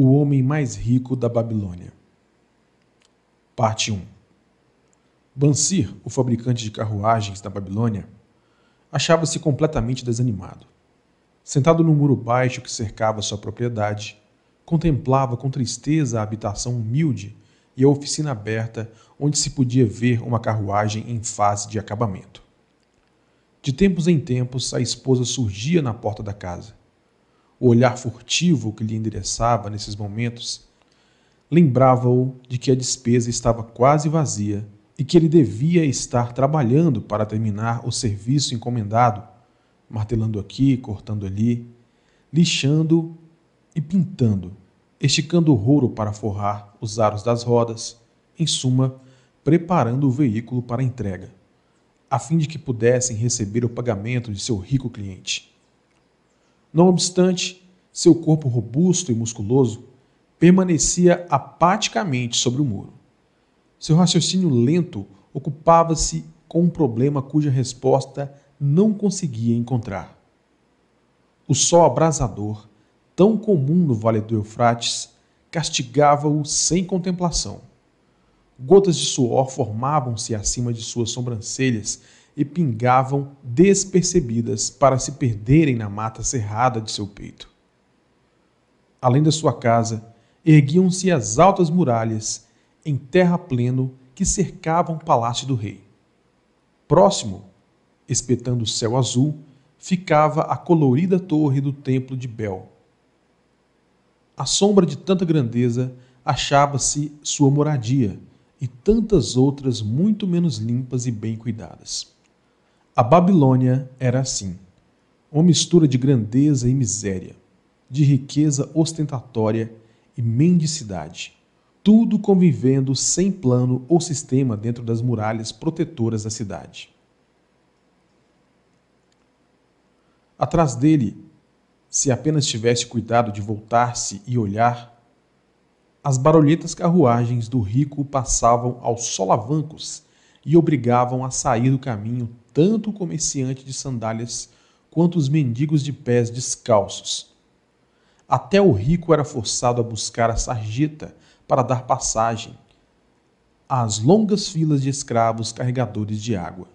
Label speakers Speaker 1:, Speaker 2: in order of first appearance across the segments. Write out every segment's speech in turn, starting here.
Speaker 1: O homem mais rico da Babilônia. Parte 1. Bansir, o fabricante de carruagens da Babilônia, achava-se completamente desanimado. Sentado no muro baixo que cercava sua propriedade, contemplava com tristeza a habitação humilde e a oficina aberta onde se podia ver uma carruagem em fase de acabamento. De tempos em tempos, a esposa surgia na porta da casa. O olhar furtivo que lhe endereçava nesses momentos lembrava-o de que a despesa estava quase vazia e que ele devia estar trabalhando para terminar o serviço encomendado, martelando aqui, cortando ali, lixando e pintando, esticando o rouro para forrar os aros das rodas, em suma, preparando o veículo para a entrega, a fim de que pudessem receber o pagamento de seu rico cliente. Não obstante, seu corpo robusto e musculoso permanecia apaticamente sobre o muro. Seu raciocínio lento ocupava-se com um problema cuja resposta não conseguia encontrar. O sol abrasador, tão comum no vale do Eufrates, castigava-o sem contemplação. Gotas de suor formavam-se acima de suas sobrancelhas e pingavam despercebidas para se perderem na mata cerrada de seu peito. Além da sua casa, erguiam-se as altas muralhas em terra pleno que cercavam o palácio do rei. Próximo, espetando o céu azul, ficava a colorida torre do templo de Bel. À sombra de tanta grandeza achava-se sua moradia e tantas outras muito menos limpas e bem cuidadas. A Babilônia era assim, uma mistura de grandeza e miséria, de riqueza ostentatória e mendicidade, tudo convivendo sem plano ou sistema dentro das muralhas protetoras da cidade. Atrás dele, se apenas tivesse cuidado de voltar-se e olhar, as barulhentas carruagens do rico passavam aos solavancos e obrigavam a sair do caminho tanto o comerciante de sandálias quanto os mendigos de pés descalços, até o rico era forçado a buscar a sarjeta para dar passagem às longas filas de escravos carregadores de água,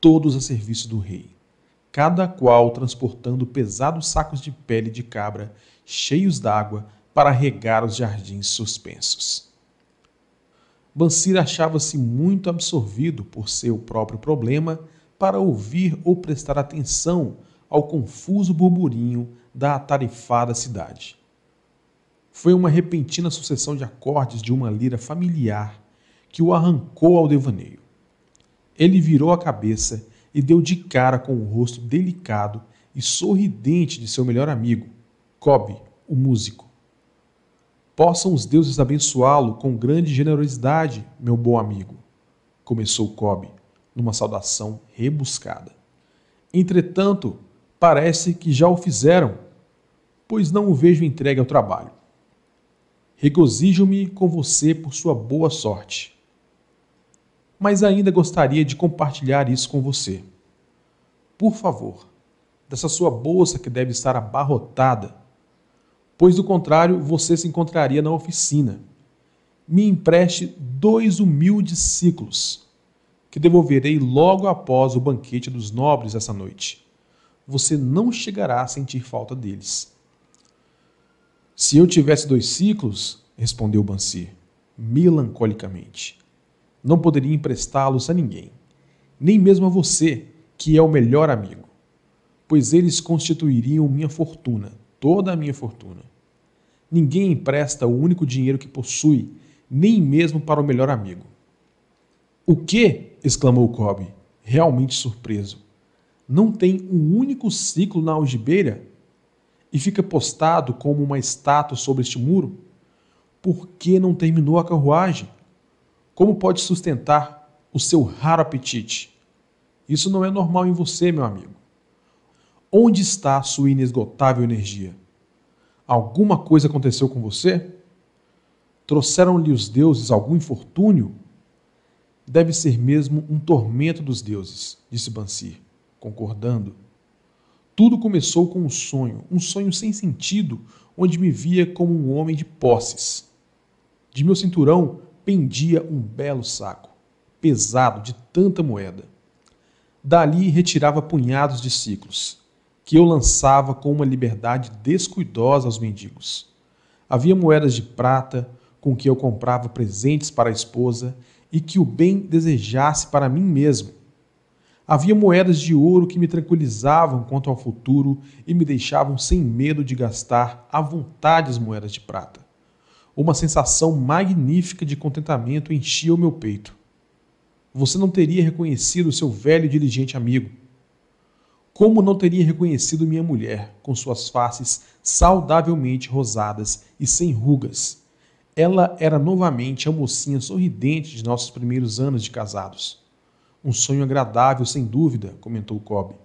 Speaker 1: todos a serviço do rei, cada qual transportando pesados sacos de pele de cabra cheios d'água para regar os jardins suspensos. Bansir achava-se muito absorvido por seu próprio problema para ouvir ou prestar atenção ao confuso burburinho da atarefada cidade. Foi uma repentina sucessão de acordes de uma lira familiar que o arrancou ao devaneio. Ele virou a cabeça e deu de cara com o rosto delicado e sorridente de seu melhor amigo, Cobb, o músico. Possam os deuses abençoá-lo com grande generosidade, meu bom amigo, começou Cobb, numa saudação rebuscada. Entretanto, parece que já o fizeram, pois não o vejo entregue ao trabalho. Regozijo-me com você por sua boa sorte. Mas ainda gostaria de compartilhar isso com você. Por favor, dessa sua bolsa que deve estar abarrotada, pois do contrário você se encontraria na oficina. Me empreste dois humildes ciclos, que devolverei logo após o banquete dos nobres essa noite você não chegará a sentir falta deles. Se eu tivesse dois ciclos, respondeu Bansir, melancolicamente, não poderia emprestá-los a ninguém, nem mesmo a você, que é o melhor amigo, pois eles constituiriam minha fortuna, toda a minha fortuna. Ninguém empresta o único dinheiro que possui, nem mesmo para o melhor amigo. O que? exclamou Cobb, realmente surpreso não tem um único ciclo na algibeira e fica postado como uma estátua sobre este muro? Por que não terminou a carruagem? Como pode sustentar o seu raro apetite? Isso não é normal em você, meu amigo. Onde está a sua inesgotável energia? Alguma coisa aconteceu com você? Trouxeram-lhe os deuses algum infortúnio? Deve ser mesmo um tormento dos deuses, disse Bansir concordando. Tudo começou com um sonho, um sonho sem sentido, onde me via como um homem de posses. De meu cinturão pendia um belo saco, pesado de tanta moeda. Dali retirava punhados de ciclos, que eu lançava com uma liberdade descuidosa aos mendigos. Havia moedas de prata, com que eu comprava presentes para a esposa e que o bem desejasse para mim mesmo. Havia moedas de ouro que me tranquilizavam quanto ao futuro e me deixavam sem medo de gastar à vontade as moedas de prata. Uma sensação magnífica de contentamento enchia o meu peito. Você não teria reconhecido seu velho e diligente amigo. Como não teria reconhecido minha mulher, com suas faces saudavelmente rosadas e sem rugas, ela era novamente a mocinha sorridente de nossos primeiros anos de casados. Um sonho agradável, sem dúvida, comentou Cobb.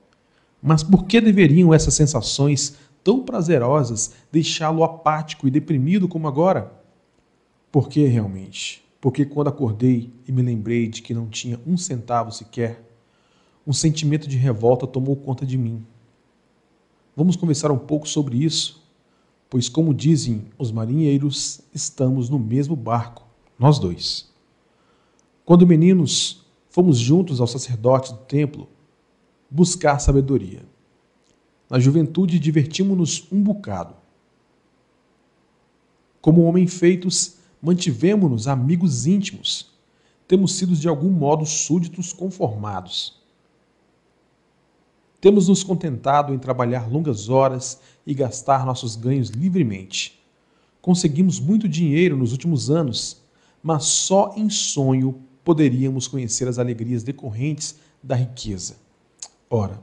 Speaker 1: Mas por que deveriam essas sensações tão prazerosas deixá-lo apático e deprimido como agora? Por que realmente? Porque quando acordei e me lembrei de que não tinha um centavo sequer, um sentimento de revolta tomou conta de mim. Vamos conversar um pouco sobre isso pois, como dizem os marinheiros, estamos no mesmo barco, nós dois. Quando meninos, fomos juntos ao sacerdote do templo buscar sabedoria. Na juventude, divertimos-nos um bocado. Como homem feitos, mantivemos-nos amigos íntimos. Temos sido de algum modo súditos conformados. Temos nos contentado em trabalhar longas horas e gastar nossos ganhos livremente. Conseguimos muito dinheiro nos últimos anos, mas só em sonho poderíamos conhecer as alegrias decorrentes da riqueza. Ora,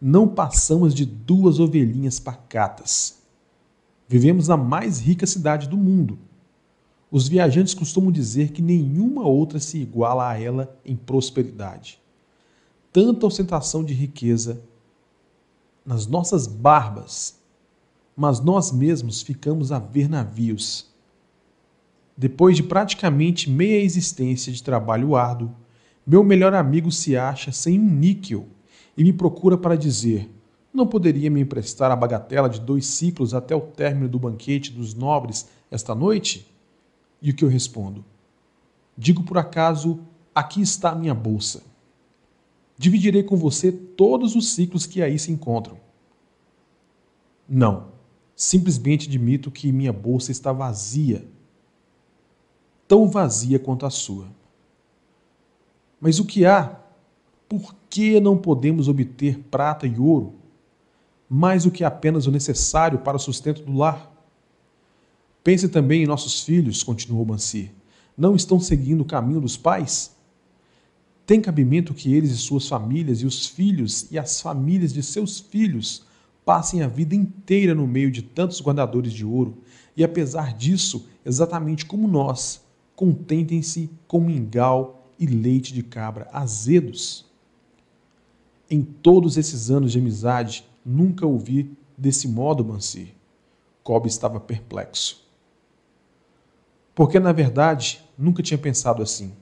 Speaker 1: não passamos de duas ovelhinhas pacatas. Vivemos na mais rica cidade do mundo. Os viajantes costumam dizer que nenhuma outra se iguala a ela em prosperidade. Tanta ostentação de riqueza nas nossas barbas, mas nós mesmos ficamos a ver navios. Depois de praticamente meia existência de trabalho árduo, meu melhor amigo se acha sem um níquel e me procura para dizer: não poderia me emprestar a bagatela de dois ciclos até o término do banquete dos nobres esta noite? E o que eu respondo? Digo por acaso: aqui está a minha bolsa. Dividirei com você todos os ciclos que aí se encontram. Não. Simplesmente admito que minha bolsa está vazia. Tão vazia quanto a sua. Mas o que há? Por que não podemos obter prata e ouro? Mais do que apenas o necessário para o sustento do lar? Pense também em nossos filhos, continuou Mansi. Não estão seguindo o caminho dos pais? Tem cabimento que eles e suas famílias, e os filhos e as famílias de seus filhos, passem a vida inteira no meio de tantos guardadores de ouro, e apesar disso, exatamente como nós, contentem-se com mingau e leite de cabra azedos? Em todos esses anos de amizade, nunca ouvi desse modo, Mansi. Cobb estava perplexo. Porque, na verdade, nunca tinha pensado assim.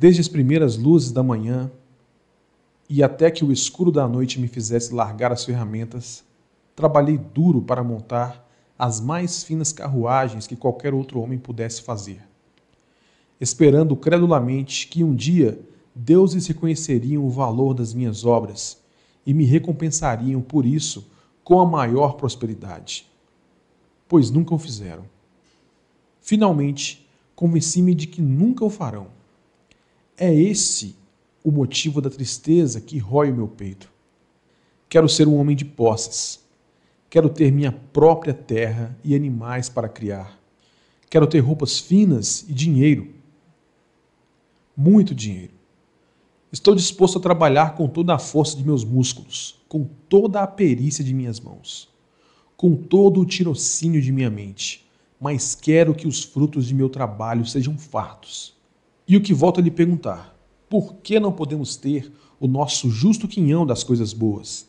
Speaker 1: Desde as primeiras luzes da manhã e até que o escuro da noite me fizesse largar as ferramentas, trabalhei duro para montar as mais finas carruagens que qualquer outro homem pudesse fazer, esperando credulamente que um dia deuses reconheceriam o valor das minhas obras e me recompensariam por isso com a maior prosperidade. Pois nunca o fizeram. Finalmente, convenci-me de que nunca o farão é esse o motivo da tristeza que rói o meu peito. Quero ser um homem de posses. Quero ter minha própria terra e animais para criar. Quero ter roupas finas e dinheiro. Muito dinheiro. Estou disposto a trabalhar com toda a força de meus músculos, com toda a perícia de minhas mãos, com todo o tirocínio de minha mente, mas quero que os frutos de meu trabalho sejam fartos e o que volto a lhe perguntar: por que não podemos ter o nosso justo quinhão das coisas boas,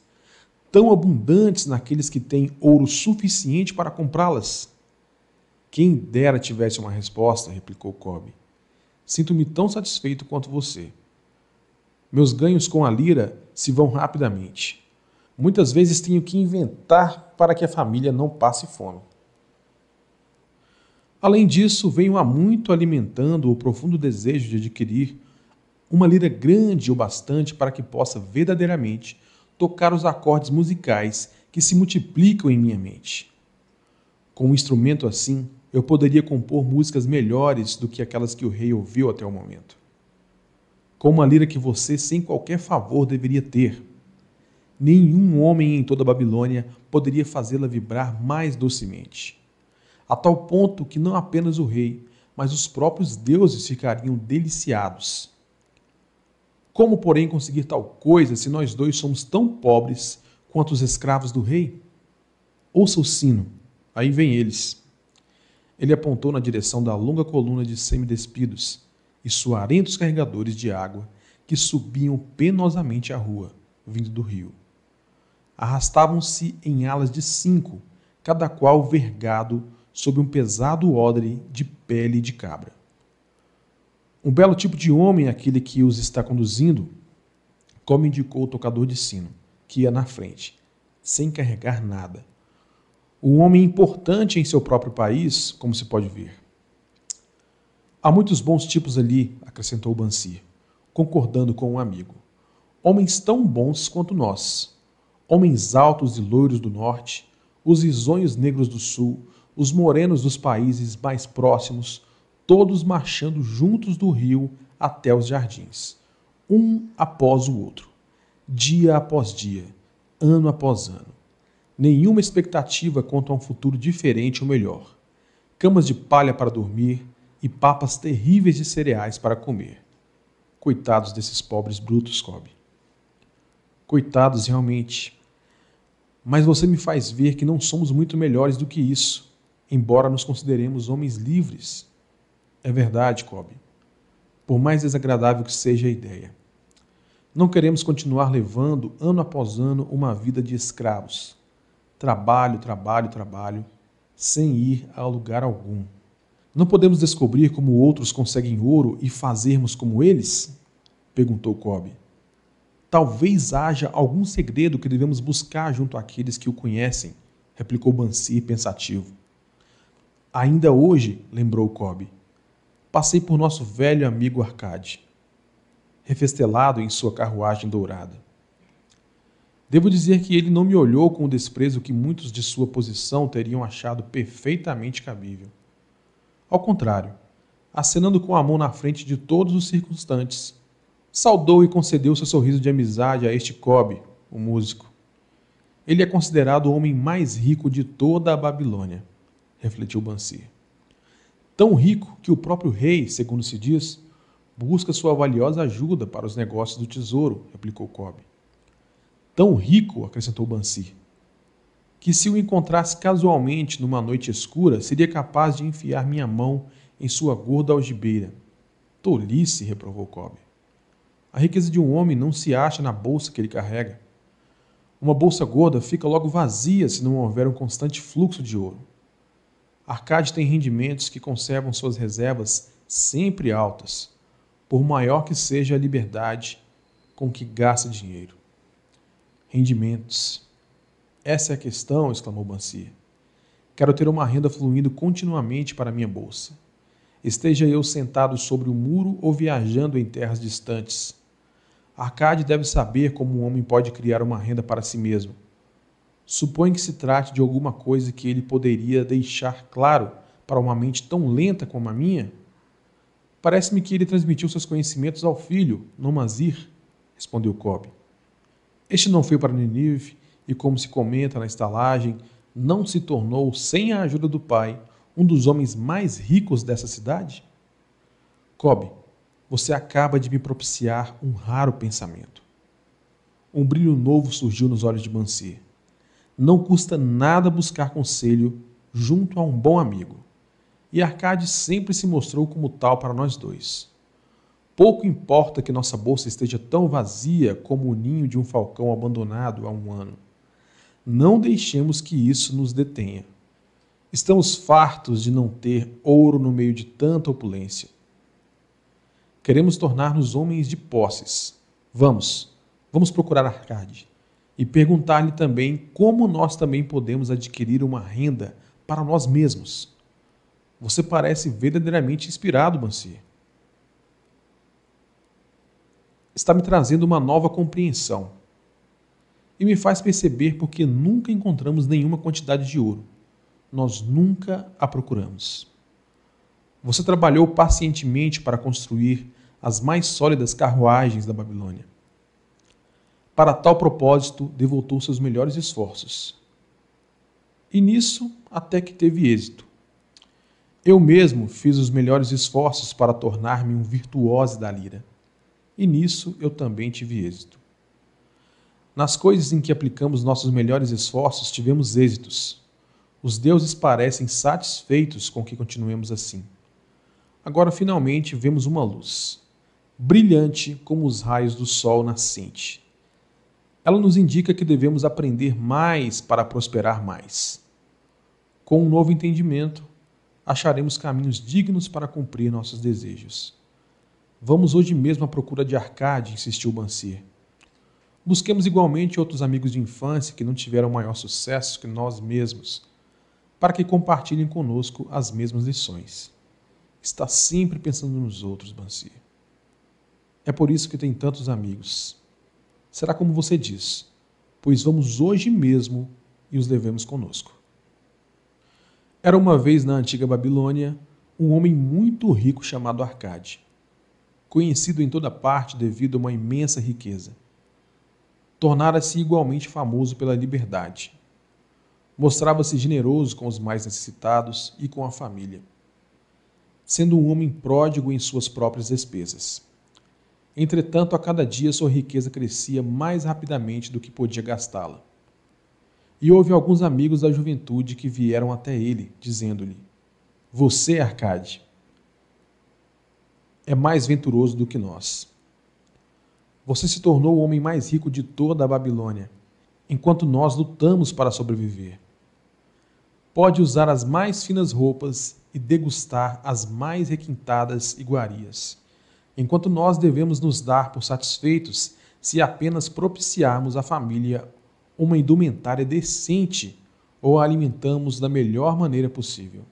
Speaker 1: tão abundantes naqueles que têm ouro suficiente para comprá-las? Quem dera tivesse uma resposta, replicou Cobb. Sinto-me tão satisfeito quanto você. Meus ganhos com a lira se vão rapidamente. Muitas vezes tenho que inventar para que a família não passe fome. Além disso, venho há muito alimentando o profundo desejo de adquirir uma lira grande o bastante para que possa verdadeiramente tocar os acordes musicais que se multiplicam em minha mente. Com um instrumento assim, eu poderia compor músicas melhores do que aquelas que o rei ouviu até o momento. Com uma lira que você, sem qualquer favor, deveria ter. Nenhum homem em toda a Babilônia poderia fazê-la vibrar mais docemente. A tal ponto que não apenas o rei, mas os próprios deuses ficariam deliciados. Como, porém, conseguir tal coisa se nós dois somos tão pobres quanto os escravos do rei? Ouça o sino, aí vem eles. Ele apontou na direção da longa coluna de semidespidos e suarentos carregadores de água que subiam penosamente a rua, vindo do rio. Arrastavam-se em alas de cinco, cada qual vergado sob um pesado odre de pele de cabra. Um belo tipo de homem aquele que os está conduzindo, como indicou o tocador de sino, que ia na frente, sem carregar nada. Um homem importante em seu próprio país, como se pode ver. Há muitos bons tipos ali, acrescentou Bansi, concordando com um amigo. Homens tão bons quanto nós. Homens altos e loiros do norte, os risonhos negros do sul, os morenos dos países mais próximos, todos marchando juntos do rio até os jardins, um após o outro, dia após dia, ano após ano. Nenhuma expectativa quanto a um futuro diferente ou melhor. Camas de palha para dormir e papas terríveis de cereais para comer. Coitados desses pobres brutos, Cobb. Coitados, realmente. Mas você me faz ver que não somos muito melhores do que isso, embora nos consideremos homens livres é verdade, Kobe. Por mais desagradável que seja a ideia. Não queremos continuar levando, ano após ano, uma vida de escravos. Trabalho, trabalho, trabalho, sem ir a lugar algum. Não podemos descobrir como outros conseguem ouro e fazermos como eles? perguntou Kobe. Talvez haja algum segredo que devemos buscar junto àqueles que o conhecem, replicou Bansi pensativo. Ainda hoje, lembrou Kobe, passei por nosso velho amigo Arcade, refestelado em sua carruagem dourada. Devo dizer que ele não me olhou com o desprezo que muitos de sua posição teriam achado perfeitamente cabível. Ao contrário, acenando com a mão na frente de todos os circunstantes, saudou e concedeu seu sorriso de amizade a este Cobe, o músico. Ele é considerado o homem mais rico de toda a Babilônia, refletiu Bansi tão rico que o próprio rei, segundo se diz, busca sua valiosa ajuda para os negócios do tesouro, replicou Cobb. Tão rico, acrescentou Bansi, que se o encontrasse casualmente numa noite escura, seria capaz de enfiar minha mão em sua gorda algibeira. Tolice, reprovou Cobb. A riqueza de um homem não se acha na bolsa que ele carrega. Uma bolsa gorda fica logo vazia se não houver um constante fluxo de ouro. Arcade tem rendimentos que conservam suas reservas sempre altas, por maior que seja a liberdade com que gasta dinheiro. Rendimentos. Essa é a questão, exclamou Bansi. Quero ter uma renda fluindo continuamente para minha bolsa. Esteja eu sentado sobre o muro ou viajando em terras distantes. Arcade deve saber como um homem pode criar uma renda para si mesmo Supõe que se trate de alguma coisa que ele poderia deixar claro para uma mente tão lenta como a minha? Parece-me que ele transmitiu seus conhecimentos ao filho, Nomazir, respondeu Cobb. Este não foi para Ninive e, como se comenta na estalagem, não se tornou, sem a ajuda do pai, um dos homens mais ricos dessa cidade? Cobb, você acaba de me propiciar um raro pensamento. Um brilho novo surgiu nos olhos de Mancier não custa nada buscar conselho junto a um bom amigo. E Arcade sempre se mostrou como tal para nós dois. Pouco importa que nossa bolsa esteja tão vazia como o ninho de um falcão abandonado há um ano. Não deixemos que isso nos detenha. Estamos fartos de não ter ouro no meio de tanta opulência. Queremos tornar-nos homens de posses. Vamos, vamos procurar Arcade. E perguntar-lhe também como nós também podemos adquirir uma renda para nós mesmos. Você parece verdadeiramente inspirado, Bansi. Está me trazendo uma nova compreensão e me faz perceber porque nunca encontramos nenhuma quantidade de ouro. Nós nunca a procuramos. Você trabalhou pacientemente para construir as mais sólidas carruagens da Babilônia. Para tal propósito, devotou seus melhores esforços. E nisso até que teve êxito. Eu mesmo fiz os melhores esforços para tornar-me um virtuoso da lira. E nisso eu também tive êxito. Nas coisas em que aplicamos nossos melhores esforços, tivemos êxitos. Os deuses parecem satisfeitos com que continuemos assim. Agora, finalmente, vemos uma luz, brilhante como os raios do sol nascente. Ela nos indica que devemos aprender mais para prosperar mais. Com um novo entendimento, acharemos caminhos dignos para cumprir nossos desejos. Vamos hoje mesmo à procura de Arcade, insistiu Bansir. Busquemos igualmente outros amigos de infância que não tiveram maior sucesso que nós mesmos, para que compartilhem conosco as mesmas lições. Está sempre pensando nos outros, Bansi. É por isso que tem tantos amigos. Será como você diz, pois vamos hoje mesmo e os levemos conosco. Era uma vez na antiga Babilônia um homem muito rico chamado Arcade, conhecido em toda parte devido a uma imensa riqueza tornara-se igualmente famoso pela liberdade. Mostrava-se generoso com os mais necessitados e com a família, sendo um homem pródigo em suas próprias despesas. Entretanto, a cada dia sua riqueza crescia mais rapidamente do que podia gastá-la. E houve alguns amigos da juventude que vieram até ele, dizendo-lhe: Você, Arcade, é mais venturoso do que nós. Você se tornou o homem mais rico de toda a Babilônia, enquanto nós lutamos para sobreviver. Pode usar as mais finas roupas e degustar as mais requintadas iguarias, enquanto nós devemos nos dar por satisfeitos se apenas propiciarmos à família uma indumentária decente ou a alimentamos da melhor maneira possível.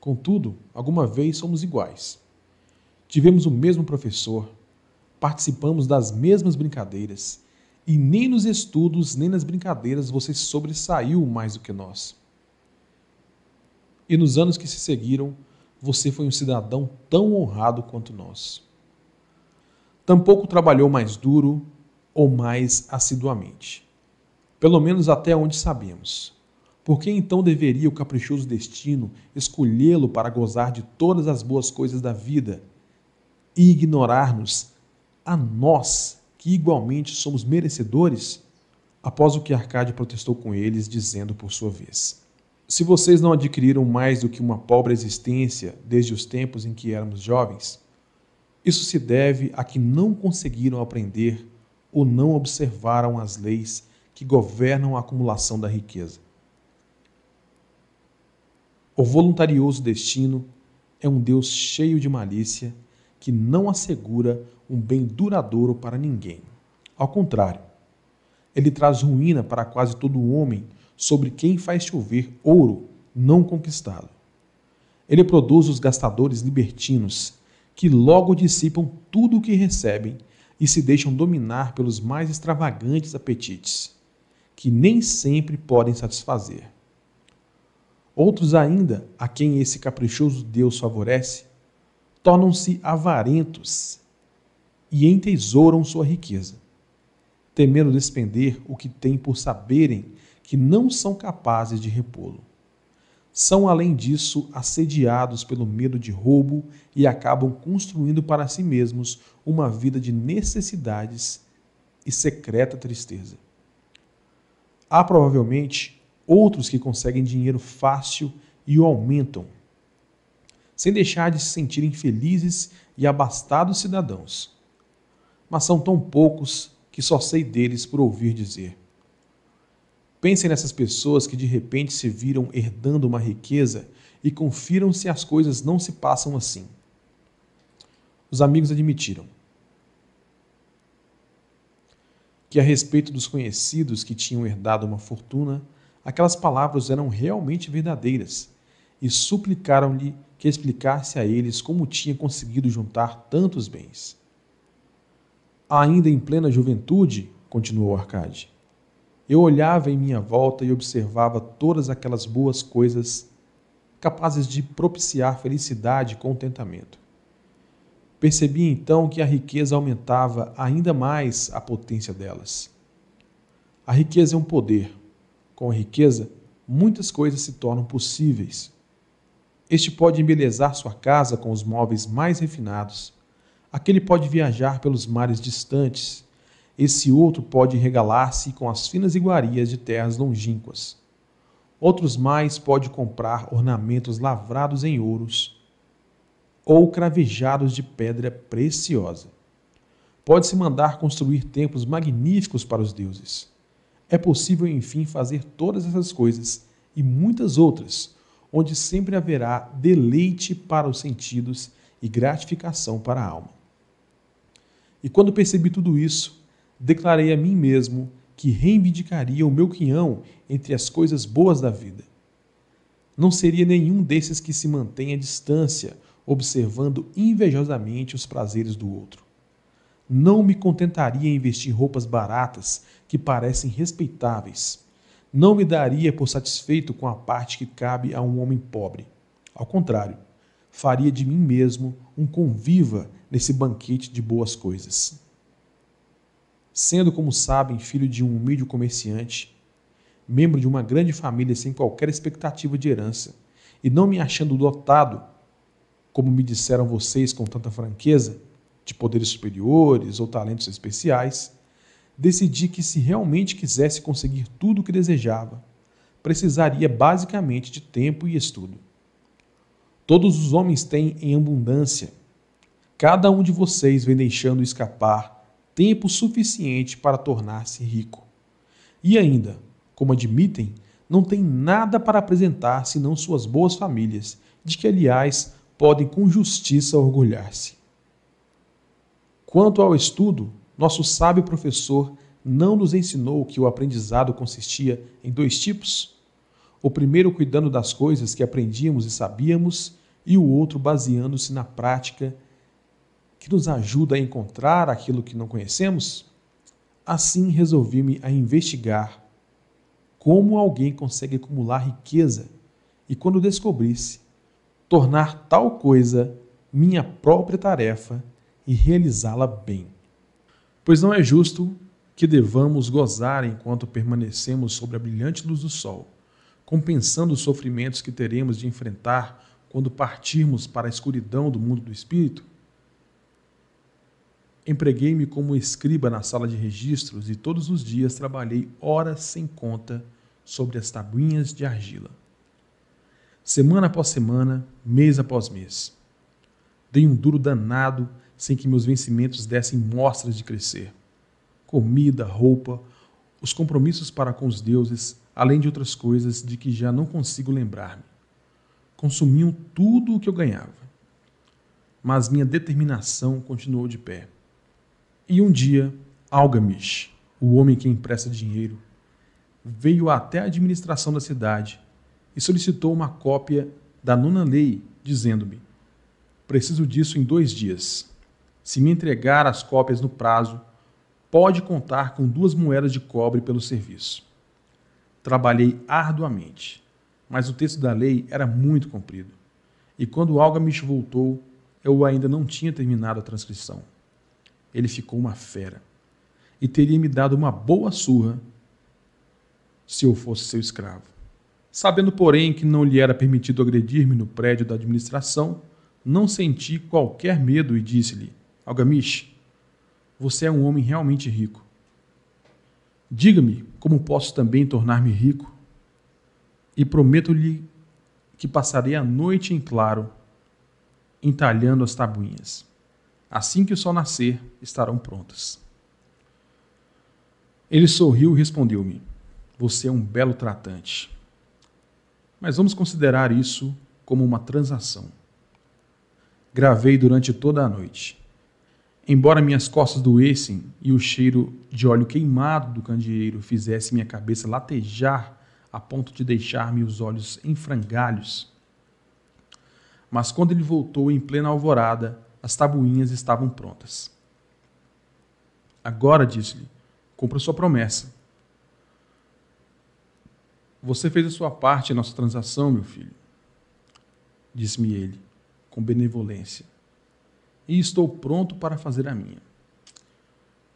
Speaker 1: Contudo, alguma vez somos iguais. Tivemos o mesmo professor, participamos das mesmas brincadeiras, e nem nos estudos nem nas brincadeiras você sobressaiu mais do que nós. E nos anos que se seguiram, você foi um cidadão tão honrado quanto nós. Tampouco trabalhou mais duro ou mais assiduamente. Pelo menos até onde sabemos. Por que então deveria o caprichoso destino escolhê-lo para gozar de todas as boas coisas da vida e ignorar-nos a nós, que igualmente somos merecedores? Após o que Arcade protestou com eles, dizendo por sua vez: Se vocês não adquiriram mais do que uma pobre existência desde os tempos em que éramos jovens, isso se deve a que não conseguiram aprender ou não observaram as leis que governam a acumulação da riqueza. O voluntarioso destino é um Deus cheio de malícia que não assegura um bem duradouro para ninguém. Ao contrário, ele traz ruína para quase todo homem sobre quem faz chover ouro não conquistado. Ele produz os gastadores libertinos, que logo dissipam tudo o que recebem e se deixam dominar pelos mais extravagantes apetites, que nem sempre podem satisfazer. Outros ainda, a quem esse caprichoso Deus favorece, tornam-se avarentos e entesouram sua riqueza, temendo despender o que têm por saberem que não são capazes de repô-lo. São, além disso, assediados pelo medo de roubo e acabam construindo para si mesmos uma vida de necessidades e secreta tristeza. Há provavelmente outros que conseguem dinheiro fácil e o aumentam, sem deixar de se sentirem felizes e abastados cidadãos. Mas são tão poucos que só sei deles por ouvir dizer. Pensem nessas pessoas que de repente se viram herdando uma riqueza e confiram se as coisas não se passam assim. Os amigos admitiram que a respeito dos conhecidos que tinham herdado uma fortuna, aquelas palavras eram realmente verdadeiras, e suplicaram-lhe que explicasse a eles como tinha conseguido juntar tantos bens. Ainda em plena juventude, continuou Arcade, eu olhava em minha volta e observava todas aquelas boas coisas capazes de propiciar felicidade e contentamento. Percebi então que a riqueza aumentava ainda mais a potência delas. A riqueza é um poder. Com a riqueza, muitas coisas se tornam possíveis. Este pode embelezar sua casa com os móveis mais refinados. Aquele pode viajar pelos mares distantes. Esse outro pode regalar-se com as finas iguarias de terras longínquas. Outros mais pode comprar ornamentos lavrados em ouros ou cravejados de pedra preciosa. Pode-se mandar construir templos magníficos para os deuses. É possível, enfim, fazer todas essas coisas e muitas outras, onde sempre haverá deleite para os sentidos e gratificação para a alma. E quando percebi tudo isso, declarei a mim mesmo que reivindicaria o meu quinhão entre as coisas boas da vida. Não seria nenhum desses que se mantém à distância observando invejosamente os prazeres do outro. Não me contentaria em vestir roupas baratas que parecem respeitáveis. Não me daria por satisfeito com a parte que cabe a um homem pobre. Ao contrário, faria de mim mesmo um conviva nesse banquete de boas coisas. Sendo, como sabem, filho de um humilde comerciante, membro de uma grande família sem qualquer expectativa de herança, e não me achando dotado como me disseram vocês com tanta franqueza, de poderes superiores ou talentos especiais, decidi que se realmente quisesse conseguir tudo o que desejava, precisaria basicamente de tempo e estudo. Todos os homens têm em abundância. Cada um de vocês vem deixando escapar tempo suficiente para tornar-se rico. E ainda, como admitem, não tem nada para apresentar senão suas boas famílias, de que, aliás, podem com justiça orgulhar-se. Quanto ao estudo, nosso sábio professor não nos ensinou que o aprendizado consistia em dois tipos: o primeiro cuidando das coisas que aprendíamos e sabíamos, e o outro baseando-se na prática que nos ajuda a encontrar aquilo que não conhecemos? Assim resolvi-me a investigar como alguém consegue acumular riqueza e quando descobrisse tornar tal coisa minha própria tarefa e realizá-la bem. Pois não é justo que devamos gozar enquanto permanecemos sobre a brilhante luz do sol, compensando os sofrimentos que teremos de enfrentar quando partirmos para a escuridão do mundo do espírito? Empreguei-me como escriba na sala de registros e todos os dias trabalhei horas sem conta sobre as tabuinhas de argila semana após semana, mês após mês. Dei um duro danado sem que meus vencimentos dessem mostras de crescer. Comida, roupa, os compromissos para com os deuses, além de outras coisas de que já não consigo lembrar-me. Consumiam tudo o que eu ganhava. Mas minha determinação continuou de pé. E um dia, Algamish, o homem que empresta dinheiro, veio até a administração da cidade e solicitou uma cópia da nona lei, dizendo-me: Preciso disso em dois dias. Se me entregar as cópias no prazo, pode contar com duas moedas de cobre pelo serviço. Trabalhei arduamente, mas o texto da lei era muito comprido. E quando Algamish voltou, eu ainda não tinha terminado a transcrição. Ele ficou uma fera e teria me dado uma boa surra se eu fosse seu escravo. Sabendo, porém, que não lhe era permitido agredir-me no prédio da administração, não senti qualquer medo e disse-lhe: Algamish, você é um homem realmente rico. Diga-me como posso também tornar-me rico, e prometo-lhe que passarei a noite em claro, entalhando as tabuinhas. Assim que o sol nascer, estarão prontas. Ele sorriu e respondeu-me: Você é um belo tratante. Mas vamos considerar isso como uma transação. Gravei durante toda a noite. Embora minhas costas doessem e o cheiro de óleo queimado do candeeiro fizesse minha cabeça latejar a ponto de deixar-me os olhos em frangalhos. Mas quando ele voltou em plena alvorada, as tabuinhas estavam prontas. Agora, disse-lhe, cumpra sua promessa. Você fez a sua parte em nossa transação, meu filho, disse-me ele, com benevolência e estou pronto para fazer a minha.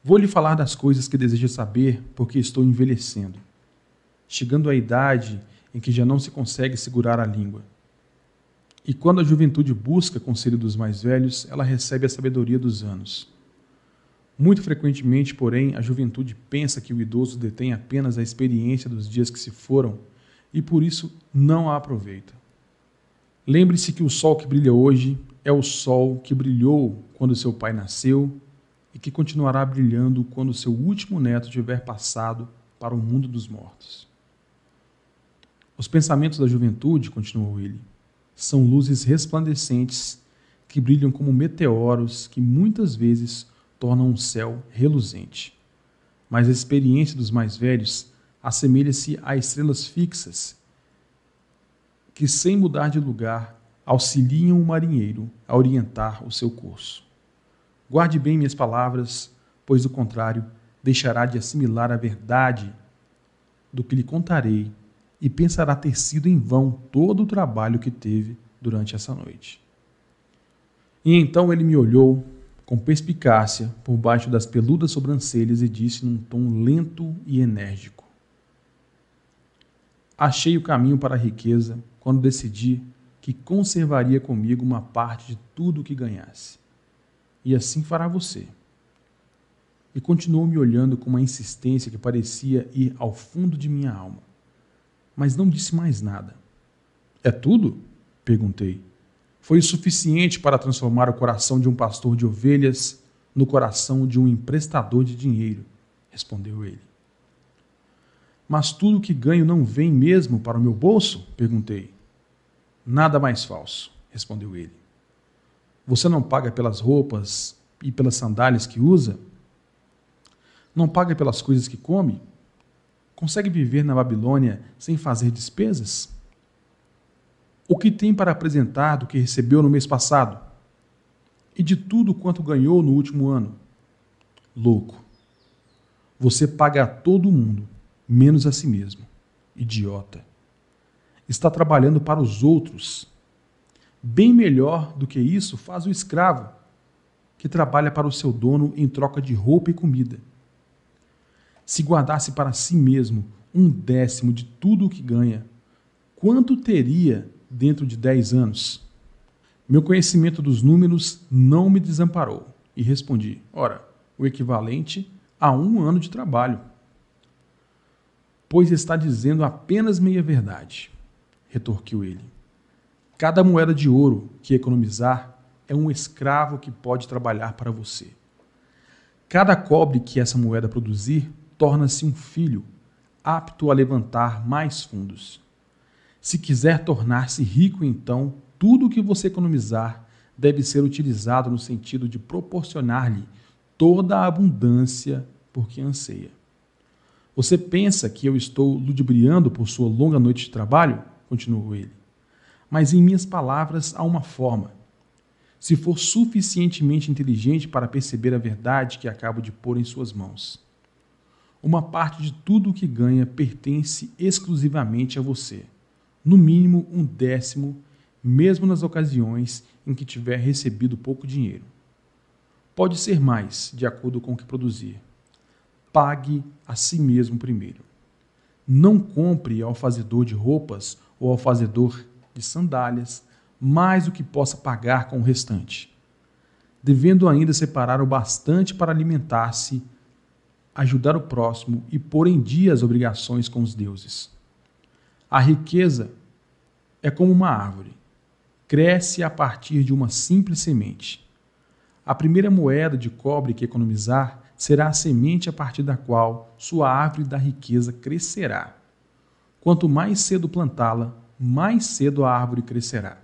Speaker 1: Vou lhe falar das coisas que deseja saber, porque estou envelhecendo, chegando à idade em que já não se consegue segurar a língua. E quando a juventude busca conselho dos mais velhos, ela recebe a sabedoria dos anos. Muito frequentemente, porém, a juventude pensa que o idoso detém apenas a experiência dos dias que se foram e por isso não a aproveita. Lembre-se que o sol que brilha hoje é o sol que brilhou quando seu pai nasceu e que continuará brilhando quando seu último neto tiver passado para o mundo dos mortos. Os pensamentos da juventude, continuou ele, são luzes resplandecentes que brilham como meteoros que muitas vezes tornam um céu reluzente. Mas a experiência dos mais velhos assemelha-se a estrelas fixas que, sem mudar de lugar, auxiliam o marinheiro a orientar o seu curso. Guarde bem minhas palavras, pois do contrário, deixará de assimilar a verdade do que lhe contarei e pensará ter sido em vão todo o trabalho que teve durante essa noite. E então ele me olhou com perspicácia por baixo das peludas sobrancelhas e disse num tom lento e enérgico: Achei o caminho para a riqueza quando decidi que conservaria comigo uma parte de tudo o que ganhasse. E assim fará você. E continuou me olhando com uma insistência que parecia ir ao fundo de minha alma. Mas não disse mais nada. É tudo? perguntei. Foi o suficiente para transformar o coração de um pastor de ovelhas no coração de um emprestador de dinheiro, respondeu ele. Mas tudo que ganho não vem mesmo para o meu bolso? perguntei. Nada mais falso, respondeu ele. Você não paga pelas roupas e pelas sandálias que usa? Não paga pelas coisas que come? Consegue viver na Babilônia sem fazer despesas? O que tem para apresentar do que recebeu no mês passado? E de tudo quanto ganhou no último ano? Louco. Você paga a todo mundo, menos a si mesmo. Idiota está trabalhando para os outros. Bem melhor do que isso faz o escravo, que trabalha para o seu dono em troca de roupa e comida. Se guardasse para si mesmo um décimo de tudo o que ganha, quanto teria dentro de dez anos? Meu conhecimento dos números não me desamparou e respondi: ora, o equivalente a um ano de trabalho. Pois está dizendo apenas meia verdade retorquiu ele. Cada moeda de ouro que economizar é um escravo que pode trabalhar para você. Cada cobre que essa moeda produzir torna-se um filho apto a levantar mais fundos. Se quiser tornar-se rico, então, tudo o que você economizar deve ser utilizado no sentido de proporcionar-lhe toda a abundância por que anseia. Você pensa que eu estou ludibriando por sua longa noite de trabalho? continuou ele. Mas em minhas palavras há uma forma. Se for suficientemente inteligente para perceber a verdade que acabo de pôr em suas mãos. Uma parte de tudo o que ganha pertence exclusivamente a você. No mínimo um décimo, mesmo nas ocasiões em que tiver recebido pouco dinheiro. Pode ser mais, de acordo com o que produzir. Pague a si mesmo primeiro. Não compre ao fazedor de roupas ou ao fazedor de sandálias mais do que possa pagar com o restante, devendo ainda separar o bastante para alimentar-se, ajudar o próximo e pôr em dia as obrigações com os deuses. A riqueza é como uma árvore, cresce a partir de uma simples semente. A primeira moeda de cobre que economizar será a semente a partir da qual sua árvore da riqueza crescerá. Quanto mais cedo plantá-la, mais cedo a árvore crescerá.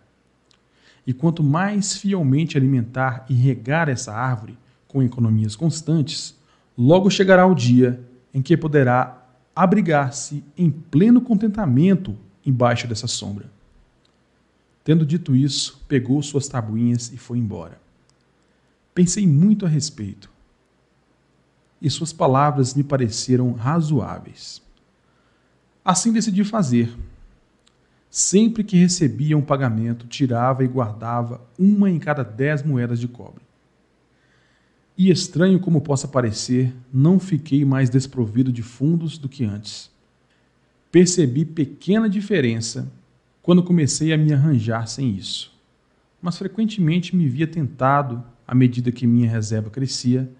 Speaker 1: E quanto mais fielmente alimentar e regar essa árvore, com economias constantes, logo chegará o dia em que poderá abrigar-se em pleno contentamento embaixo dessa sombra. Tendo dito isso, pegou suas tabuinhas e foi embora. Pensei muito a respeito, e suas palavras me pareceram razoáveis. Assim decidi fazer. Sempre que recebia um pagamento, tirava e guardava uma em cada dez moedas de cobre. E estranho como possa parecer, não fiquei mais desprovido de fundos do que antes. Percebi pequena diferença quando comecei a me arranjar sem isso, mas frequentemente me via tentado, à medida que minha reserva crescia,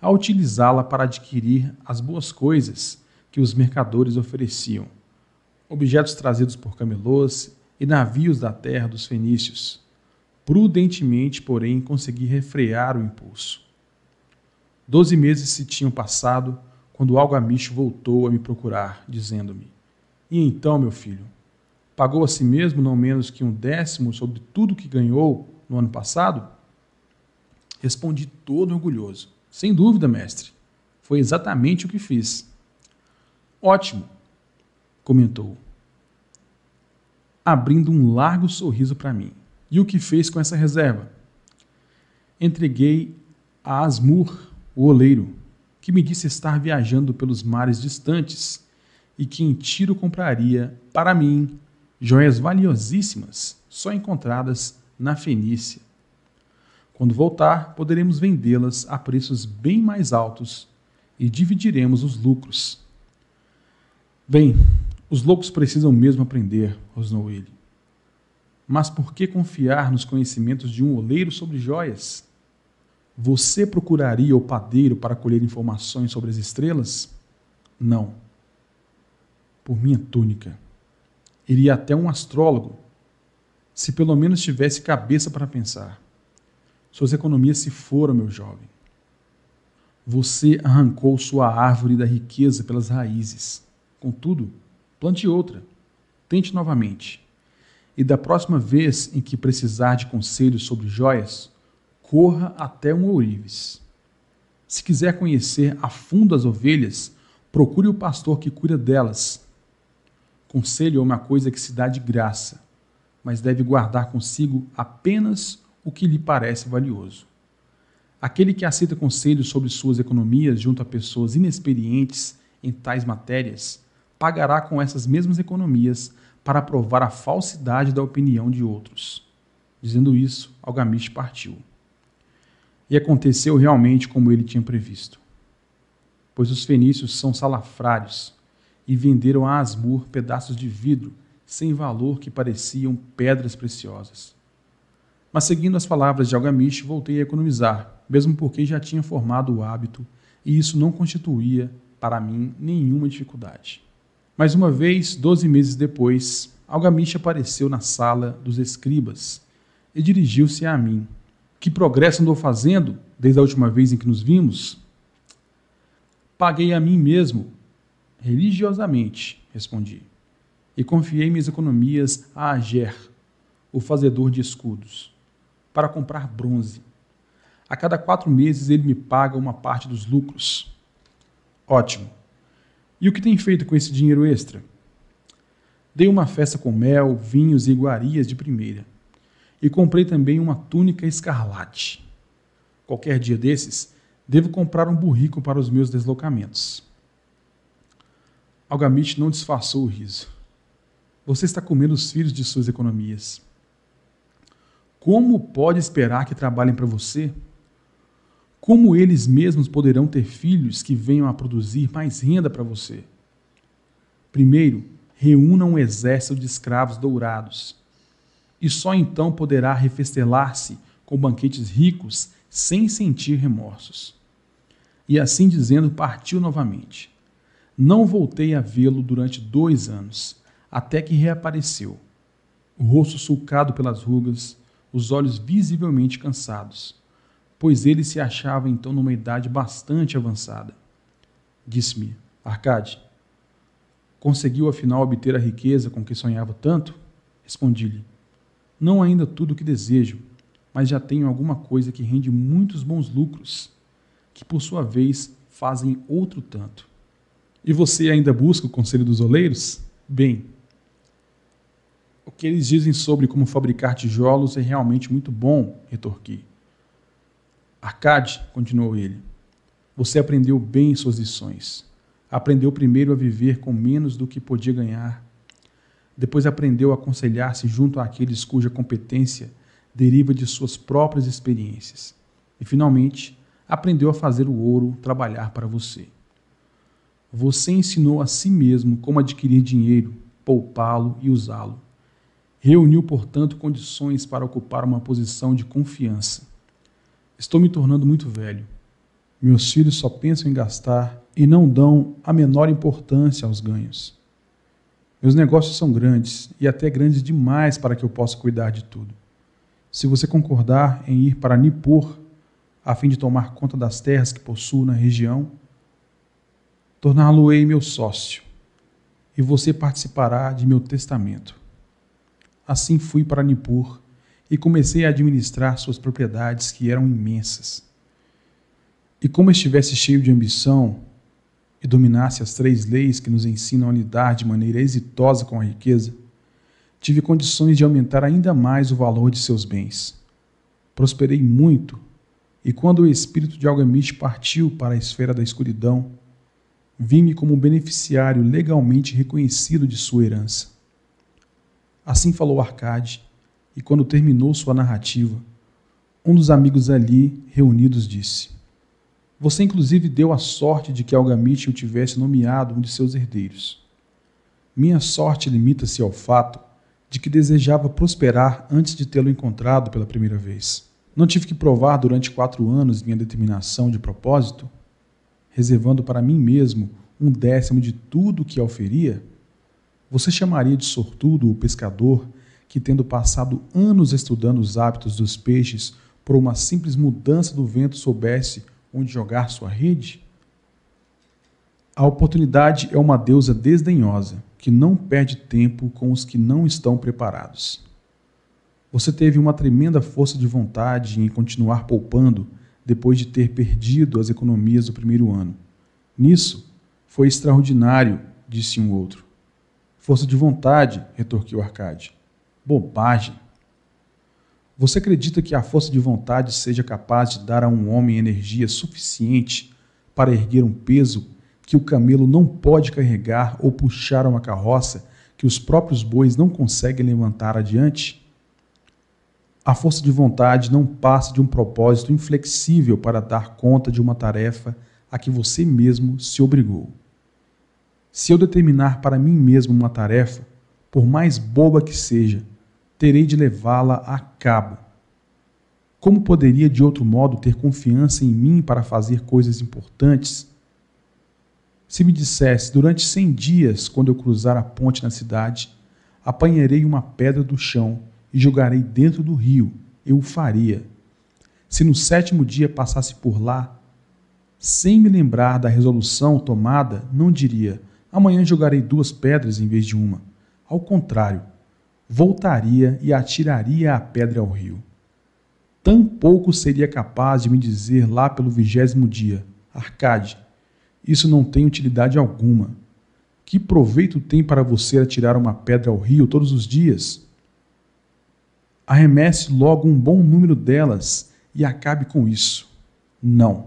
Speaker 1: a utilizá-la para adquirir as boas coisas que os mercadores ofereciam, objetos trazidos por camelôs e navios da terra dos fenícios. Prudentemente, porém, consegui refrear o impulso. Doze meses se tinham passado quando o algamicho voltou a me procurar, dizendo-me: E então, meu filho, pagou a si mesmo não menos que um décimo sobre tudo que ganhou no ano passado? Respondi todo orgulhoso: Sem dúvida, mestre. Foi exatamente o que fiz. Ótimo, comentou, abrindo um largo sorriso para mim. E o que fez com essa reserva? Entreguei a Asmur o oleiro, que me disse estar viajando pelos mares distantes e que em Tiro compraria, para mim, joias valiosíssimas, só encontradas na Fenícia. Quando voltar, poderemos vendê-las a preços bem mais altos e dividiremos os lucros. Bem, os loucos precisam mesmo aprender, rosnou ele. Mas por que confiar nos conhecimentos de um oleiro sobre joias? Você procuraria o padeiro para colher informações sobre as estrelas? Não. Por minha túnica. Iria até um astrólogo, se pelo menos tivesse cabeça para pensar. Suas economias se foram, meu jovem. Você arrancou sua árvore da riqueza pelas raízes. Contudo, plante outra. Tente novamente. E da próxima vez em que precisar de conselhos sobre joias, corra até um ourives. Se quiser conhecer a fundo as ovelhas, procure o pastor que cuida delas. Conselho é uma coisa que se dá de graça, mas deve guardar consigo apenas o que lhe parece valioso. Aquele que aceita conselhos sobre suas economias junto a pessoas inexperientes em tais matérias, pagará com essas mesmas economias para provar a falsidade da opinião de outros. Dizendo isso, Algamish partiu. E aconteceu realmente como ele tinha previsto. Pois os fenícios são salafrários e venderam a Asmur pedaços de vidro sem valor que pareciam pedras preciosas. Mas seguindo as palavras de Algamish, voltei a economizar, mesmo porque já tinha formado o hábito e isso não constituía para mim nenhuma dificuldade. Mais uma vez, doze meses depois, Algamish apareceu na sala dos escribas e dirigiu-se a mim, que progresso andou fazendo desde a última vez em que nos vimos? Paguei a mim mesmo, religiosamente, respondi, e confiei minhas economias a Ager, o fazedor de escudos, para comprar bronze. A cada quatro meses ele me paga uma parte dos lucros. Ótimo. E o que tem feito com esse dinheiro extra? Dei uma festa com mel, vinhos e iguarias de primeira e comprei também uma túnica escarlate. Qualquer dia desses, devo comprar um burrico para os meus deslocamentos. Algamite não disfarçou o riso. Você está comendo os filhos de suas economias. Como pode esperar que trabalhem para você? Como eles mesmos poderão ter filhos que venham a produzir mais renda para você? Primeiro, reúna um exército de escravos dourados e só então poderá refestelar-se com banquetes ricos sem sentir remorsos. E assim dizendo, partiu novamente. Não voltei a vê-lo durante dois anos, até que reapareceu, o rosto sulcado pelas rugas, os olhos visivelmente cansados, pois ele se achava então numa idade bastante avançada. Disse-me, Arcade, conseguiu afinal obter a riqueza com que sonhava tanto? Respondi-lhe, não ainda tudo o que desejo, mas já tenho alguma coisa que rende muitos bons lucros.
Speaker 2: que por sua vez fazem outro tanto. E você ainda busca o conselho dos oleiros? Bem, o que eles dizem sobre como fabricar tijolos é realmente muito bom, retorqui. Arcade, continuou ele, você aprendeu bem suas lições. Aprendeu primeiro a viver com menos do que podia ganhar. Depois aprendeu a aconselhar-se junto àqueles cuja competência deriva de suas próprias experiências. E, finalmente, aprendeu a fazer o ouro trabalhar para você. Você ensinou a si mesmo como adquirir dinheiro, poupá-lo e usá-lo. Reuniu, portanto, condições para ocupar uma posição de confiança Estou me tornando muito velho. Meus filhos só pensam em gastar e não dão a menor importância aos ganhos. Meus negócios são grandes e até grandes demais para que eu possa cuidar de tudo. Se você concordar em ir para Nippur a fim de tomar conta das terras que possuo na região, torná-lo-ei meu sócio e você participará de meu testamento. Assim fui para Nippur e comecei a administrar suas propriedades, que eram imensas. E como estivesse cheio de ambição e dominasse as três leis que nos ensinam a lidar de maneira exitosa com a riqueza, tive condições de aumentar ainda mais o valor de seus bens. Prosperei muito, e quando o espírito de Algamit partiu para a esfera da escuridão, vi-me como um beneficiário legalmente reconhecido de sua herança. Assim falou Arcade, e quando terminou sua narrativa, um dos amigos ali reunidos disse: Você inclusive deu a sorte de que Algamite o tivesse nomeado um de seus herdeiros. Minha sorte limita-se ao fato de que desejava prosperar antes de tê-lo encontrado pela primeira vez. Não tive que provar durante quatro anos minha determinação de propósito, reservando para mim mesmo um décimo de tudo o que oferia? Você chamaria de sortudo o pescador que, tendo passado anos estudando os hábitos dos peixes, por uma simples mudança do vento soubesse onde jogar sua rede? A oportunidade é uma deusa desdenhosa que não perde tempo com os que não estão preparados. Você teve uma tremenda força de vontade em continuar poupando depois de ter perdido as economias do primeiro ano. Nisso, foi extraordinário, disse um outro. Força de vontade, retorquiu Arcade. Bobagem. Você acredita que a força de vontade seja capaz de dar a um homem energia suficiente para erguer um peso que o camelo não pode carregar ou puxar uma carroça que os próprios bois não conseguem levantar adiante? A força de vontade não passa de um propósito inflexível para dar conta de uma tarefa a que você mesmo se obrigou. Se eu determinar para mim mesmo uma tarefa, por mais boba que seja, terei de levá-la a cabo. Como poderia de outro modo ter confiança em mim para fazer coisas importantes? Se me dissesse, durante cem dias, quando eu cruzar a ponte na cidade, apanharei uma pedra do chão e jogarei dentro do rio, eu o faria. Se no sétimo dia passasse por lá, sem me lembrar da resolução tomada, não diria: amanhã jogarei duas pedras em vez de uma. Ao contrário, voltaria e atiraria a pedra ao rio. Tampouco seria capaz de me dizer lá pelo vigésimo dia: Arcade, isso não tem utilidade alguma. Que proveito tem para você atirar uma pedra ao rio todos os dias? Arremesse logo um bom número delas e acabe com isso. Não.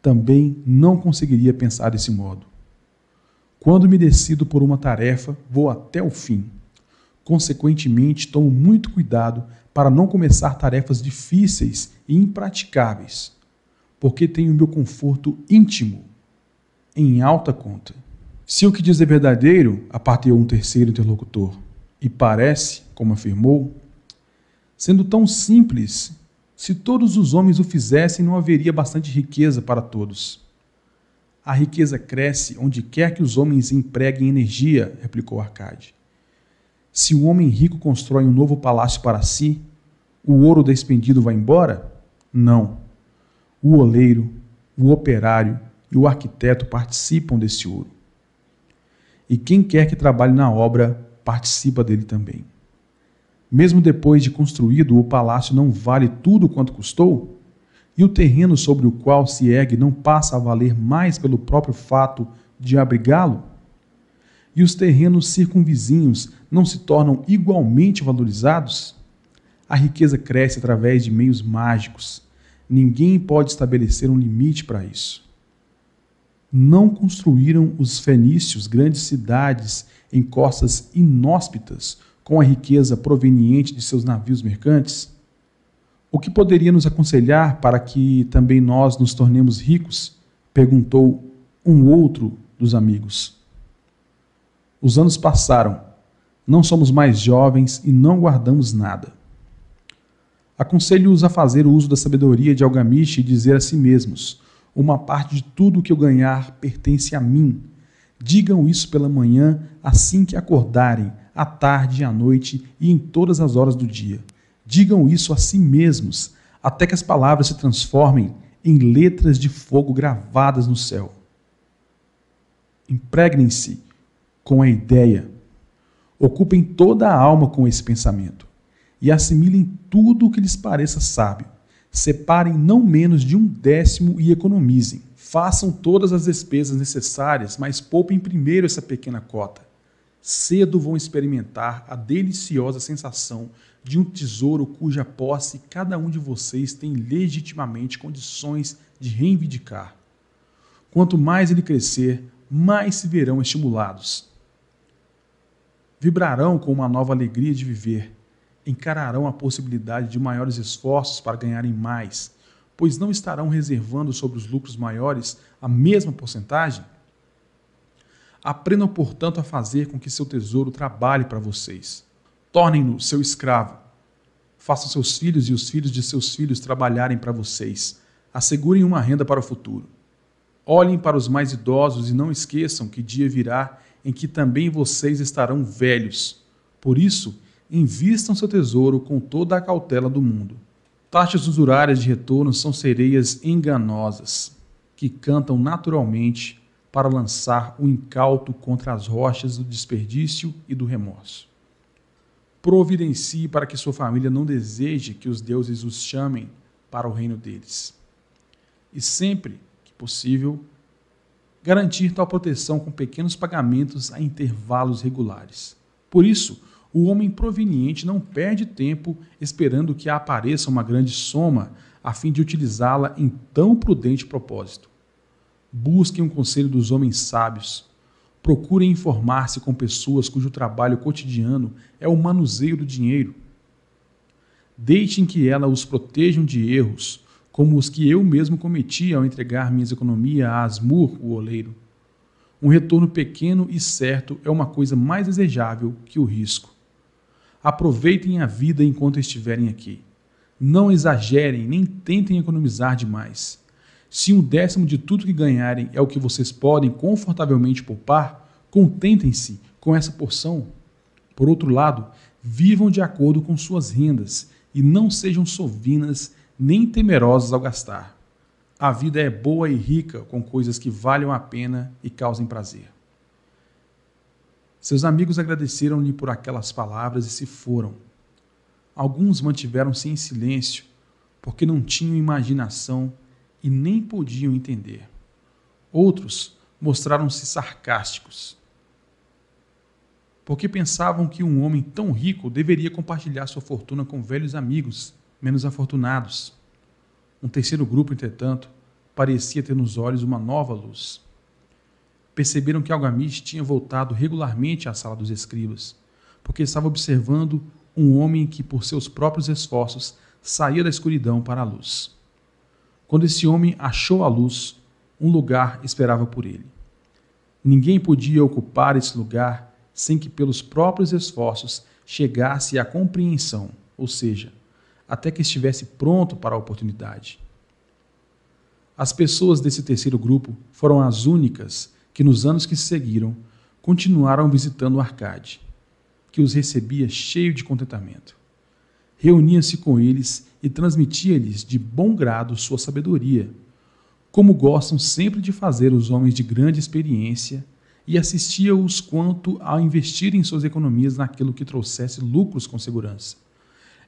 Speaker 2: Também não conseguiria pensar desse modo. Quando me decido por uma tarefa, vou até o fim. Consequentemente, tomo muito cuidado para não começar tarefas difíceis e impraticáveis, porque tenho meu conforto íntimo em alta conta. Se o que diz é verdadeiro, aparteou um terceiro interlocutor, e parece, como afirmou, sendo tão simples, se todos os homens o fizessem, não haveria bastante riqueza para todos. A riqueza cresce onde quer que os homens empreguem energia, replicou Arcade. Se o homem rico constrói um novo palácio para si, o ouro despendido vai embora? Não. O oleiro, o operário e o arquiteto participam desse ouro. E quem quer que trabalhe na obra participa dele também. Mesmo depois de construído, o palácio não vale tudo quanto custou? e o terreno sobre o qual se ergue não passa a valer mais pelo próprio fato de abrigá-lo? E os terrenos circunvizinhos não se tornam igualmente valorizados? A riqueza cresce através de meios mágicos. Ninguém pode estabelecer um limite para isso. Não construíram os fenícios grandes cidades em costas inóspitas com a riqueza proveniente de seus navios mercantes? O que poderia nos aconselhar para que também nós nos tornemos ricos? perguntou um outro dos amigos. Os anos passaram, não somos mais jovens e não guardamos nada. Aconselho-os a fazer uso da sabedoria de Algamish e dizer a si mesmos: Uma parte de tudo que eu ganhar pertence a mim. Digam isso pela manhã, assim que acordarem, à tarde à noite e em todas as horas do dia. Digam isso a si mesmos, até que as palavras se transformem em letras de fogo gravadas no céu. Impregnem-se com a ideia. Ocupem toda a alma com esse pensamento e assimilem tudo o que lhes pareça sábio. Separem não menos de um décimo e economizem. Façam todas as despesas necessárias, mas poupem primeiro essa pequena cota. Cedo vão experimentar a deliciosa sensação de um tesouro cuja posse cada um de vocês tem legitimamente condições de reivindicar. Quanto mais ele crescer, mais se verão estimulados. Vibrarão com uma nova alegria de viver, encararão a possibilidade de maiores esforços para ganharem mais, pois não estarão reservando sobre os lucros maiores a mesma porcentagem? Aprendam, portanto, a fazer com que seu tesouro trabalhe para vocês. Tornem-no seu escravo. Façam seus filhos e os filhos de seus filhos trabalharem para vocês. Assegurem uma renda para o futuro. Olhem para os mais idosos e não esqueçam que dia virá em que também vocês estarão velhos. Por isso, invistam seu tesouro com toda a cautela do mundo. Taxas usurárias de retorno são sereias enganosas, que cantam naturalmente para lançar o incauto contra as rochas do desperdício e do remorso. Providencie para que sua família não deseje que os deuses os chamem para o reino deles. E sempre que possível, garantir tal proteção com pequenos pagamentos a intervalos regulares. Por isso, o homem proveniente não perde tempo esperando que apareça uma grande soma a fim de utilizá-la em tão prudente propósito. Busquem um conselho dos homens sábios. Procurem informar-se com pessoas cujo trabalho cotidiano é o manuseio do dinheiro. Deixem que ela os protejam de erros, como os que eu mesmo cometi ao entregar minhas economias a Asmur, o oleiro. Um retorno pequeno e certo é uma coisa mais desejável que o risco. Aproveitem a vida enquanto estiverem aqui. Não exagerem nem tentem economizar demais. Se um décimo de tudo que ganharem é o que vocês podem confortavelmente poupar, contentem-se com essa porção. Por outro lado, vivam de acordo com suas rendas e não sejam sovinas nem temerosos ao gastar. A vida é boa e rica com coisas que valham a pena e causem prazer. Seus amigos agradeceram-lhe por aquelas palavras e se foram. Alguns mantiveram-se em silêncio, porque não tinham imaginação e nem podiam entender. Outros mostraram-se sarcásticos, porque pensavam que um homem tão rico deveria compartilhar sua fortuna com velhos amigos menos afortunados. Um terceiro grupo, entretanto, parecia ter nos olhos uma nova luz perceberam que Algamish tinha voltado regularmente à sala dos escribas, porque estava observando um homem que, por seus próprios esforços, saía da escuridão para a luz. Quando esse homem achou a luz, um lugar esperava por ele. Ninguém podia ocupar esse lugar sem que, pelos próprios esforços, chegasse à compreensão, ou seja, até que estivesse pronto para a oportunidade. As pessoas desse terceiro grupo foram as únicas que nos anos que se seguiram continuaram visitando o Arcade, que os recebia cheio de contentamento. Reunia-se com eles e transmitia-lhes de bom grado sua sabedoria, como gostam sempre de fazer os homens de grande experiência, e assistia-os quanto a investirem suas economias naquilo que trouxesse lucros com segurança.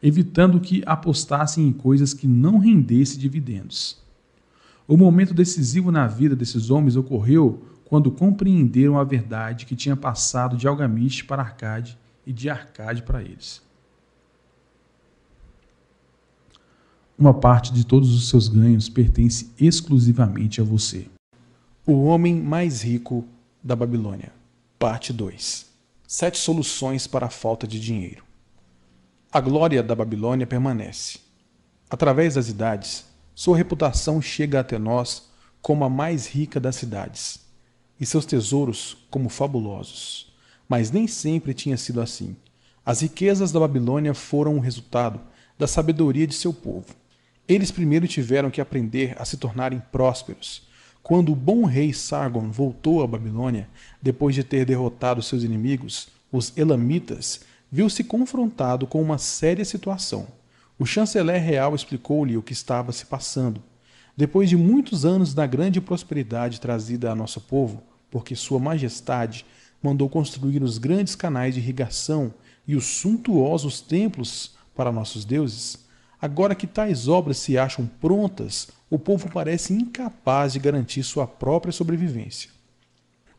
Speaker 2: Evitando que apostassem em coisas que não rendessem dividendos. O momento decisivo na vida desses homens ocorreu quando compreenderam a verdade que tinha passado de Algamish para Arcade e de Arcade para eles. Uma parte de todos os seus ganhos pertence exclusivamente a você.
Speaker 1: O homem mais rico da Babilônia. Parte 2. Sete soluções para a falta de dinheiro. A glória da Babilônia permanece. Através das idades, sua reputação chega até nós como a mais rica das cidades, e seus tesouros como fabulosos. Mas nem sempre tinha sido assim. As riquezas da Babilônia foram o resultado da sabedoria de seu povo. Eles primeiro tiveram que aprender a se tornarem prósperos. Quando o bom rei Sargon voltou à Babilônia, depois de ter derrotado seus inimigos, os Elamitas, viu-se confrontado com uma séria situação. O chanceler real explicou-lhe o que estava se passando. Depois de muitos anos da grande prosperidade trazida a nosso povo, porque Sua Majestade mandou construir os grandes canais de irrigação e os suntuosos templos para nossos deuses, agora que tais obras se acham prontas, o povo parece incapaz de garantir sua própria sobrevivência.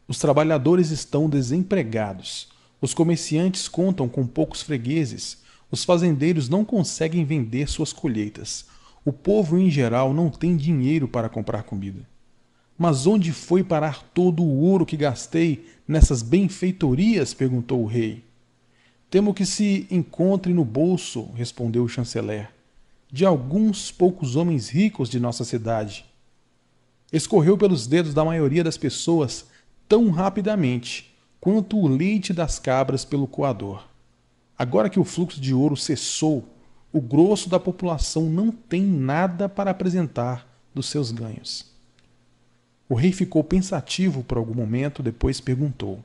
Speaker 1: Os trabalhadores estão desempregados, os comerciantes contam com poucos fregueses, os fazendeiros não conseguem vender suas colheitas, o povo em geral não tem dinheiro para comprar comida. Mas onde foi parar todo o ouro que gastei nessas benfeitorias? perguntou o rei. Temo que se encontre no bolso, respondeu o chanceler, de alguns poucos homens ricos de nossa cidade. Escorreu pelos dedos da maioria das pessoas tão rapidamente quanto o leite das cabras pelo coador. Agora que o fluxo de ouro cessou, o grosso da população não tem nada para apresentar dos seus ganhos. O rei ficou pensativo por algum momento, depois perguntou: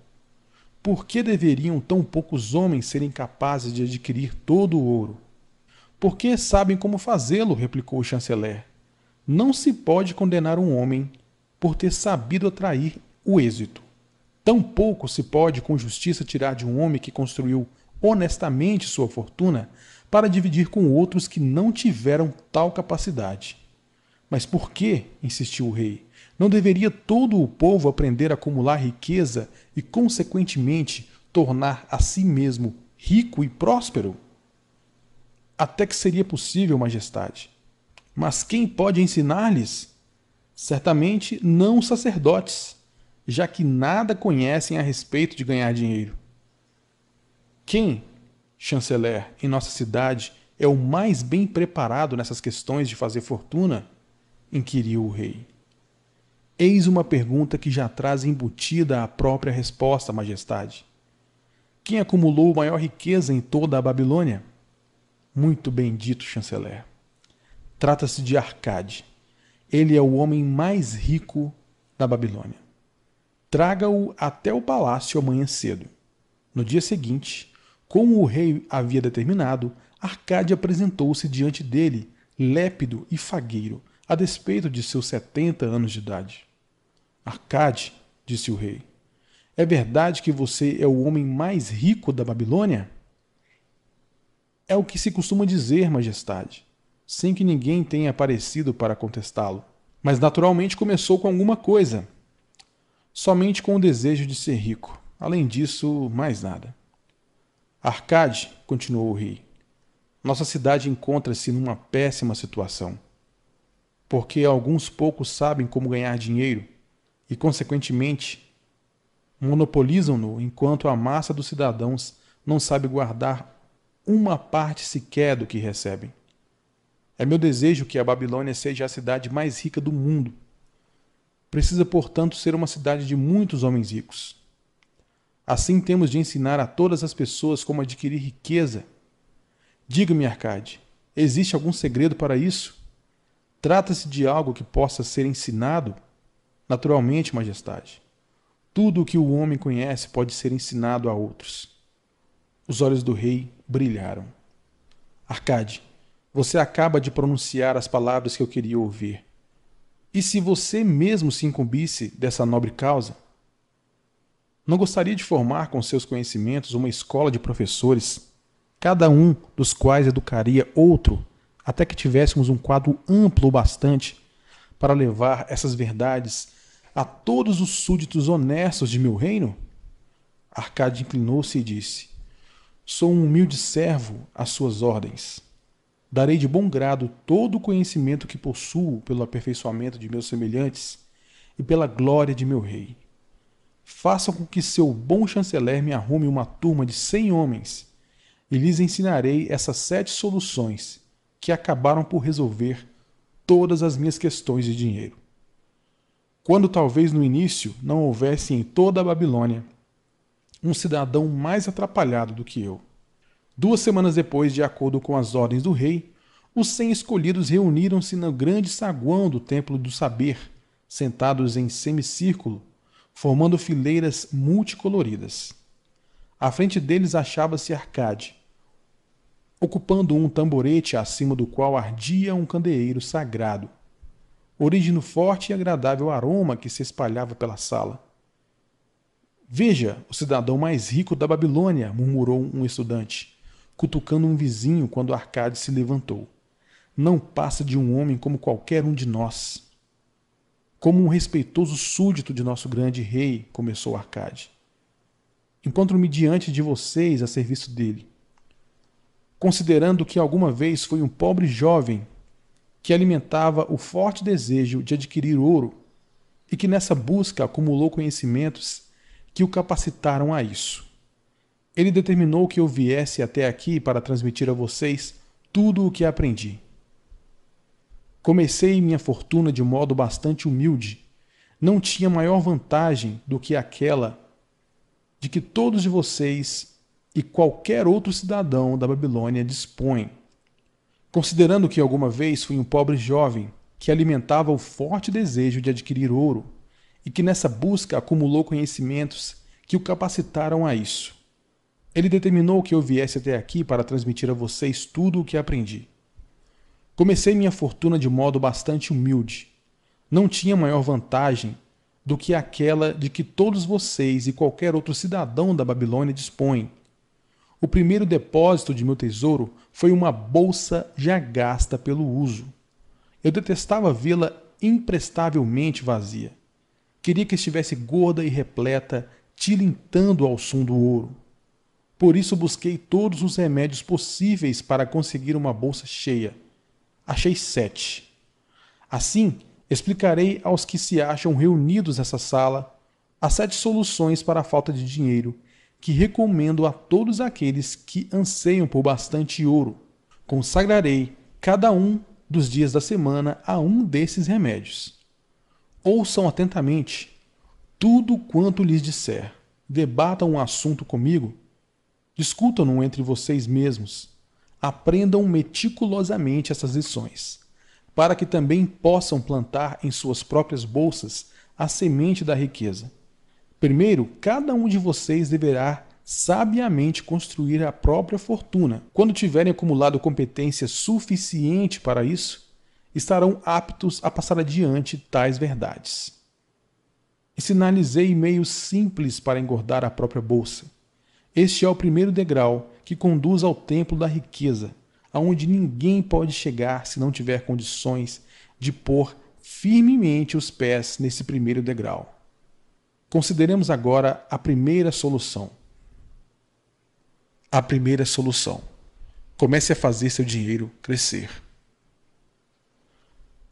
Speaker 1: Por que deveriam tão poucos homens serem capazes de adquirir todo o ouro? Porque sabem como fazê-lo, replicou o chanceler. Não se pode condenar um homem por ter sabido atrair o êxito. Tampouco se pode com justiça tirar de um homem que construiu honestamente sua fortuna para dividir com outros que não tiveram tal capacidade. Mas por que, insistiu o rei, não deveria todo o povo aprender a acumular riqueza e, consequentemente, tornar a si mesmo rico e próspero? Até que seria possível, majestade. Mas quem pode ensinar-lhes? Certamente não os sacerdotes, já que nada conhecem a respeito de ganhar dinheiro. Quem, chanceler, em nossa cidade é o mais bem preparado nessas questões de fazer fortuna? inquiriu o rei. Eis uma pergunta que já traz embutida a própria resposta, Majestade. Quem acumulou maior riqueza em toda a Babilônia? Muito bem dito, chanceler. Trata-se de Arcade. Ele é o homem mais rico da Babilônia. Traga-o até o palácio amanhã cedo. No dia seguinte, como o rei havia determinado, Arcade apresentou-se diante dele, lépido e fagueiro, a despeito de seus setenta anos de idade. Arcade, disse o rei, é verdade que você é o homem mais rico da Babilônia? É o que se costuma dizer, majestade, sem que ninguém tenha aparecido para contestá-lo. Mas naturalmente começou com alguma coisa. Somente com o desejo de ser rico. Além disso, mais nada. Arcade, continuou o rei, nossa cidade encontra-se numa péssima situação porque alguns poucos sabem como ganhar dinheiro e, consequentemente, monopolizam-no, enquanto a massa dos cidadãos não sabe guardar uma parte sequer do que recebem. É meu desejo que a Babilônia seja a cidade mais rica do mundo. Precisa, portanto, ser uma cidade de muitos homens ricos. Assim temos de ensinar a todas as pessoas como adquirir riqueza. Diga-me, Arcade, existe algum segredo para isso? Trata-se de algo que possa ser ensinado? Naturalmente, Majestade. Tudo o que o homem conhece pode ser ensinado a outros. Os olhos do rei brilharam. Arcade, você acaba de pronunciar as palavras que eu queria ouvir. E se você mesmo se incumbisse dessa nobre causa? Não gostaria de formar com seus conhecimentos uma escola de professores
Speaker 2: cada um dos quais educaria outro, até que tivéssemos um quadro amplo o bastante para levar essas verdades a todos os súditos honestos de meu reino? Arcade inclinou-se e disse: Sou um humilde servo às suas ordens. Darei de bom grado todo o conhecimento que possuo pelo aperfeiçoamento de meus semelhantes e pela glória de meu rei. Façam com que seu bom chanceler me arrume uma turma de cem homens, e lhes ensinarei essas sete soluções que acabaram por resolver todas as minhas questões de dinheiro. Quando talvez no início não houvesse em toda a Babilônia um cidadão mais atrapalhado do que eu. Duas semanas depois, de acordo com as ordens do rei, os cem escolhidos reuniram-se no grande saguão do Templo do Saber, sentados em semicírculo, formando fileiras multicoloridas. À frente deles achava-se Arcade, ocupando um tamborete acima do qual ardia um candeeiro sagrado, origem forte e agradável aroma que se espalhava pela sala. Veja, o cidadão mais rico da Babilônia, murmurou um estudante, cutucando um vizinho quando Arcade se levantou. Não passa de um homem como qualquer um de nós. Como um respeitoso súdito de nosso grande rei, começou Arcade. Encontro-me diante de vocês a serviço dele. Considerando que alguma vez fui um pobre jovem que alimentava o forte desejo de adquirir ouro e que nessa busca acumulou conhecimentos que o capacitaram a isso. Ele determinou que eu viesse até aqui para transmitir a vocês tudo o que aprendi. Comecei minha fortuna de modo bastante humilde. Não tinha maior vantagem do que aquela de que todos de vocês e qualquer outro cidadão da Babilônia dispõem. Considerando que alguma vez fui um pobre jovem que alimentava o forte desejo de adquirir ouro, e que nessa busca acumulou conhecimentos que o capacitaram a isso. Ele determinou que eu viesse até aqui para transmitir a vocês tudo o que aprendi. Comecei minha fortuna de modo bastante humilde. Não tinha maior vantagem do que aquela de que todos vocês e qualquer outro cidadão da Babilônia dispõem. O primeiro depósito de meu tesouro foi uma bolsa já gasta pelo uso. Eu detestava vê-la imprestavelmente vazia. Queria que estivesse gorda e repleta, tilintando ao som do ouro. Por isso busquei todos os remédios possíveis para conseguir uma bolsa cheia. Achei sete. Assim, explicarei aos que se acham reunidos nessa sala as sete soluções para a falta de dinheiro que recomendo a todos aqueles que anseiam por bastante ouro. Consagrarei cada um dos dias da semana a um desses remédios. Ouçam atentamente tudo quanto lhes disser. Debatam um assunto comigo. Discutam-no entre vocês mesmos. Aprendam meticulosamente essas lições, para que também possam plantar em suas próprias bolsas a semente da riqueza. Primeiro, cada um de vocês deverá sabiamente construir a própria fortuna. Quando tiverem acumulado competência suficiente para isso, estarão aptos a passar adiante tais verdades. E sinalizei meios simples para engordar a própria bolsa. Este é o primeiro degrau que conduz ao templo da riqueza, aonde ninguém pode chegar se não tiver condições de pôr firmemente os pés nesse primeiro degrau. Consideremos agora a primeira solução. A primeira solução. Comece a fazer seu dinheiro crescer.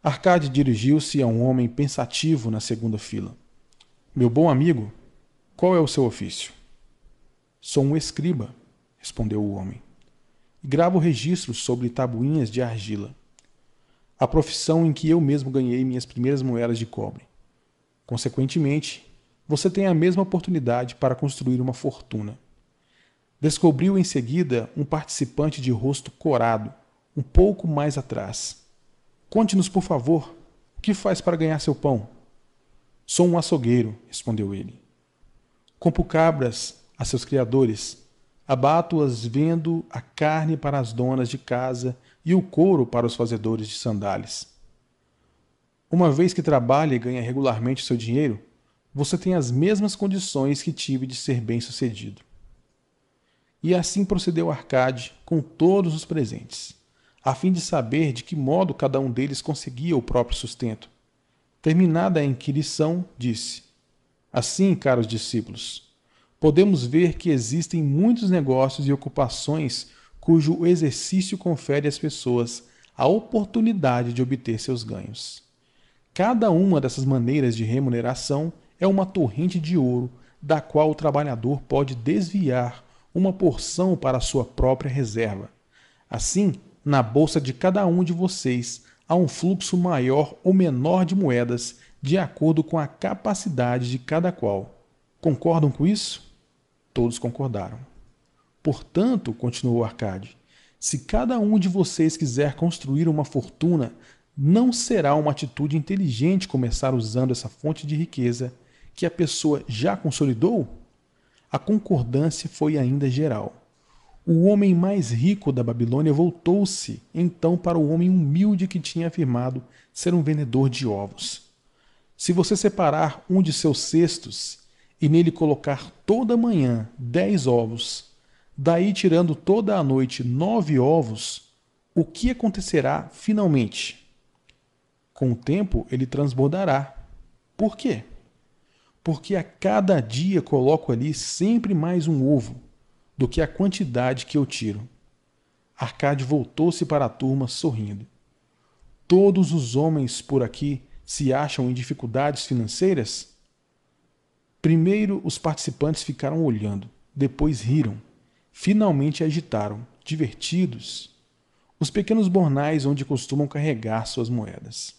Speaker 2: Arcade dirigiu-se a um homem pensativo na segunda fila. Meu bom amigo, qual é o seu ofício? Sou um escriba, respondeu o homem, gravo registros sobre tabuinhas de argila. A profissão em que eu mesmo ganhei minhas primeiras moedas de cobre. Consequentemente, você tem a mesma oportunidade para construir uma fortuna. Descobriu em seguida um participante de rosto corado, um pouco mais atrás. Conte-nos, por favor, o que faz para ganhar seu pão? Sou um açougueiro, respondeu ele. Compro cabras a seus criadores, abato-as vendo a carne para as donas de casa e o couro para os fazedores de sandálias. Uma vez que trabalha e ganha regularmente seu dinheiro, você tem as mesmas condições que tive de ser bem-sucedido. E assim procedeu Arcade com todos os presentes, a fim de saber de que modo cada um deles conseguia o próprio sustento. Terminada a inquirição, disse: Assim, caros discípulos, podemos ver que existem muitos negócios e ocupações cujo exercício confere às pessoas a oportunidade de obter seus ganhos. Cada uma dessas maneiras de remuneração é uma torrente de ouro da qual o trabalhador pode desviar uma porção para a sua própria reserva. Assim, na bolsa de cada um de vocês há um fluxo maior ou menor de moedas de acordo com a capacidade de cada qual. Concordam com isso? Todos concordaram. Portanto, continuou Arcade, se cada um de vocês quiser construir uma fortuna, não será uma atitude inteligente começar usando essa fonte de riqueza que a pessoa já consolidou? A concordância foi ainda geral. O homem mais rico da Babilônia voltou-se então para o homem humilde que tinha afirmado ser um vendedor de ovos. Se você separar um de seus cestos e nele colocar toda manhã dez ovos, Daí, tirando toda a noite nove ovos, o que acontecerá finalmente? Com o tempo ele transbordará. Por quê? Porque a cada dia coloco ali sempre mais um ovo do que a quantidade que eu tiro. Arcade voltou-se para a turma sorrindo. Todos os homens por aqui se acham em dificuldades financeiras? Primeiro os participantes ficaram olhando, depois riram finalmente agitaram, divertidos, os pequenos bornais onde costumam carregar suas moedas.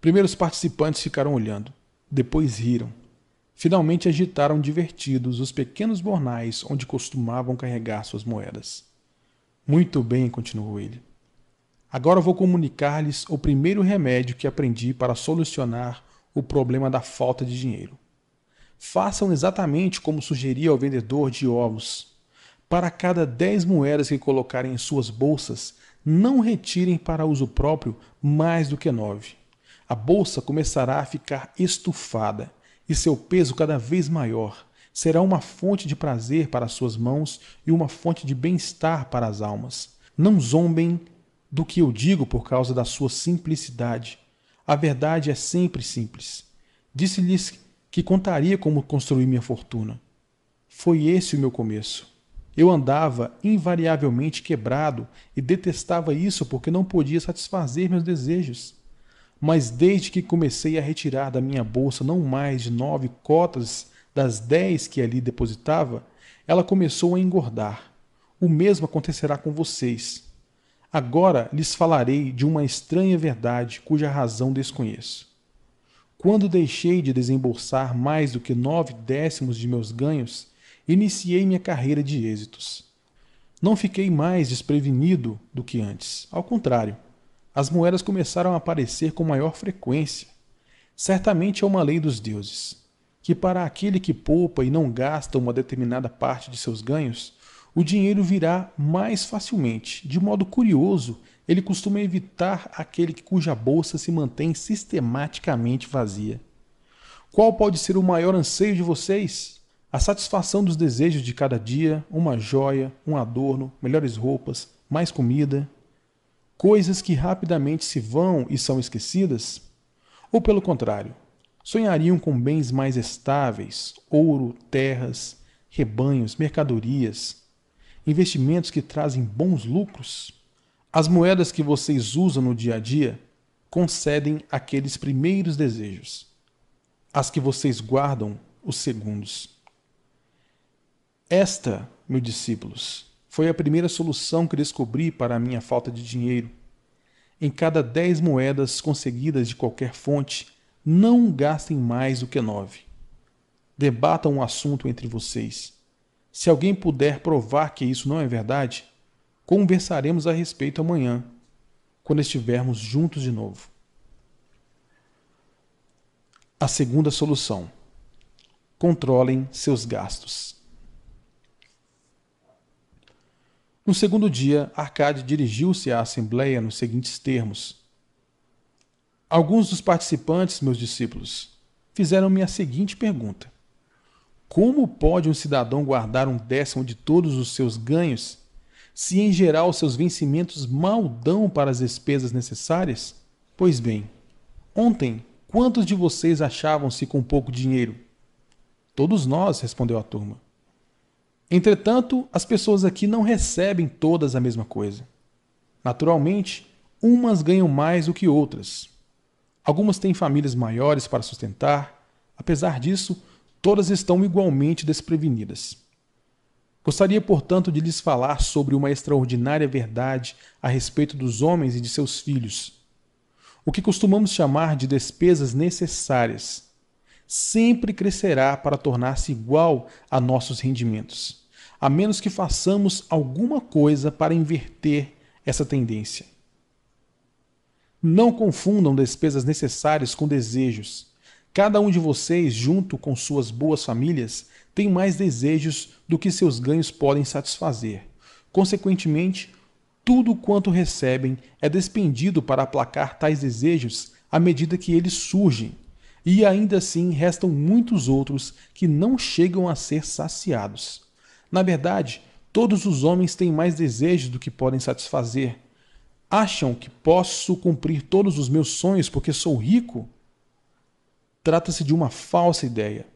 Speaker 2: Primeiro os participantes ficaram olhando, depois riram. Finalmente agitaram divertidos os pequenos bornais onde costumavam carregar suas moedas. Muito bem, continuou ele. Agora vou comunicar-lhes o primeiro remédio que aprendi para solucionar o problema da falta de dinheiro. Façam exatamente como sugeria o vendedor de ovos para cada dez moedas que colocarem em suas bolsas, não retirem para uso próprio mais do que nove. A bolsa começará a ficar estufada e seu peso cada vez maior. Será uma fonte de prazer para as suas mãos e uma fonte de bem-estar para as almas. Não zombem do que eu digo por causa da sua simplicidade. A verdade é sempre simples. Disse-lhes que contaria como construir minha fortuna. Foi esse o meu começo. Eu andava invariavelmente quebrado e detestava isso porque não podia satisfazer meus desejos. Mas desde que comecei a retirar da minha bolsa não mais de nove cotas das dez que ali depositava, ela começou a engordar. O mesmo acontecerá com vocês. Agora lhes falarei de uma estranha verdade cuja razão desconheço. Quando deixei de desembolsar mais do que nove décimos de meus ganhos, iniciei minha carreira de êxitos. Não fiquei mais desprevenido do que antes. Ao contrário, as moedas começaram a aparecer com maior frequência. Certamente é uma lei dos deuses, que para aquele que poupa e não gasta uma determinada parte de seus ganhos, o dinheiro virá mais facilmente. De modo curioso, ele costuma evitar aquele cuja bolsa se mantém sistematicamente vazia. Qual pode ser o maior anseio de vocês? A satisfação dos desejos de cada dia, uma joia, um adorno, melhores roupas, mais comida, coisas que rapidamente se vão e são esquecidas? Ou pelo contrário, sonhariam com bens mais estáveis, ouro, terras, rebanhos, mercadorias, investimentos que trazem bons lucros? As moedas que vocês usam no dia a dia concedem aqueles primeiros desejos. As que vocês guardam, os segundos. Esta, meus discípulos, foi a primeira solução que descobri para a minha falta de dinheiro. Em cada dez moedas conseguidas de qualquer fonte, não gastem mais do que nove. Debatam o assunto entre vocês. Se alguém puder provar que isso não é verdade, conversaremos a respeito amanhã, quando estivermos juntos de novo. A segunda solução: controlem seus gastos. No segundo dia, Arcade dirigiu-se à Assembleia nos seguintes termos: Alguns dos participantes, meus discípulos, fizeram-me a seguinte pergunta: Como pode um cidadão guardar um décimo de todos os seus ganhos, se em geral seus vencimentos mal dão para as despesas necessárias? Pois bem, ontem, quantos de vocês achavam-se com pouco dinheiro? Todos nós, respondeu a turma. Entretanto, as pessoas aqui não recebem todas a mesma coisa. Naturalmente, umas ganham mais do que outras. Algumas têm famílias maiores para sustentar. Apesar disso, todas estão igualmente desprevenidas. Gostaria, portanto, de lhes falar sobre uma extraordinária verdade a respeito dos homens e de seus filhos. O que costumamos chamar de despesas necessárias sempre crescerá para tornar-se igual a nossos rendimentos, a menos que façamos alguma coisa para inverter essa tendência. Não confundam despesas necessárias com desejos. Cada um de vocês, junto com suas boas famílias, tem mais desejos do que seus ganhos podem satisfazer. Consequentemente, tudo quanto recebem é despendido para aplacar tais desejos à medida que eles surgem, e ainda assim restam muitos outros que não chegam a ser saciados. Na verdade, Todos os homens têm mais desejos do que podem satisfazer. Acham que posso cumprir todos os meus sonhos porque sou rico? Trata-se de uma falsa ideia.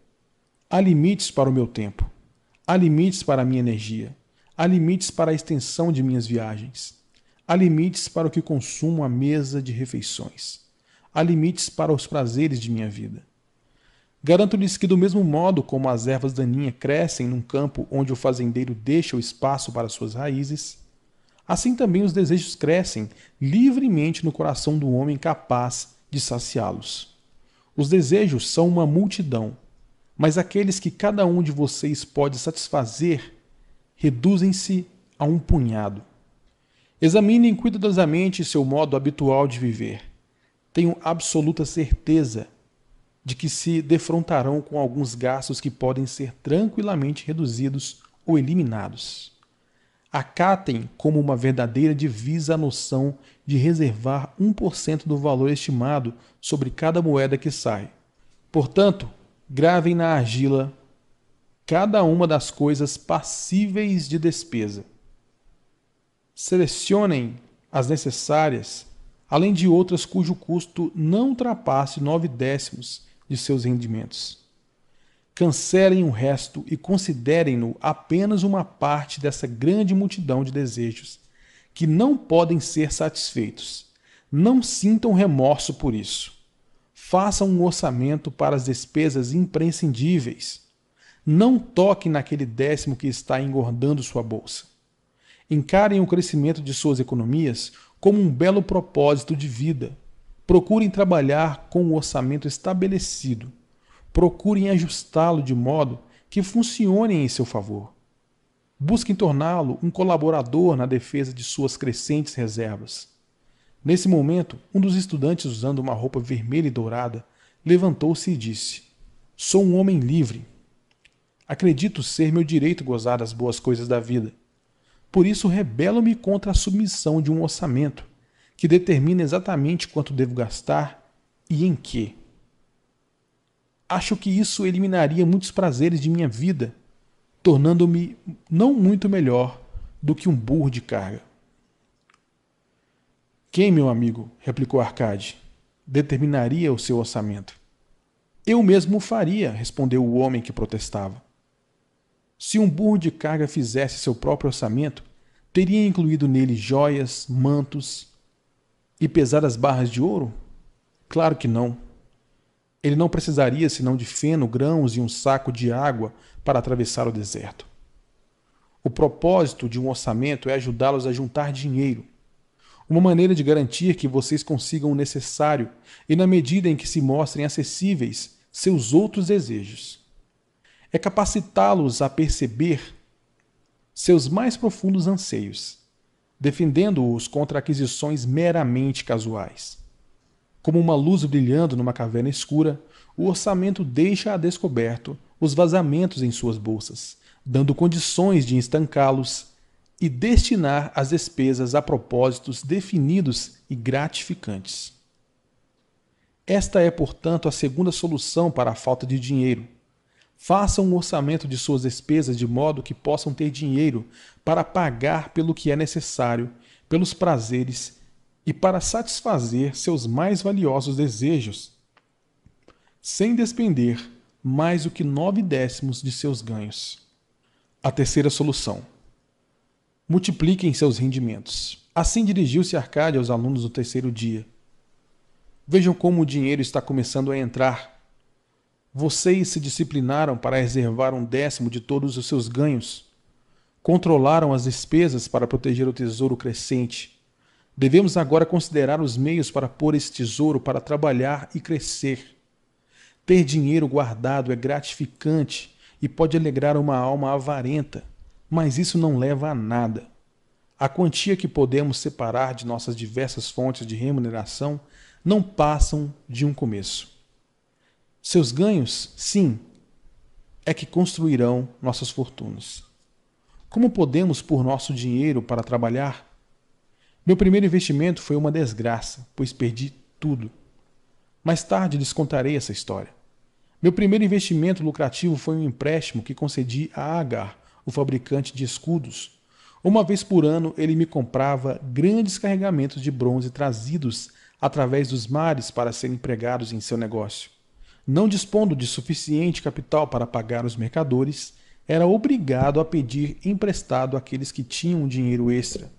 Speaker 2: Há limites para o meu tempo. Há limites para a minha energia. Há limites para a extensão de minhas viagens. Há limites para o que consumo à mesa de refeições. Há limites para os prazeres de minha vida. Garanto-lhes que, do mesmo modo como as ervas daninhas crescem num campo onde o fazendeiro deixa o espaço para suas raízes, assim também os desejos crescem livremente no coração do homem capaz de saciá-los. Os desejos são uma multidão, mas aqueles que cada um de vocês pode satisfazer reduzem-se a um punhado. Examinem cuidadosamente seu modo habitual de viver. Tenho absoluta certeza de que se defrontarão com alguns gastos que podem ser tranquilamente reduzidos ou eliminados. Acatem como uma verdadeira divisa a noção de reservar 1% do valor estimado sobre cada moeda que sai. Portanto, gravem na argila cada uma das coisas passíveis de despesa. Selecionem as necessárias, além de outras cujo custo não ultrapasse nove décimos de seus rendimentos. Cancelem o resto e considerem-no apenas uma parte dessa grande multidão de desejos que não podem ser satisfeitos. Não sintam remorso por isso. Façam um orçamento para as despesas imprescindíveis. Não toquem naquele décimo que está engordando sua bolsa. Encarem o crescimento de suas economias como um belo propósito de vida Procurem trabalhar com o orçamento estabelecido. Procurem ajustá-lo de modo que funcione em seu favor. Busquem torná-lo um colaborador na defesa de suas crescentes reservas. Nesse momento, um dos estudantes, usando uma roupa vermelha e dourada, levantou-se e disse: Sou um homem livre. Acredito ser meu direito gozar das boas coisas da vida. Por isso rebelo-me contra a submissão de um orçamento que determina exatamente quanto devo gastar e em que. Acho que isso eliminaria muitos prazeres de minha vida, tornando-me não muito melhor do que um burro de carga. Quem, meu amigo, replicou Arcade, determinaria o seu orçamento? Eu mesmo o faria, respondeu o homem que protestava. Se um burro de carga fizesse seu próprio orçamento, teria incluído nele joias, mantos, e pesar as barras de ouro? Claro que não. Ele não precisaria senão de feno, grãos e um saco de água para atravessar o deserto. O propósito de um orçamento é ajudá-los a juntar dinheiro. Uma maneira de garantir que vocês consigam o necessário e, na medida em que se mostrem acessíveis, seus outros desejos. É capacitá-los a perceber seus mais profundos anseios defendendo-os contra aquisições meramente casuais. Como uma luz brilhando numa caverna escura, o orçamento deixa a descoberto os vazamentos em suas bolsas, dando condições de estancá-los e destinar as despesas a propósitos definidos e gratificantes. Esta é, portanto, a segunda solução para a falta de dinheiro. Façam um orçamento de suas despesas de modo que possam ter dinheiro para pagar pelo que é necessário, pelos prazeres e para satisfazer seus mais valiosos desejos, sem despender mais do que nove décimos de seus ganhos. A terceira solução: multipliquem seus rendimentos. Assim dirigiu-se Arcade aos alunos do terceiro dia. Vejam como o dinheiro está começando a entrar vocês se disciplinaram para reservar um décimo de todos os seus ganhos. Controlaram as despesas para proteger o tesouro crescente. Devemos agora considerar os meios para pôr esse tesouro para trabalhar e crescer. Ter dinheiro guardado é gratificante e pode alegrar uma alma avarenta, mas isso não leva a nada. A quantia que podemos separar de nossas diversas fontes de remuneração não passam de um começo. Seus ganhos, sim, é que construirão nossas fortunas. Como podemos pôr nosso dinheiro para trabalhar? Meu primeiro investimento foi uma desgraça, pois perdi tudo. Mais tarde lhes contarei essa história. Meu primeiro investimento lucrativo foi um empréstimo que concedi a Agar, o fabricante de escudos. Uma vez por ano ele me comprava grandes carregamentos de bronze trazidos através dos mares para serem empregados em seu negócio não dispondo de suficiente capital para pagar os mercadores, era obrigado a pedir emprestado àqueles que tinham dinheiro extra.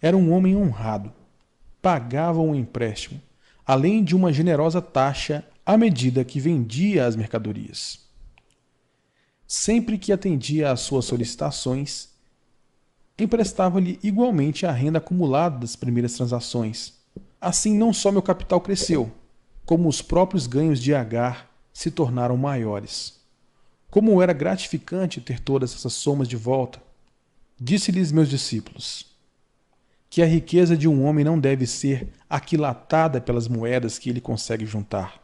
Speaker 2: Era um homem honrado. Pagava um empréstimo, além de uma generosa taxa à medida que vendia as mercadorias. Sempre que atendia às suas solicitações, emprestava-lhe igualmente a renda acumulada das primeiras transações. Assim, não só meu capital cresceu, como os próprios ganhos de Agar se tornaram maiores. Como era gratificante ter todas essas somas de volta, disse-lhes meus discípulos que a riqueza de um homem não deve ser aquilatada pelas moedas que ele consegue juntar.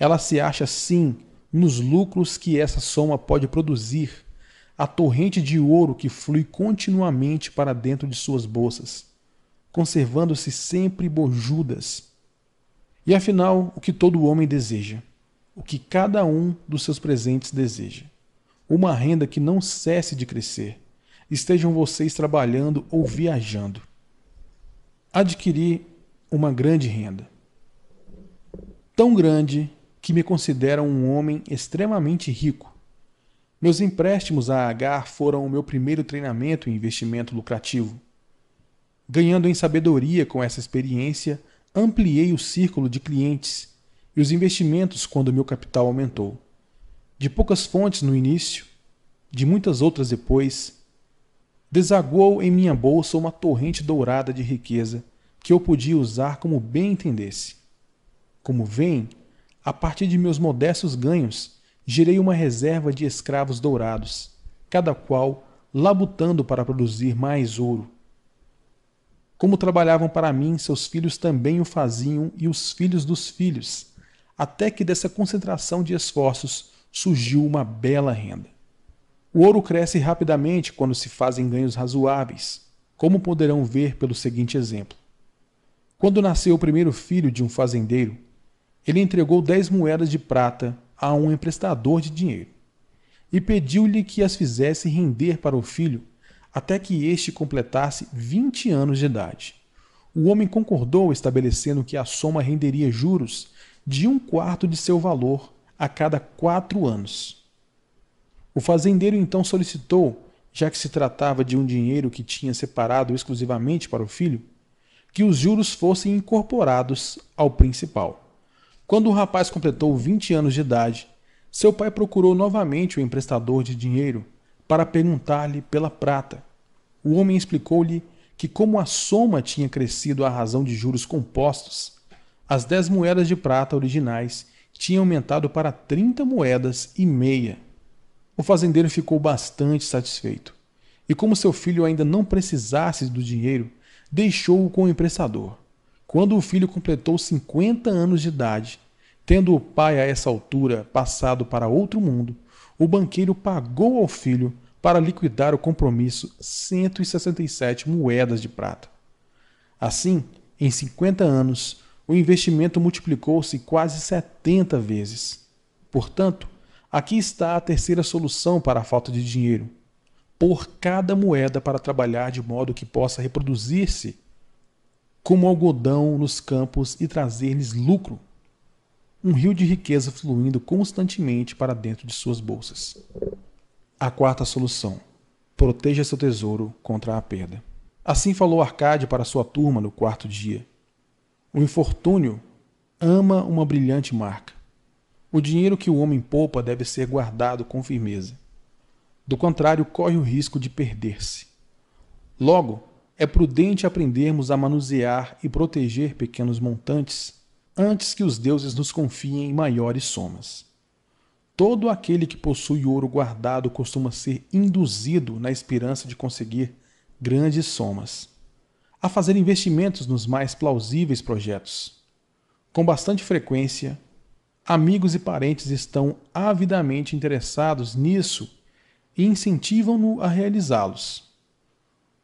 Speaker 2: Ela se acha, sim, nos lucros que essa soma pode produzir, a torrente de ouro que flui continuamente para dentro de suas bolsas, conservando-se sempre bojudas e afinal, o que todo homem deseja? O que cada um dos seus presentes deseja? Uma renda que não cesse de crescer. Estejam vocês trabalhando ou viajando. Adquiri uma grande renda. Tão grande que me consideram um homem extremamente rico. Meus empréstimos a Agar foram o meu primeiro treinamento em investimento lucrativo. Ganhando em sabedoria com essa experiência, ampliei o círculo de clientes e os investimentos quando meu capital aumentou. De poucas fontes no início, de muitas outras depois, desaguou em minha bolsa uma torrente dourada de riqueza que eu podia usar como bem entendesse. Como vem, a partir de meus modestos ganhos, gerei uma reserva de escravos dourados, cada qual labutando para produzir mais ouro como trabalhavam para mim, seus filhos também o faziam e os filhos dos filhos, até que dessa concentração de esforços surgiu uma bela renda. O ouro cresce rapidamente quando se fazem ganhos razoáveis, como poderão ver pelo seguinte exemplo. Quando nasceu o primeiro filho de um fazendeiro, ele entregou dez moedas de prata a um emprestador de dinheiro e pediu-lhe que as fizesse render para o filho até que este completasse 20 anos de idade. O homem concordou, estabelecendo que a soma renderia juros de um quarto de seu valor a cada quatro anos. O fazendeiro então solicitou, já que se tratava de um dinheiro que tinha separado exclusivamente para o filho, que os juros fossem incorporados ao principal. Quando o rapaz completou 20 anos de idade, seu pai procurou novamente o emprestador de dinheiro para perguntar-lhe pela prata. O homem explicou-lhe que, como a soma tinha crescido à razão de juros compostos, as dez moedas de prata originais tinham aumentado para trinta moedas e meia. O fazendeiro ficou bastante satisfeito, e como seu filho ainda não precisasse do dinheiro, deixou-o com o emprestador. Quando o filho completou 50 anos de idade, tendo o pai a essa altura passado para outro mundo, o banqueiro pagou ao filho, para liquidar o compromisso, 167 moedas de prata. Assim, em 50 anos, o investimento multiplicou-se quase 70 vezes. Portanto, Aqui está a terceira solução para a falta de dinheiro: pôr cada moeda para trabalhar de modo que possa reproduzir-se como algodão nos campos e trazer-lhes lucro. Um rio de riqueza fluindo constantemente para dentro de suas bolsas. A quarta solução: proteja seu tesouro contra a perda. Assim falou Arcade para sua turma no quarto dia. O infortúnio ama uma brilhante marca. O dinheiro que o homem poupa deve ser guardado com firmeza. Do contrário, corre o risco de perder-se. Logo, é prudente aprendermos a manusear e proteger pequenos montantes antes que os deuses nos confiem maiores somas. Todo aquele que possui ouro guardado costuma ser induzido na esperança de conseguir grandes somas, a fazer investimentos nos mais plausíveis projetos. Com bastante frequência, amigos e parentes estão avidamente interessados nisso e incentivam-no a realizá-los.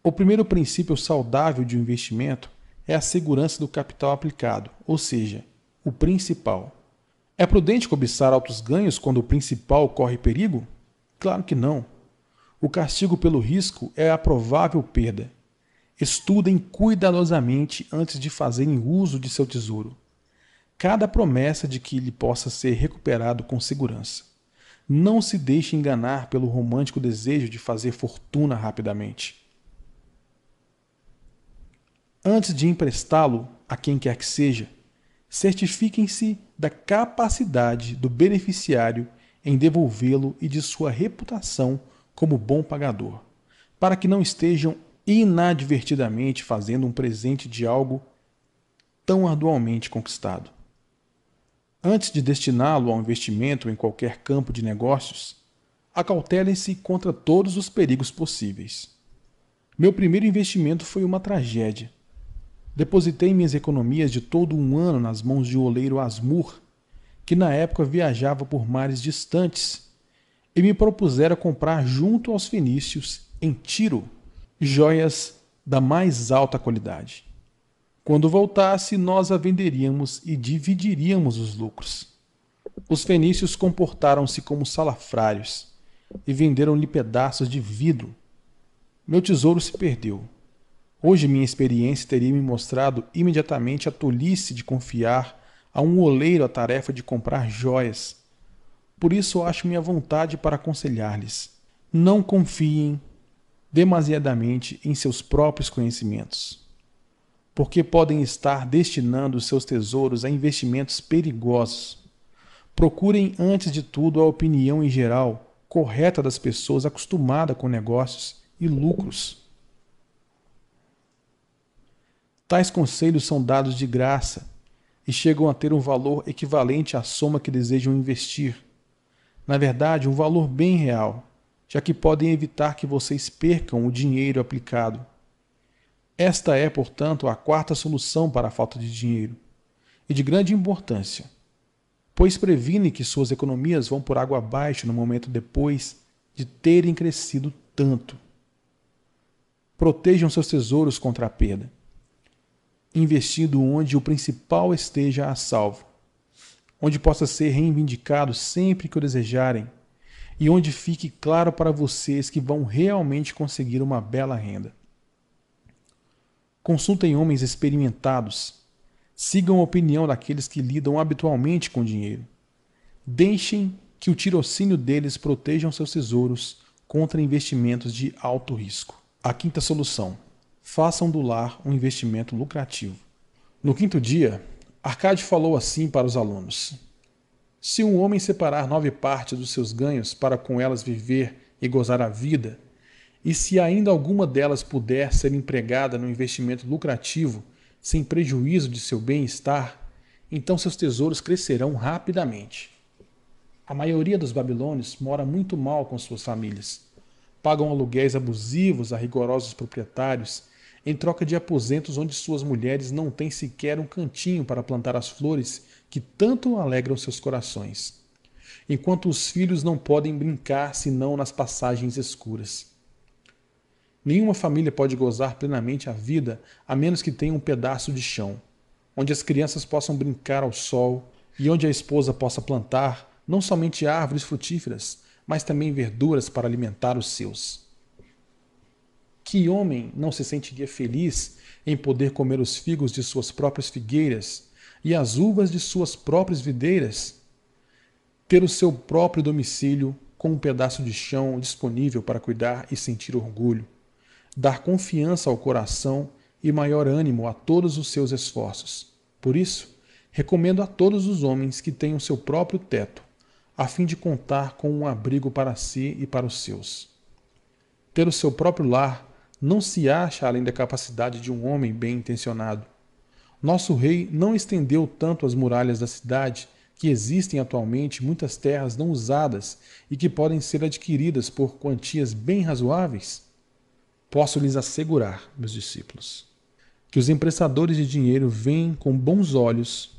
Speaker 2: O primeiro princípio saudável de um investimento é a segurança do capital aplicado, ou seja, o principal. É prudente cobiçar altos ganhos quando o principal corre perigo? Claro que não. O castigo pelo risco é a provável perda. Estudem cuidadosamente antes de fazerem uso de seu tesouro. Cada promessa de que ele possa ser recuperado com segurança. Não se deixe enganar pelo romântico desejo de fazer fortuna rapidamente. Antes de emprestá-lo a quem quer que seja, certifiquem-se da capacidade do beneficiário em devolvê-lo e de sua reputação como bom pagador, para que não estejam inadvertidamente fazendo um presente de algo tão arduamente conquistado. Antes de destiná-lo ao investimento em qualquer campo de negócios, acautelem-se contra todos os perigos possíveis. Meu primeiro investimento foi uma tragédia. Depositei minhas economias de todo um ano nas mãos de um oleiro Asmur, que na época viajava por mares distantes, e me propusera comprar junto aos fenícios, em Tiro, joias da mais alta qualidade. Quando voltasse, nós a venderíamos e dividiríamos os lucros. Os fenícios comportaram-se como salafrários e venderam-lhe pedaços de vidro. Meu tesouro se perdeu. Hoje minha experiência teria me mostrado imediatamente a tolice de confiar a um oleiro a tarefa de comprar joias. Por isso acho minha vontade para aconselhar-lhes: não confiem demasiadamente em seus próprios conhecimentos, porque podem estar destinando seus tesouros a investimentos perigosos. Procurem antes de tudo a opinião em geral correta das pessoas acostumadas com negócios e lucros. Tais conselhos são dados de graça e chegam a ter um valor equivalente à soma que desejam investir. Na verdade, um valor bem real, já que podem evitar que vocês percam o dinheiro aplicado. Esta é, portanto, a quarta solução para a falta de dinheiro, e de grande importância, pois previne que suas economias vão por água abaixo no momento depois de terem crescido tanto. Protejam seus tesouros contra a perda investido onde o principal esteja a salvo, onde possa ser reivindicado sempre que o desejarem e onde fique claro para vocês que vão realmente conseguir uma bela renda. Consultem homens experimentados. Sigam a opinião daqueles que lidam habitualmente com dinheiro. Deixem que o tirocínio deles protejam seus tesouros contra investimentos de alto risco. A quinta solução façam do lar um investimento lucrativo. No quinto dia, Arcade falou assim para os alunos: Se um homem separar nove partes dos seus ganhos para com elas viver e gozar a vida, e se ainda alguma delas puder ser empregada no investimento lucrativo, sem prejuízo de seu bem-estar, então seus tesouros crescerão rapidamente. A maioria dos babilônios mora muito mal com suas famílias. Pagam aluguéis abusivos a rigorosos proprietários em troca de aposentos onde suas mulheres não têm sequer um cantinho para plantar as flores que tanto alegram seus corações, enquanto os filhos não podem brincar senão nas passagens escuras. Nenhuma família pode gozar plenamente a vida a menos que tenha um pedaço de chão, onde as crianças possam brincar ao sol e onde a esposa possa plantar não somente árvores frutíferas, mas também verduras para alimentar os seus. Que homem não se sentiria feliz em poder comer os figos de suas próprias figueiras e as uvas de suas próprias videiras? Ter o seu próprio domicílio com um pedaço de chão disponível para cuidar e sentir orgulho, dar confiança ao coração e maior ânimo a todos os seus esforços. Por isso, recomendo a todos os homens que tenham seu próprio teto, a fim de contar com um abrigo para si e para os seus. Ter o seu próprio lar não se acha além da capacidade de um homem bem intencionado. Nosso rei não estendeu tanto as muralhas da cidade que existem atualmente muitas terras não usadas e que podem ser adquiridas por quantias bem razoáveis? Posso lhes assegurar, meus discípulos, que os emprestadores de dinheiro veem com bons olhos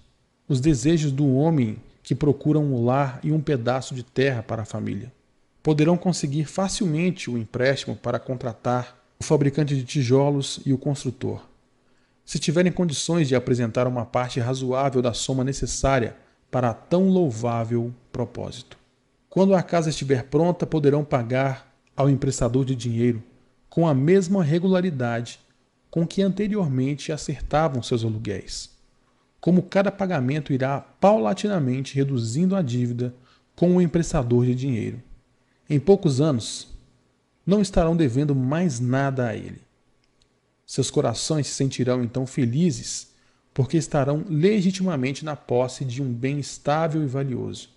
Speaker 2: os desejos do homem que procura um lar e um pedaço de terra para a família. Poderão conseguir facilmente o empréstimo para contratar o fabricante de tijolos e o construtor. Se tiverem condições de apresentar uma parte razoável da soma necessária para tão louvável propósito. Quando a casa estiver pronta, poderão pagar ao emprestador de dinheiro com a mesma regularidade com que anteriormente acertavam seus aluguéis. Como cada pagamento irá paulatinamente reduzindo a dívida com o emprestador de dinheiro. Em poucos anos, não estarão devendo mais nada a ele. Seus corações se sentirão então felizes, porque estarão legitimamente na posse de um bem estável e valioso,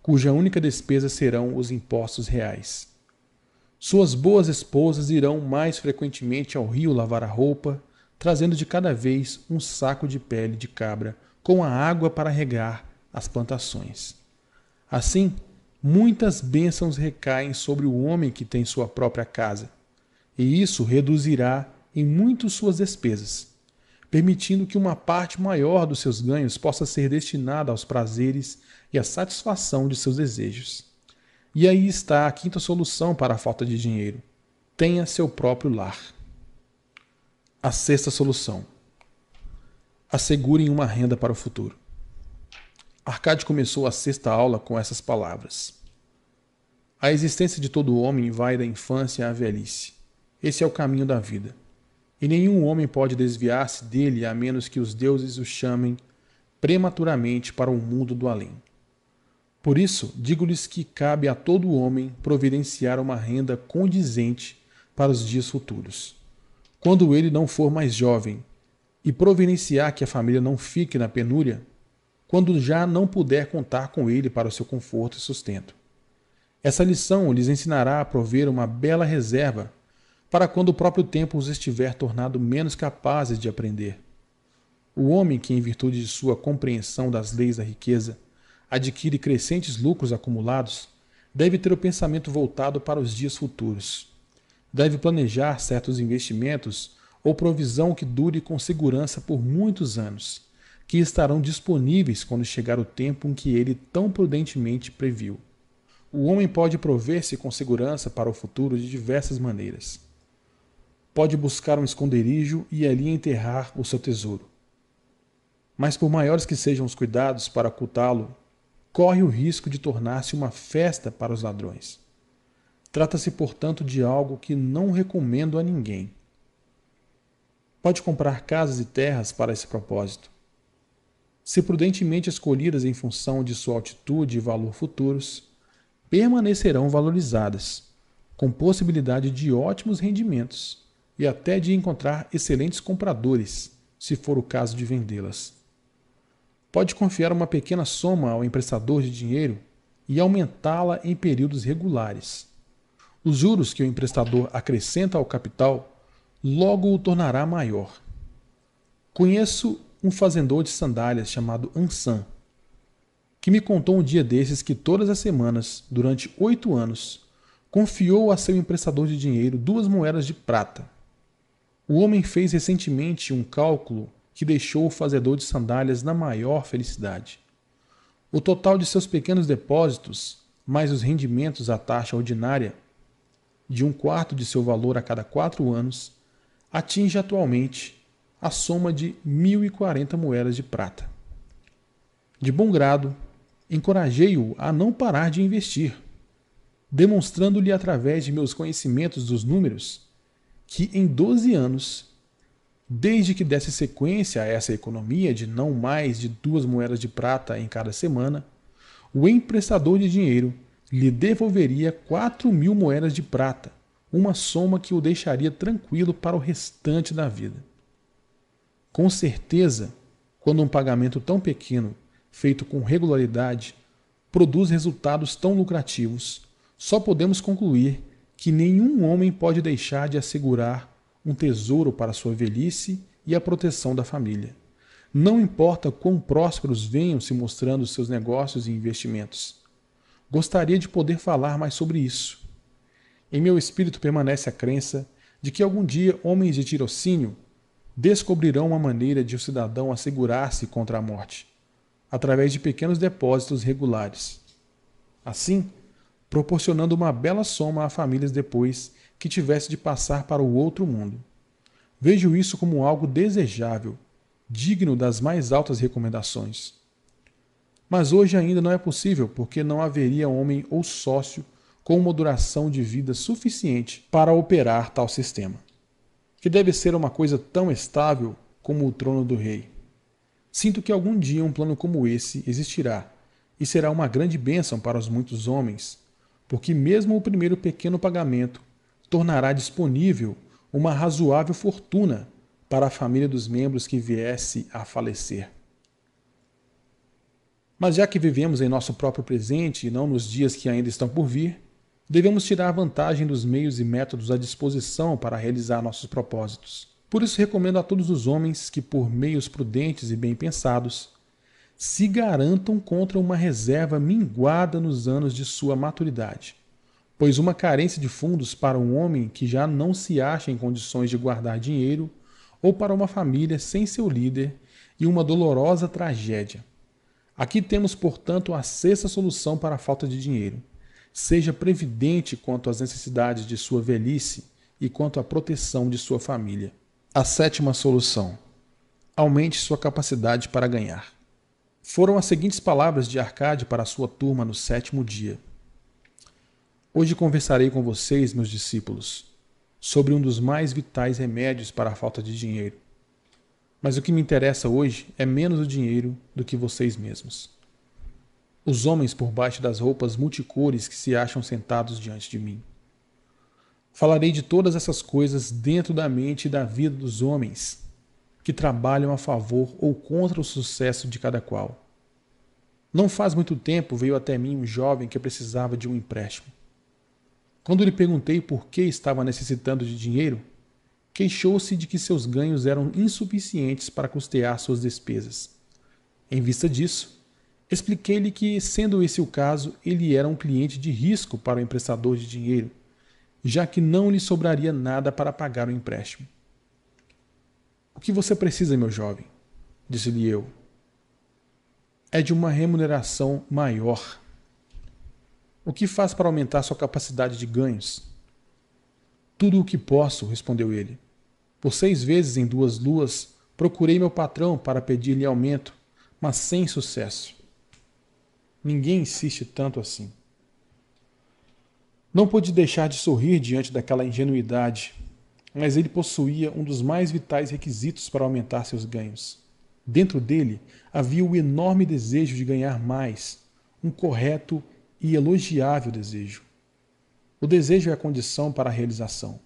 Speaker 2: cuja única despesa serão os impostos reais. Suas boas esposas irão mais frequentemente ao rio lavar a roupa, trazendo de cada vez um saco de pele de cabra com a água para regar as plantações. Assim, muitas bênçãos recaem sobre o homem que tem sua própria casa, e isso reduzirá em muito suas despesas, permitindo que uma parte maior dos seus ganhos possa ser destinada aos prazeres e à satisfação de seus desejos. E aí está a quinta solução para a falta de dinheiro: tenha seu próprio lar. A sexta solução: assegurem uma renda para o futuro. Arcade começou a sexta aula com essas palavras. A existência de todo homem vai da infância à velhice. Esse é o caminho da vida. E nenhum homem pode desviar-se dele a menos que os deuses o chamem prematuramente para o mundo do além. Por isso, digo-lhes que cabe a todo homem providenciar uma renda condizente para os dias futuros, quando ele não for mais jovem, e providenciar que a família não fique na penúria quando já não puder contar com ele para o seu conforto e sustento. Essa lição lhes ensinará a prover uma bela reserva para quando o próprio tempo os estiver tornado menos capazes de aprender. O homem que, em virtude de sua compreensão das leis da riqueza, adquire crescentes lucros acumulados, deve ter o pensamento voltado para os dias futuros. Deve planejar certos investimentos ou provisão que dure com segurança por muitos anos que estarão disponíveis quando chegar o tempo em que ele tão prudentemente previu. O homem pode prover-se com segurança para o futuro de diversas maneiras. Pode buscar um esconderijo e ali enterrar o seu tesouro. Mas, por maiores que sejam os cuidados para ocultá-lo, corre o risco de tornar-se uma festa para os ladrões. Trata-se, portanto, de algo que não recomendo a ninguém. Pode comprar casas e terras para esse propósito se prudentemente escolhidas em função de sua altitude e valor futuros, permanecerão valorizadas, com possibilidade de ótimos rendimentos e até de encontrar excelentes compradores, se for o caso de vendê-las. Pode confiar uma pequena soma ao emprestador de dinheiro e aumentá-la em períodos regulares. Os juros que o emprestador acrescenta ao capital logo o tornará maior. Conheço um fazendor de sandálias chamado Ansan, que me contou um dia desses que todas as semanas, durante oito anos, confiou a seu emprestador de dinheiro duas moedas de prata. O homem fez recentemente um cálculo que deixou o fazedor de sandálias na maior felicidade. O total de seus pequenos depósitos, mais os rendimentos à taxa ordinária, de um quarto de seu valor a cada quatro anos, atinge atualmente a soma de 1.040 moedas de prata. De bom grado, encorajei-o a não parar de investir, demonstrando-lhe através de meus conhecimentos dos números que em 12 anos, desde que desse sequência a essa economia de não mais de duas moedas de prata em cada semana, o emprestador de dinheiro lhe devolveria 4 mil moedas de prata, uma soma que o deixaria tranquilo para o restante da vida. Com certeza, quando um pagamento tão pequeno, feito com regularidade, produz resultados tão lucrativos, só podemos concluir que nenhum homem pode deixar de assegurar um tesouro para sua velhice e a proteção da família. Não importa quão prósperos venham se mostrando seus negócios e investimentos. Gostaria de poder falar mais sobre isso. Em meu espírito permanece a crença de que algum dia homens de tirocínio descobrirão uma maneira de o cidadão assegurar-se contra a morte, através de pequenos depósitos regulares. Assim, proporcionando uma bela soma a famílias depois que tivesse de passar para o outro mundo. Vejo isso como algo desejável, digno das mais altas recomendações. Mas hoje ainda não é possível, porque não haveria homem ou sócio com uma duração de vida suficiente para operar tal sistema que deve ser uma coisa tão estável como o trono do rei. Sinto que algum dia um plano como esse existirá e será uma grande bênção para os muitos homens, porque mesmo o primeiro pequeno pagamento tornará disponível uma razoável fortuna para a família dos membros que viesse a falecer. Mas já que vivemos em nosso próprio presente e não nos dias que ainda estão por vir, devemos tirar vantagem dos meios e métodos à disposição para realizar nossos propósitos. Por isso, recomendo a todos os homens que, por meios prudentes e bem pensados, se garantam contra uma reserva minguada nos anos de sua maturidade. Pois uma carência de fundos para um homem que já não se acha em condições de guardar dinheiro, ou para uma família sem seu líder, e uma dolorosa tragédia. Aqui temos, portanto, a sexta solução para a falta de dinheiro Seja previdente quanto às necessidades de sua velhice e quanto à proteção de sua família. A sétima solução: aumente sua capacidade para ganhar. Foram as seguintes palavras de Arcade para sua turma no sétimo dia. Hoje conversarei com vocês, meus discípulos, sobre um dos mais vitais remédios para a falta de dinheiro. Mas o que me interessa hoje é menos o dinheiro do que vocês mesmos os homens por baixo das roupas multicores que se acham sentados diante de mim. Falarei de todas essas coisas dentro da mente e da vida dos homens que trabalham a favor ou contra o sucesso de cada qual. Não faz muito tempo veio até mim um jovem que precisava de um empréstimo. Quando lhe perguntei por que estava necessitando de dinheiro, queixou-se de que seus ganhos eram insuficientes para custear suas despesas. Em vista disso, Expliquei-lhe que, sendo esse o caso, ele era um cliente de risco para o emprestador de dinheiro, já que não lhe sobraria nada para pagar o empréstimo. O que você precisa, meu jovem? Disse-lhe eu. É de uma remuneração maior. O que faz para aumentar sua capacidade de ganhos? Tudo o que posso, respondeu ele. Por seis vezes em duas luas procurei meu patrão para pedir-lhe aumento, mas sem sucesso. Ninguém insiste tanto assim. Não pude deixar de sorrir diante daquela ingenuidade, mas ele possuía um dos mais vitais requisitos para aumentar seus ganhos. Dentro dele havia o enorme desejo de ganhar mais, um correto e elogiável desejo. O desejo é a condição para a realização.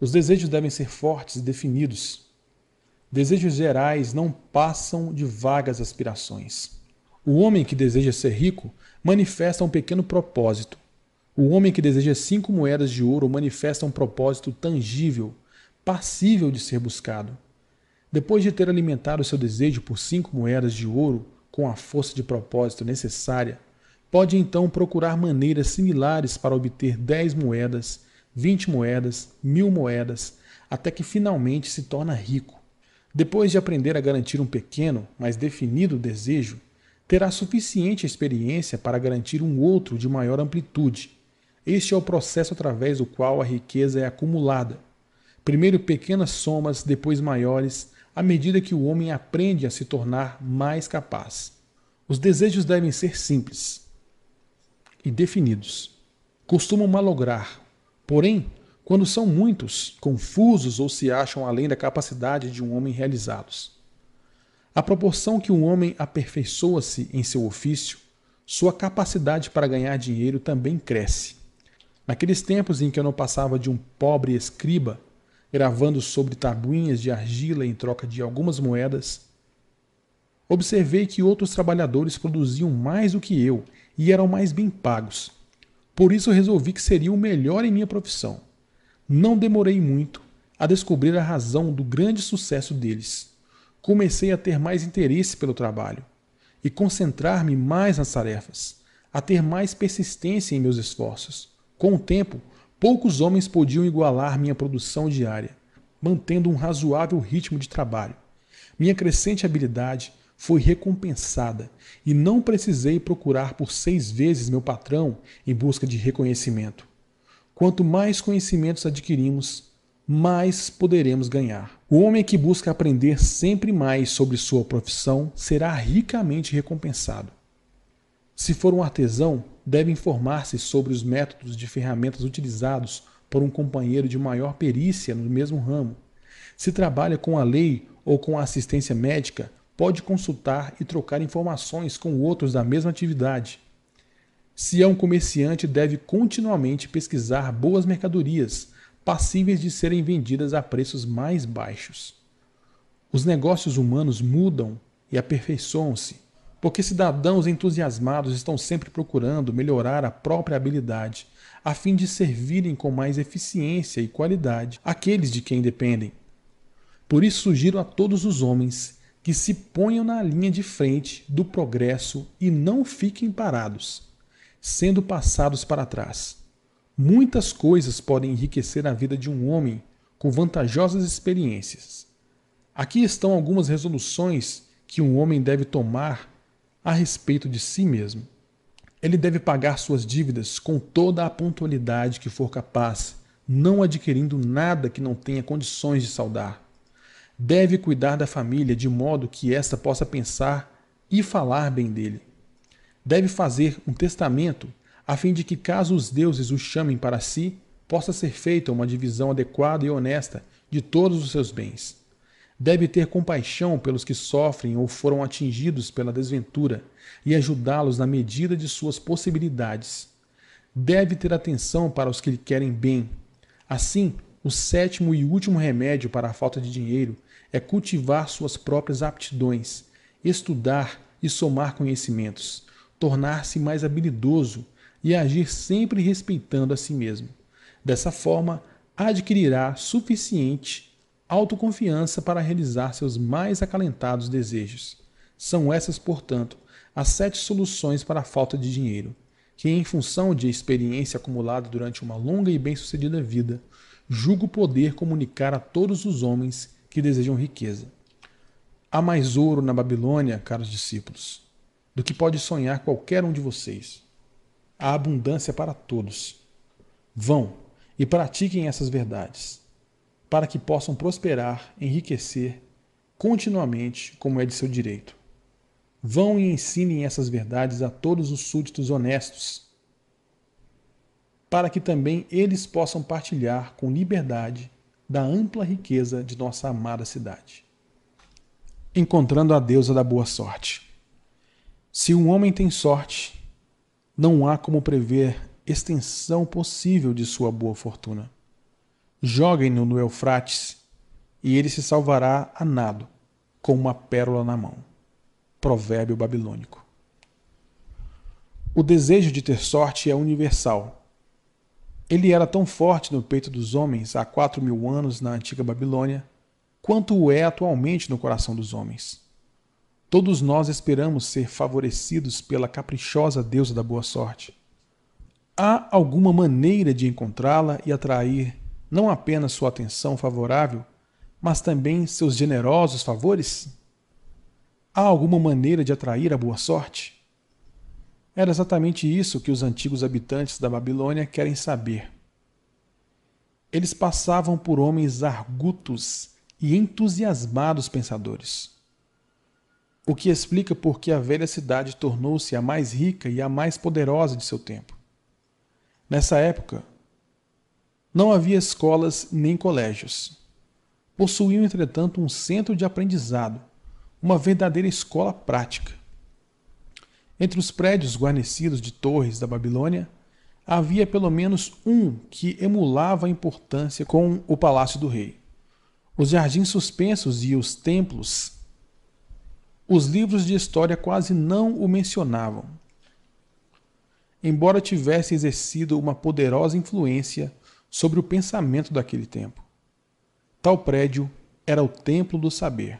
Speaker 2: Os desejos devem ser fortes e definidos. Desejos gerais não passam de vagas aspirações. O homem que deseja ser rico manifesta um pequeno propósito. O homem que deseja cinco moedas de ouro manifesta um propósito tangível, passível de ser buscado. Depois de ter alimentado seu desejo por cinco moedas de ouro com a força de propósito necessária, pode então procurar maneiras similares para obter dez moedas, vinte moedas, mil moedas, até que finalmente se torna rico. Depois de aprender a garantir um pequeno, mas definido desejo, terá suficiente experiência para garantir um outro de maior amplitude. Este é o processo através do qual a riqueza é acumulada. Primeiro pequenas somas, depois maiores, à medida que o homem aprende a se tornar mais capaz. Os desejos devem ser simples e definidos. Costumam malograr, porém, quando são muitos, confusos ou se acham além da capacidade de um homem realizados. À proporção que um homem aperfeiçoa-se em seu ofício, sua capacidade para ganhar dinheiro também cresce. Naqueles tempos em que eu não passava de um pobre escriba, gravando sobre tabuinhas de argila em troca de algumas moedas, observei que outros trabalhadores produziam mais do que eu e eram mais bem pagos. Por isso resolvi que seria o melhor em minha profissão. Não demorei muito a descobrir a razão do grande sucesso deles. Comecei a ter mais interesse pelo trabalho e concentrar-me mais nas tarefas, a ter mais persistência em meus esforços. Com o tempo, poucos homens podiam igualar minha produção diária, mantendo um razoável ritmo de trabalho. Minha crescente habilidade foi recompensada e não precisei procurar por seis vezes meu patrão em busca de reconhecimento. Quanto mais conhecimentos adquirimos, mais poderemos ganhar. O homem que busca aprender sempre mais sobre sua profissão será ricamente recompensado. Se for um artesão, deve informar-se sobre os métodos de ferramentas utilizados por um companheiro de maior perícia no mesmo ramo. Se trabalha com a lei ou com a assistência médica, pode consultar e trocar informações com outros da mesma atividade. Se é um comerciante, deve continuamente pesquisar boas mercadorias, passíveis de serem vendidas a preços mais baixos. Os negócios humanos mudam e aperfeiçoam-se, porque cidadãos entusiasmados estão sempre procurando melhorar a própria habilidade, a fim de servirem com mais eficiência e qualidade aqueles de quem dependem. Por isso sugiro a todos os homens que se ponham na linha de frente do progresso e não fiquem parados sendo passados para trás. Muitas coisas podem enriquecer a vida de um homem com vantajosas experiências. Aqui estão algumas resoluções que um homem deve tomar a respeito de si mesmo. Ele deve pagar suas dívidas com toda a pontualidade que for capaz, não adquirindo nada que não tenha condições de saldar. Deve cuidar da família de modo que esta possa pensar e falar bem dele deve fazer um testamento a fim de que, caso os deuses o chamem para si, possa ser feita uma divisão adequada e honesta de todos os seus bens. Deve ter compaixão pelos que sofrem ou foram atingidos pela desventura e ajudá-los na medida de suas possibilidades. Deve ter atenção para os que lhe querem bem. Assim, o sétimo e último remédio para a falta de dinheiro é cultivar suas próprias aptidões, estudar e somar conhecimentos tornar-se mais habilidoso e agir sempre respeitando a si mesmo. Dessa forma, adquirirá suficiente autoconfiança para realizar seus mais acalentados desejos. São essas, portanto, as sete soluções para a falta de dinheiro, que, em função de experiência acumulada durante uma longa e bem-sucedida vida, julgo poder comunicar a todos os homens que desejam riqueza. Há mais ouro na Babilônia, caros discípulos, do que pode sonhar qualquer um de vocês. Há abundância para todos. Vão e pratiquem essas verdades, para que possam prosperar, enriquecer continuamente, como é de seu direito. Vão e ensinem essas verdades a todos os súditos honestos, para que também eles possam partilhar com liberdade da ampla riqueza de nossa amada cidade. Encontrando a deusa da boa sorte. Se um homem tem sorte, não há como prever extensão possível de sua boa fortuna. Joguem-no no Eufrates e ele se salvará a nado, com uma pérola na mão. Provérbio babilônico. O desejo de ter sorte é universal. Ele era tão forte no peito dos homens há quatro mil anos na antiga Babilônia, quanto o é atualmente no coração dos homens. Todos nós esperamos ser favorecidos pela caprichosa deusa da boa sorte. Há alguma maneira de encontrá-la e atrair não apenas sua atenção favorável, mas também seus generosos favores? Há alguma maneira de atrair a boa sorte? Era exatamente isso que os antigos habitantes da Babilônia querem saber. Eles passavam por homens argutos e entusiasmados pensadores. O que explica por que a velha cidade tornou-se a mais rica e a mais poderosa de seu tempo. Nessa época, não havia escolas nem colégios. Possuíam, entretanto, um centro de aprendizado, uma verdadeira escola prática. Entre os prédios guarnecidos de torres da Babilônia, havia pelo menos um que emulava a importância com o palácio do rei. Os jardins suspensos e os templos os livros de história quase não o mencionavam. Embora tivesse exercido uma poderosa influência sobre o pensamento daquele tempo. Tal prédio era o Templo do Saber,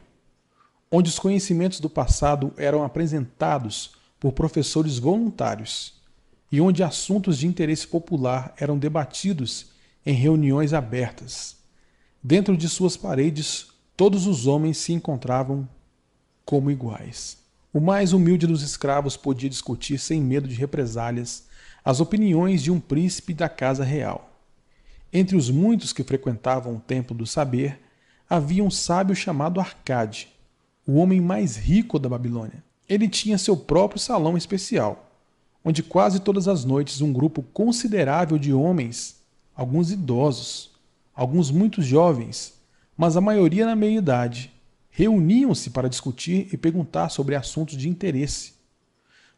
Speaker 2: onde os conhecimentos do passado eram apresentados por professores voluntários e onde assuntos de interesse popular eram debatidos em reuniões abertas. Dentro de suas paredes, todos os homens se encontravam como iguais. O mais humilde dos escravos podia discutir sem medo de represálias as opiniões de um príncipe da casa real. Entre os muitos que frequentavam o templo do saber, havia um sábio chamado Arcade, o homem mais rico da Babilônia. Ele tinha seu próprio salão especial, onde quase todas as noites um grupo considerável de homens, alguns idosos, alguns muito jovens, mas a maioria na meia-idade, reuniam-se para discutir e perguntar sobre assuntos de interesse.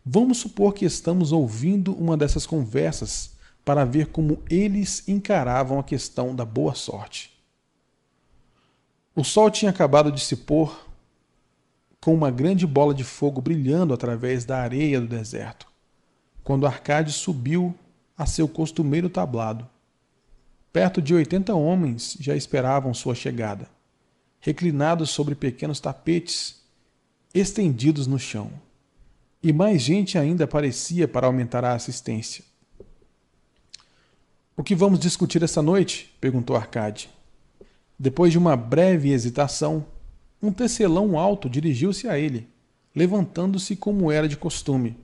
Speaker 2: Vamos supor que estamos ouvindo uma dessas conversas para ver como eles encaravam a questão da boa sorte. O sol tinha acabado de se pôr com uma grande bola de fogo brilhando através da areia do deserto, quando Arcade subiu a seu costumeiro tablado. Perto de oitenta homens já esperavam sua chegada reclinados sobre pequenos tapetes estendidos no chão. E mais gente ainda aparecia para aumentar a assistência. O que vamos discutir essa noite? perguntou Arcade. Depois de uma breve hesitação, um tecelão alto dirigiu-se a ele, levantando-se como era de costume.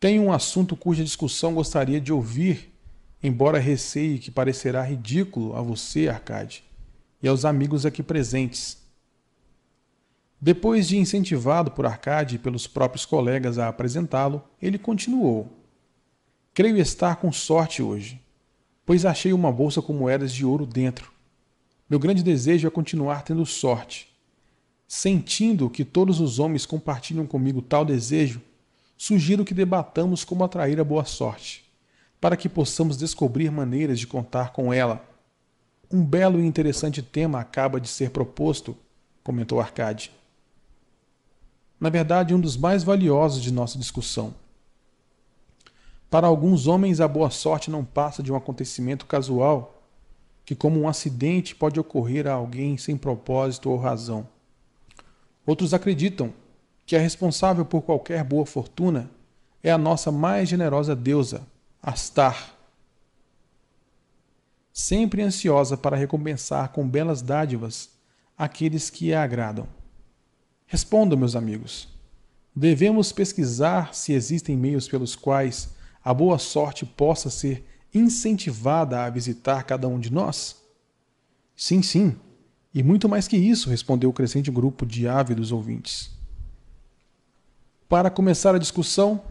Speaker 2: Tenho um assunto cuja discussão gostaria de ouvir, embora receie que parecerá ridículo a você, Arcade e aos amigos aqui presentes. Depois de incentivado por Arcade e pelos próprios colegas a apresentá-lo, ele continuou: Creio estar com sorte hoje, pois achei uma bolsa com moedas de ouro dentro. Meu grande desejo é continuar tendo sorte. Sentindo que todos os homens compartilham comigo tal desejo, sugiro que debatamos como atrair a boa sorte, para que possamos descobrir maneiras de contar com ela um belo e interessante tema acaba de ser proposto, comentou Arcade. Na verdade, um dos mais valiosos de nossa discussão. Para alguns homens, a boa sorte não passa de um acontecimento casual que, como um acidente, pode ocorrer a alguém sem propósito ou razão. Outros acreditam que a responsável por qualquer boa fortuna é a nossa mais generosa deusa, Astar, sempre ansiosa para recompensar com belas dádivas aqueles que a agradam. Respondam, meus amigos. Devemos pesquisar se existem meios pelos quais a boa sorte possa ser incentivada a visitar cada um de nós? Sim, sim, e muito mais que isso, respondeu o crescente grupo de ávidos ouvintes. Para começar a discussão,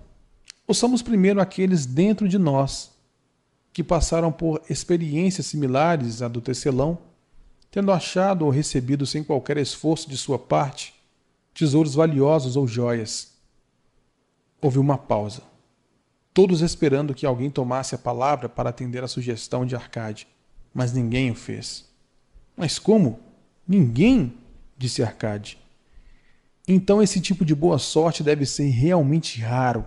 Speaker 2: ouçamos primeiro aqueles dentro de nós que passaram por experiências similares à do tecelão, tendo achado ou recebido sem qualquer esforço de sua parte tesouros valiosos ou joias. Houve uma pausa, todos esperando que alguém tomasse a palavra para atender a sugestão de Arcade, mas ninguém o fez. Mas como? Ninguém? disse Arcade. Então esse tipo de boa sorte deve ser realmente raro.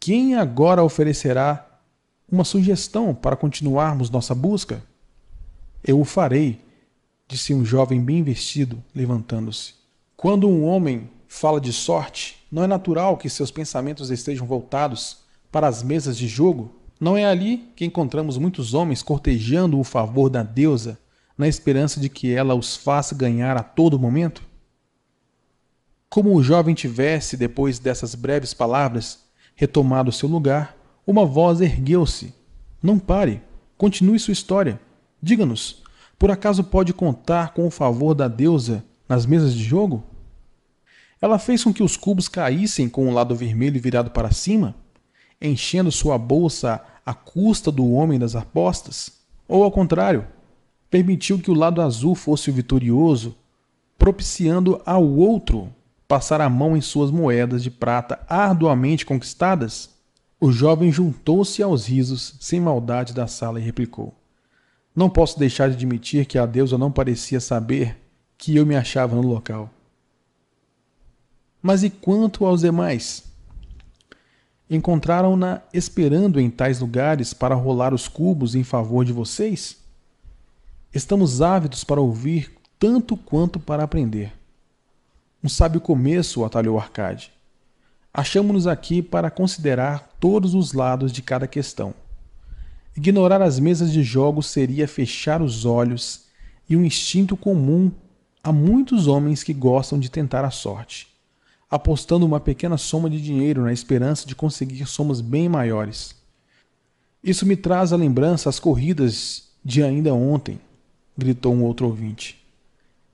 Speaker 2: Quem agora oferecerá uma sugestão para continuarmos nossa busca? Eu o farei, disse um jovem bem vestido, levantando-se. Quando um homem fala de sorte, não é natural que seus pensamentos estejam voltados para as mesas de jogo? Não é ali que encontramos muitos homens cortejando o favor da deusa, na esperança de que ela os faça ganhar a todo momento? Como o jovem tivesse, depois dessas breves palavras, retomado seu lugar, uma voz ergueu-se. Não pare. Continue sua história. Diga-nos, por acaso pode contar com o favor da deusa nas mesas de jogo? Ela fez com que os cubos caíssem com o lado vermelho virado para cima, enchendo sua bolsa à custa do homem das apostas? Ou ao contrário, permitiu que o lado azul fosse o vitorioso, propiciando ao outro passar a mão em suas moedas de prata arduamente conquistadas? O jovem juntou-se aos risos, sem maldade da sala, e replicou: Não posso deixar de admitir que a deusa não parecia saber que eu me achava no local. Mas e quanto aos demais? Encontraram-na esperando em tais lugares para rolar os cubos em favor de vocês? Estamos ávidos para ouvir tanto quanto para aprender. Um sábio começo, atalhou Arcade. Achamos-nos aqui para considerar todos os lados de cada questão. Ignorar as mesas de jogos seria fechar os olhos e um instinto comum a muitos homens que gostam de tentar a sorte apostando uma pequena soma de dinheiro na esperança de conseguir somas bem maiores. Isso me traz à lembrança as corridas de ainda ontem, gritou um outro ouvinte.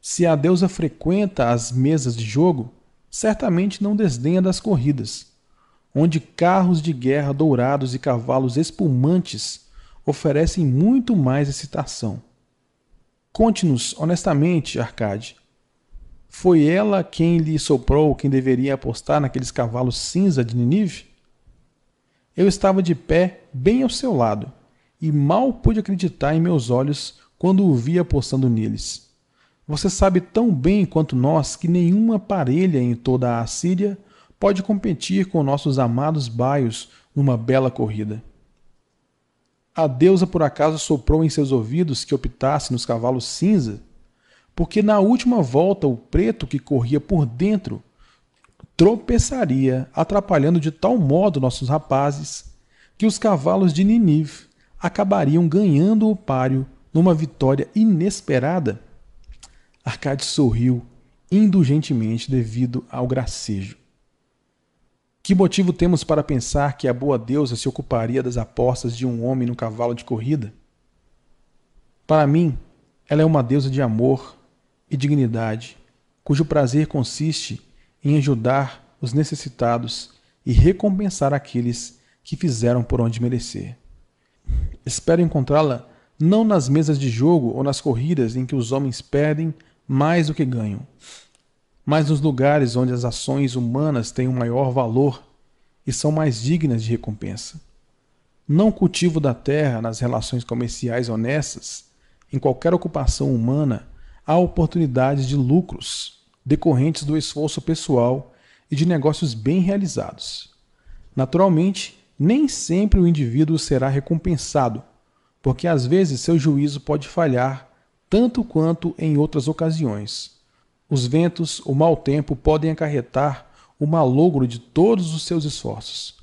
Speaker 2: Se a deusa frequenta as mesas de jogo, certamente não desdenha das corridas, onde carros de guerra dourados e cavalos espumantes oferecem muito mais excitação. Conte-nos honestamente, Arcade, foi ela quem lhe soprou quem deveria apostar naqueles cavalos cinza de Ninive? Eu estava de pé, bem ao seu lado, e mal pude acreditar em meus olhos quando o vi apostando neles. Você sabe tão bem quanto nós que nenhuma parelha em toda a Assíria pode competir com nossos amados baios numa bela corrida. A deusa por acaso soprou em seus ouvidos que optasse nos cavalos cinza porque na última volta o preto que corria por dentro tropeçaria, atrapalhando de tal modo nossos rapazes que os cavalos de Ninive acabariam ganhando o páreo numa vitória inesperada. Arcade sorriu indulgentemente devido ao gracejo. Que motivo temos para pensar que a boa deusa se ocuparia das apostas de um homem no cavalo de corrida? Para mim, ela é uma deusa de amor, e dignidade, cujo prazer consiste em ajudar os necessitados e recompensar aqueles que fizeram por onde merecer. Espero encontrá-la não nas mesas de jogo ou nas corridas em que os homens perdem mais do que ganham, mas nos lugares onde as ações humanas têm um maior valor e são mais dignas de recompensa. Não cultivo da terra nas relações comerciais honestas, em qualquer ocupação humana, há oportunidades de lucros decorrentes do esforço pessoal e de negócios bem realizados. Naturalmente, nem sempre o indivíduo será recompensado, porque às vezes seu juízo pode falhar tanto quanto em outras ocasiões. Os ventos, o mau tempo podem acarretar o malogro de todos os seus esforços.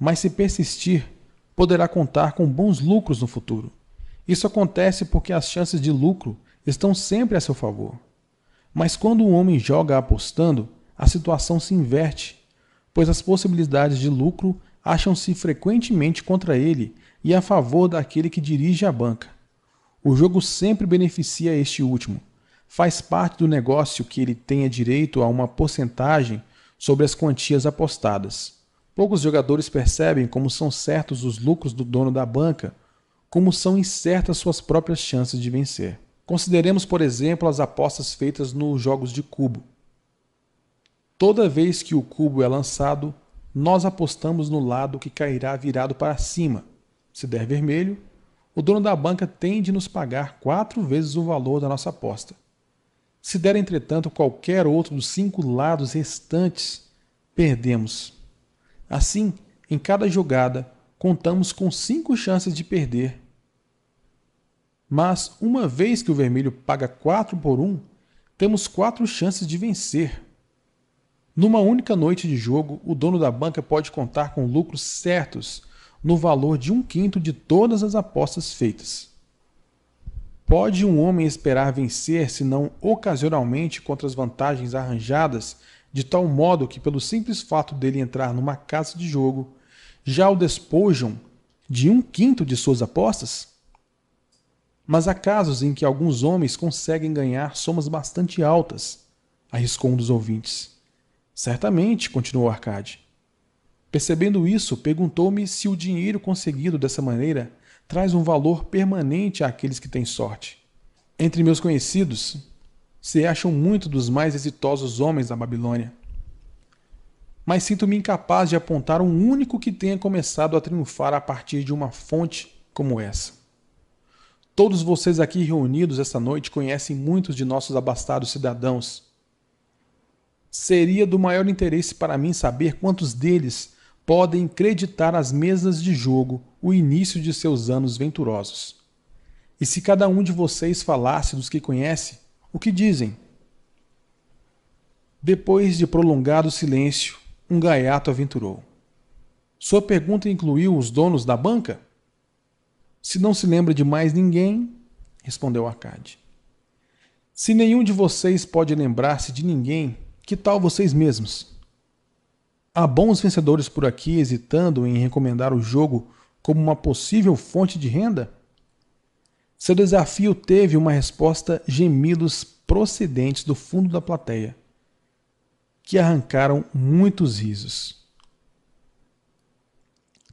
Speaker 2: Mas se persistir, poderá contar com bons lucros no futuro. Isso acontece porque as chances de lucro estão sempre a seu favor. Mas quando o homem joga apostando, a situação se inverte, pois as possibilidades de lucro acham-se frequentemente contra ele e a favor daquele que dirige a banca. O jogo sempre beneficia este último. Faz parte do negócio que ele tenha direito a uma porcentagem sobre as quantias apostadas. Poucos jogadores percebem como são certos os lucros do dono da banca, como são incertas suas próprias chances de vencer. Consideremos, por exemplo, as apostas feitas nos jogos de cubo. Toda vez que o cubo é lançado, nós apostamos no lado que cairá virado para cima. Se der vermelho, o dono da banca tem de nos pagar quatro vezes o valor da nossa aposta. Se der, entretanto, qualquer outro dos cinco lados restantes, perdemos. Assim, em cada jogada, contamos com cinco chances de perder mas uma vez que o vermelho paga 4 por 1, temos quatro chances de vencer. Numa única noite de jogo, o dono da banca pode contar com lucros certos no valor de um quinto de todas as apostas feitas. Pode um homem esperar vencer, se não ocasionalmente, contra as vantagens arranjadas, de tal modo que, pelo simples fato dele entrar numa casa de jogo, já o despojam de um quinto de suas apostas? Mas há casos em que alguns homens conseguem ganhar somas bastante altas, arriscou um dos ouvintes.
Speaker 1: Certamente, continuou Arcade. Percebendo isso, perguntou-me se o dinheiro conseguido dessa maneira traz um valor permanente àqueles que têm sorte. Entre meus conhecidos, se acham muito dos mais exitosos homens da Babilônia. Mas sinto-me incapaz de apontar um único que tenha começado a triunfar a partir de uma fonte como essa. Todos vocês aqui reunidos esta noite conhecem muitos de nossos abastados cidadãos. Seria do maior interesse para mim saber quantos deles podem creditar às mesas de jogo o início de seus anos venturosos. E se cada um de vocês falasse dos que conhece, o que dizem? Depois de prolongado silêncio, um gaiato aventurou. Sua pergunta incluiu os donos da banca? Se não se lembra de mais ninguém, respondeu Arcade. Se nenhum de vocês pode lembrar-se de ninguém, que tal vocês mesmos? Há bons vencedores por aqui hesitando em recomendar o jogo como uma possível fonte de renda? Seu desafio teve uma resposta gemidos procedentes do fundo da plateia, que arrancaram muitos risos.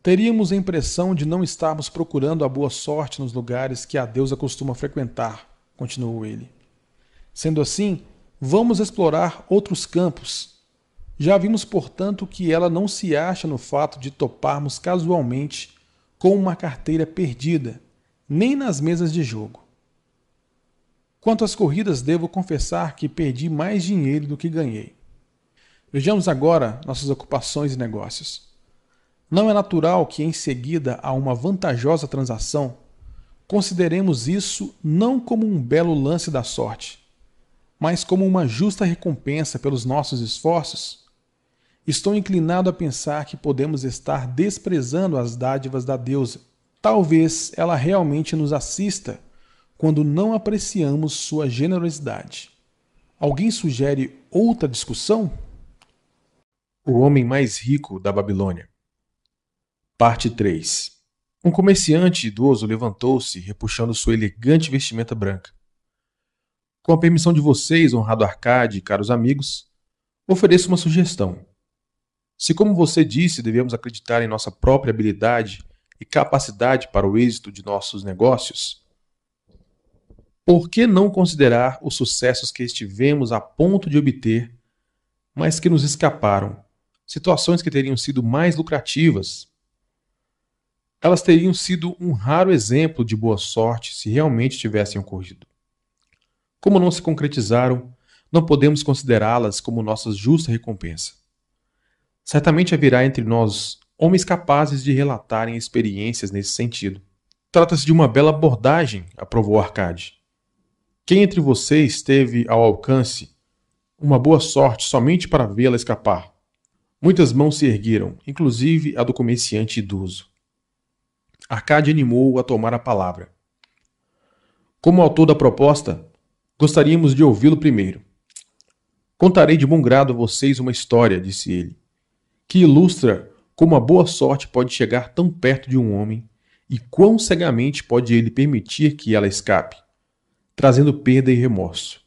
Speaker 1: Teríamos a impressão de não estarmos procurando a boa sorte nos lugares que a deusa costuma frequentar, continuou ele. Sendo assim, vamos explorar outros campos já vimos, portanto, que ela não se acha no fato de toparmos casualmente com uma carteira perdida, nem nas mesas de jogo. Quanto às corridas, devo confessar que perdi mais dinheiro do que ganhei. Vejamos agora nossas ocupações e negócios. Não é natural que, em seguida a uma vantajosa transação, consideremos isso não como um belo lance da sorte, mas como uma justa recompensa pelos nossos esforços Estou inclinado a pensar que podemos estar desprezando as dádivas da deusa. Talvez ela realmente nos assista quando não apreciamos sua generosidade. Alguém sugere outra discussão? O homem mais rico da Babilônia. Parte 3. Um comerciante idoso levantou-se, repuxando sua elegante vestimenta branca. Com a permissão de vocês, honrado Arcade e caros amigos, ofereço uma sugestão. Se, como você disse, devemos acreditar em nossa própria habilidade e capacidade para o êxito de nossos negócios, por que não considerar os sucessos que estivemos a ponto de obter, mas que nos escaparam, situações que teriam sido mais lucrativas? Elas teriam sido um raro exemplo de boa sorte se realmente tivessem ocorrido. Como não se concretizaram, não podemos considerá-las como nossa justa recompensa. Certamente haverá entre nós homens capazes de relatarem experiências nesse sentido. Trata-se de uma bela abordagem, aprovou Arcade. Quem entre vocês teve ao alcance uma boa sorte somente para vê-la escapar? Muitas mãos se ergueram, inclusive a do comerciante idoso. Arcade animou-o a tomar a palavra. Como autor da proposta, gostaríamos de ouvi-lo primeiro. Contarei de bom grado a vocês uma história, disse ele que ilustra como a boa sorte pode chegar tão perto de um homem e quão cegamente pode ele permitir que ela escape, trazendo perda e remorso.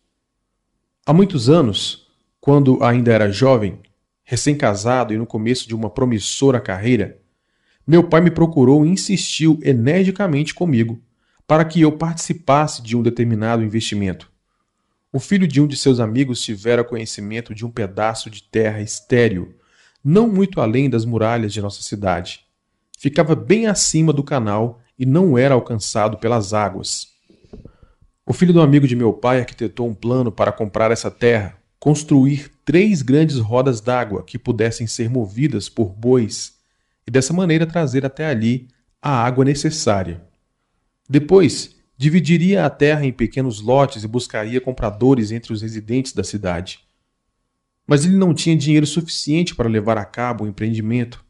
Speaker 1: Há muitos anos, quando ainda era jovem, recém-casado e no começo de uma promissora carreira, meu pai me procurou e insistiu energicamente comigo para que eu participasse de um determinado investimento. O filho de um de seus amigos tivera conhecimento de um pedaço de terra estéril não muito além das muralhas de nossa cidade. Ficava bem acima do canal e não era alcançado pelas águas. O filho do amigo de meu pai arquitetou um plano para comprar essa terra, construir três grandes rodas d'água que pudessem ser movidas por bois e dessa maneira trazer até ali a água necessária. Depois, dividiria a terra em pequenos lotes e buscaria compradores entre os residentes da cidade mas ele não tinha dinheiro suficiente para levar a cabo o empreendimento.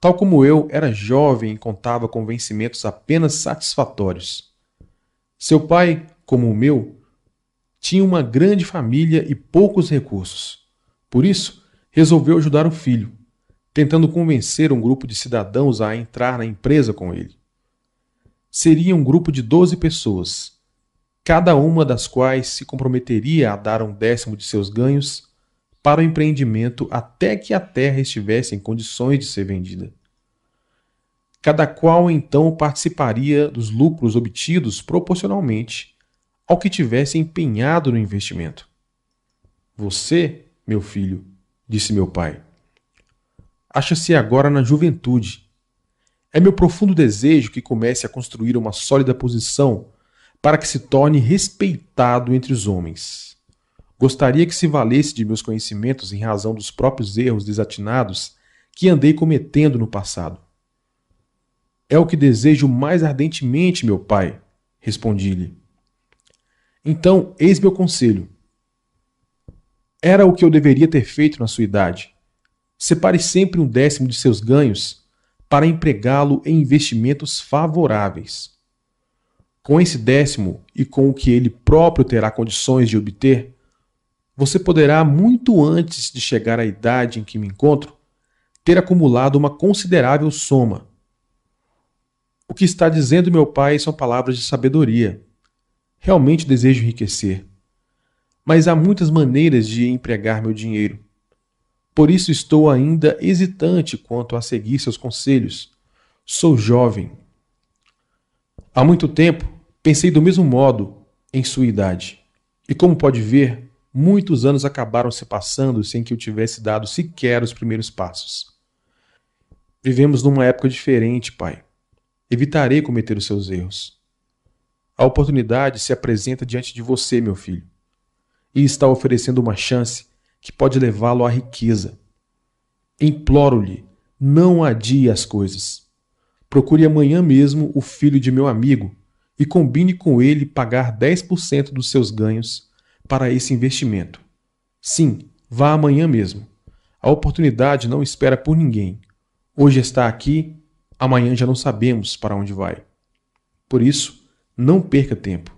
Speaker 1: Tal como eu, era jovem e contava com vencimentos apenas satisfatórios. Seu pai, como o meu, tinha uma grande família e poucos recursos. Por isso, resolveu ajudar o filho, tentando convencer um grupo de cidadãos a entrar na empresa com ele. Seria um grupo de 12 pessoas, cada uma das quais se comprometeria a dar um décimo de seus ganhos para o empreendimento até que a terra estivesse em condições de ser vendida. Cada qual então participaria dos lucros obtidos proporcionalmente ao que tivesse empenhado no investimento. Você, meu filho, disse meu pai, acha-se agora na juventude. É meu profundo desejo que comece a construir uma sólida posição para que se torne respeitado entre os homens. Gostaria que se valesse de meus conhecimentos em razão dos próprios erros desatinados que andei cometendo no passado. É o que desejo mais ardentemente, meu pai, respondi-lhe. Então, eis meu conselho. Era o que eu deveria ter feito na sua idade. Separe sempre um décimo de seus ganhos para empregá-lo em investimentos favoráveis. Com esse décimo e com o que ele próprio terá condições de obter, você poderá, muito antes de chegar à idade em que me encontro, ter acumulado uma considerável soma o que está dizendo meu pai são palavras de sabedoria. Realmente desejo enriquecer. Mas há muitas maneiras de empregar meu dinheiro. Por isso estou ainda hesitante quanto a seguir seus conselhos. Sou jovem. Há muito tempo pensei do mesmo modo em sua idade. E como pode ver, muitos anos acabaram se passando sem que eu tivesse dado sequer os primeiros passos. Vivemos numa época diferente, pai. Evitarei cometer os seus erros. A oportunidade se apresenta diante de você, meu filho, e está oferecendo uma chance que pode levá-lo à riqueza. Imploro-lhe, não adie as coisas. Procure amanhã mesmo o filho de meu amigo e combine com ele pagar 10% dos seus ganhos para esse investimento. Sim, vá amanhã mesmo. A oportunidade não espera por ninguém. Hoje está aqui amanhã já não sabemos para onde vai. Por isso, não perca tempo.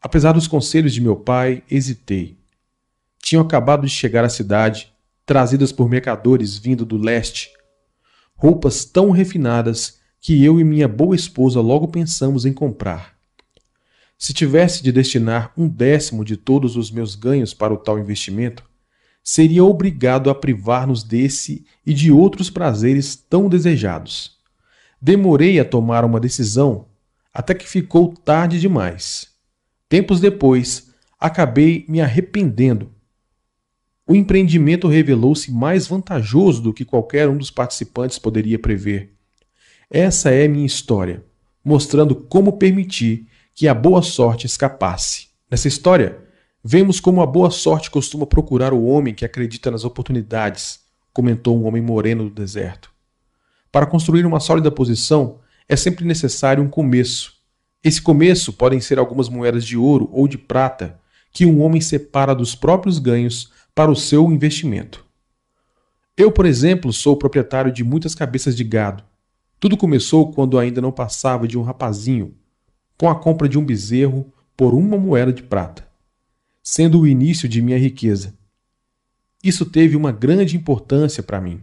Speaker 1: Apesar dos conselhos de meu pai, hesitei. Tinham acabado de chegar à cidade, trazidas por mercadores vindo do leste. Roupas tão refinadas que eu e minha boa esposa logo pensamos em comprar. Se tivesse de destinar um décimo de todos os meus ganhos para o tal investimento, seria obrigado a privar-nos desse e de outros prazeres tão desejados. Demorei a tomar uma decisão até que ficou tarde demais. Tempos depois, acabei me arrependendo. O empreendimento revelou-se mais vantajoso do que qualquer um dos participantes poderia prever. Essa é minha história, mostrando como permitir que a boa sorte escapasse. Nessa história, Vemos como a boa sorte costuma procurar o homem que acredita nas oportunidades, comentou um homem moreno do deserto. Para construir uma sólida posição, é sempre necessário um começo. Esse começo podem ser algumas moedas de ouro ou de prata que um homem separa dos próprios ganhos para o seu investimento. Eu, por exemplo, sou proprietário de muitas cabeças de gado. Tudo começou quando ainda não passava de um rapazinho, com a compra de um bezerro por uma moeda de prata sendo o início de minha riqueza. Isso teve uma grande importância para mim.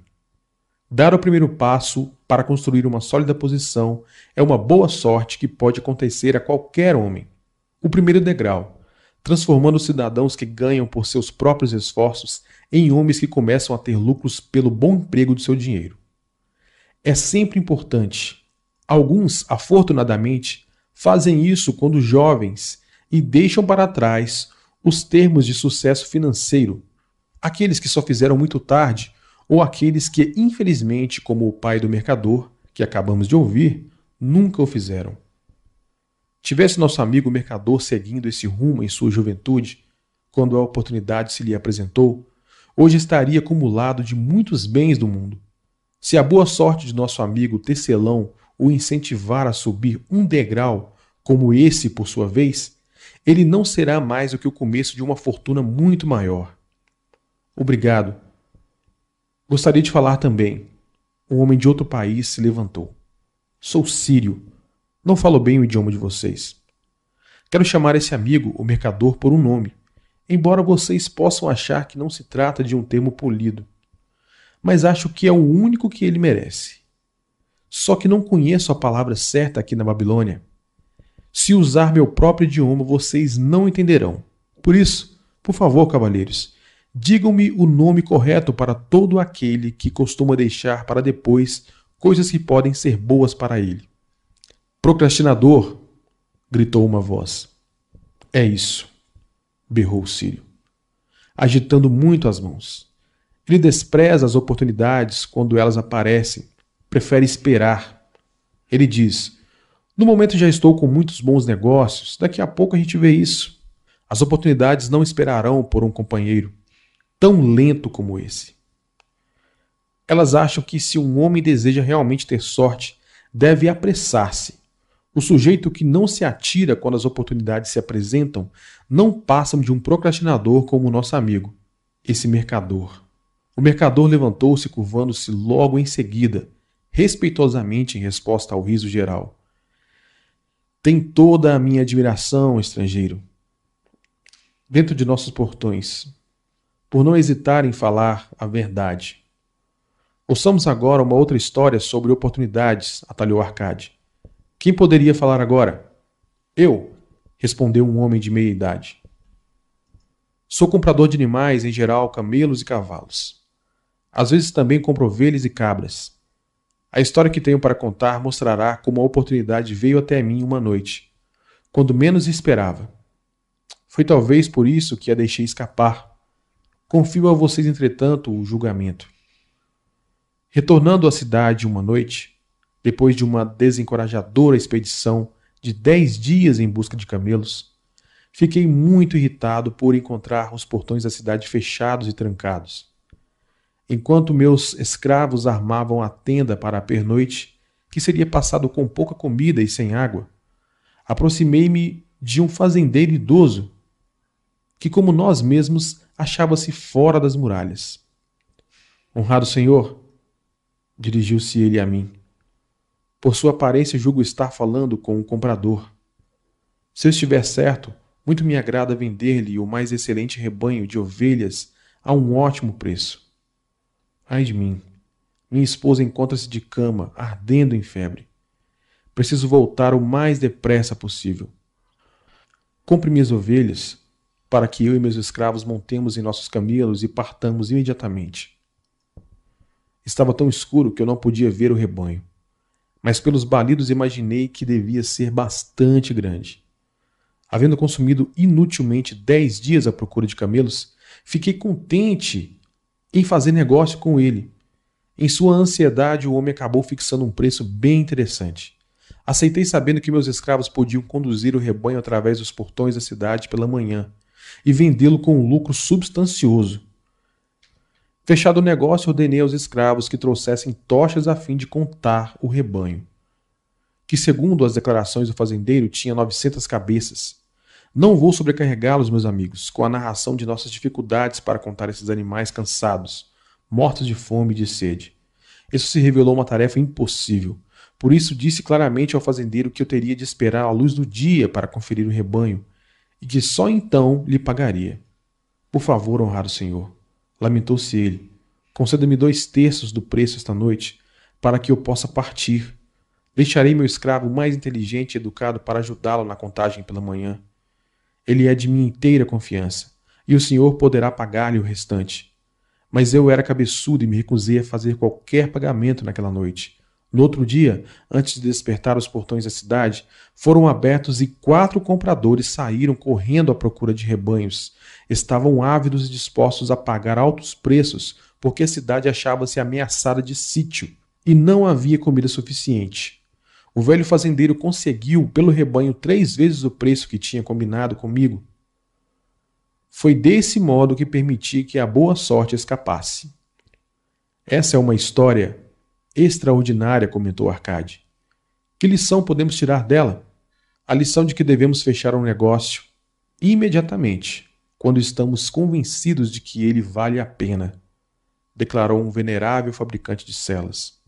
Speaker 1: Dar o primeiro passo para construir uma sólida posição é uma boa sorte que pode acontecer a qualquer homem. O primeiro degrau, transformando os cidadãos que ganham por seus próprios esforços em homens que começam a ter lucros pelo bom emprego do seu dinheiro. É sempre importante. Alguns, afortunadamente, fazem isso quando jovens e deixam para trás os termos de sucesso financeiro, aqueles que só fizeram muito tarde ou aqueles que, infelizmente, como o pai do mercador, que acabamos de ouvir, nunca o fizeram. Tivesse nosso amigo mercador seguindo esse rumo em sua juventude, quando a oportunidade se lhe apresentou, hoje estaria acumulado de muitos bens do mundo. Se a boa sorte de nosso amigo tecelão o incentivar a subir um degrau, como esse por sua vez, ele não será mais do que o começo de uma fortuna muito maior. Obrigado. Gostaria de falar também. Um homem de outro país se levantou. Sou sírio. Não falo bem o idioma de vocês. Quero chamar esse amigo, o mercador, por um nome, embora vocês possam achar que não se trata de um termo polido. Mas acho que é o único que ele merece. Só que não conheço a palavra certa aqui na Babilônia. Se usar meu próprio idioma, vocês não entenderão. Por isso, por favor, cavalheiros, Digam-me o nome correto para todo aquele que costuma deixar para depois coisas que podem ser boas para ele. Procrastinador, gritou uma voz. É isso, berrou Sírio, agitando muito as mãos. Ele despreza as oportunidades quando elas aparecem, prefere esperar. Ele diz: No momento já estou com muitos bons negócios, daqui a pouco a gente vê isso. As oportunidades não esperarão por um companheiro tão lento como esse. Elas acham que se um homem deseja realmente ter sorte, deve apressar-se. O sujeito que não se atira quando as oportunidades se apresentam não passam de um procrastinador como o nosso amigo, esse mercador. O mercador levantou-se, curvando-se logo em seguida, respeitosamente em resposta ao riso geral. Tem toda a minha admiração, estrangeiro. Dentro de nossos portões, por não hesitar em falar a verdade. Ouçamos agora uma outra história sobre oportunidades, atalhou Arcade. Quem poderia falar agora? Eu, respondeu um homem de meia idade. Sou comprador de animais, em geral, camelos e cavalos. Às vezes também compro ovelhas e cabras. A história que tenho para contar mostrará como a oportunidade veio até mim uma noite, quando menos esperava. Foi talvez por isso que a deixei escapar Confio a vocês, entretanto, o julgamento. Retornando à cidade uma noite, depois de uma desencorajadora expedição de dez dias em busca de camelos, fiquei muito irritado por encontrar os portões da cidade fechados e trancados. Enquanto meus escravos armavam a tenda para a pernoite, que seria passado com pouca comida e sem água, aproximei-me de um fazendeiro idoso, que, como nós mesmos, achava-se fora das muralhas. Honrado Senhor, dirigiu-se ele a mim. Por sua aparência, julgo estar falando com um comprador. Se eu estiver certo, muito me agrada vender-lhe o mais excelente rebanho de ovelhas a um ótimo preço. Ai de mim! Minha esposa encontra-se de cama, ardendo em febre. Preciso voltar o mais depressa possível. Compre minhas ovelhas para que eu e meus escravos montemos em nossos camelos e partamos imediatamente. Estava tão escuro que eu não podia ver o rebanho, mas pelos balidos imaginei que devia ser bastante grande. Havendo consumido inutilmente dez dias à procura de camelos, fiquei contente em fazer negócio com ele. Em sua ansiedade, o homem acabou fixando um preço bem interessante. Aceitei sabendo que meus escravos podiam conduzir o rebanho através dos portões da cidade pela manhã, e vendê-lo com um lucro substancioso. Fechado o negócio, ordenei aos escravos que trouxessem tochas a fim de contar o rebanho, que, segundo as declarações do fazendeiro, tinha 900 cabeças. Não vou sobrecarregá-los, meus amigos, com a narração de nossas dificuldades para contar esses animais cansados, mortos de fome e de sede. Isso se revelou uma tarefa impossível. Por isso disse claramente ao fazendeiro que eu teria de esperar a luz do dia para conferir o rebanho, e que só então lhe pagaria. Por favor, honrado senhor, lamentou-se ele, conceda-me dois terços do preço esta noite, para que eu possa partir. Deixarei meu escravo mais inteligente e educado para ajudá-lo na contagem pela manhã. Ele é de minha inteira confiança, e o senhor poderá pagar-lhe o restante. Mas eu era cabeçudo e me recusei a fazer qualquer pagamento naquela noite no outro dia, antes de despertar os portões da cidade, foram abertos e quatro compradores saíram correndo à procura de rebanhos. Estavam ávidos e dispostos a pagar altos preços, porque a cidade achava-se ameaçada de sítio e não havia comida suficiente. O velho fazendeiro conseguiu pelo rebanho três vezes o preço que tinha combinado comigo. Foi desse modo que permiti que a boa sorte escapasse. Essa é uma história extraordinária, comentou Arcade. Que lição podemos tirar dela? A lição de que devemos fechar um negócio imediatamente, quando estamos convencidos de que ele vale a pena, declarou um venerável fabricante de celas.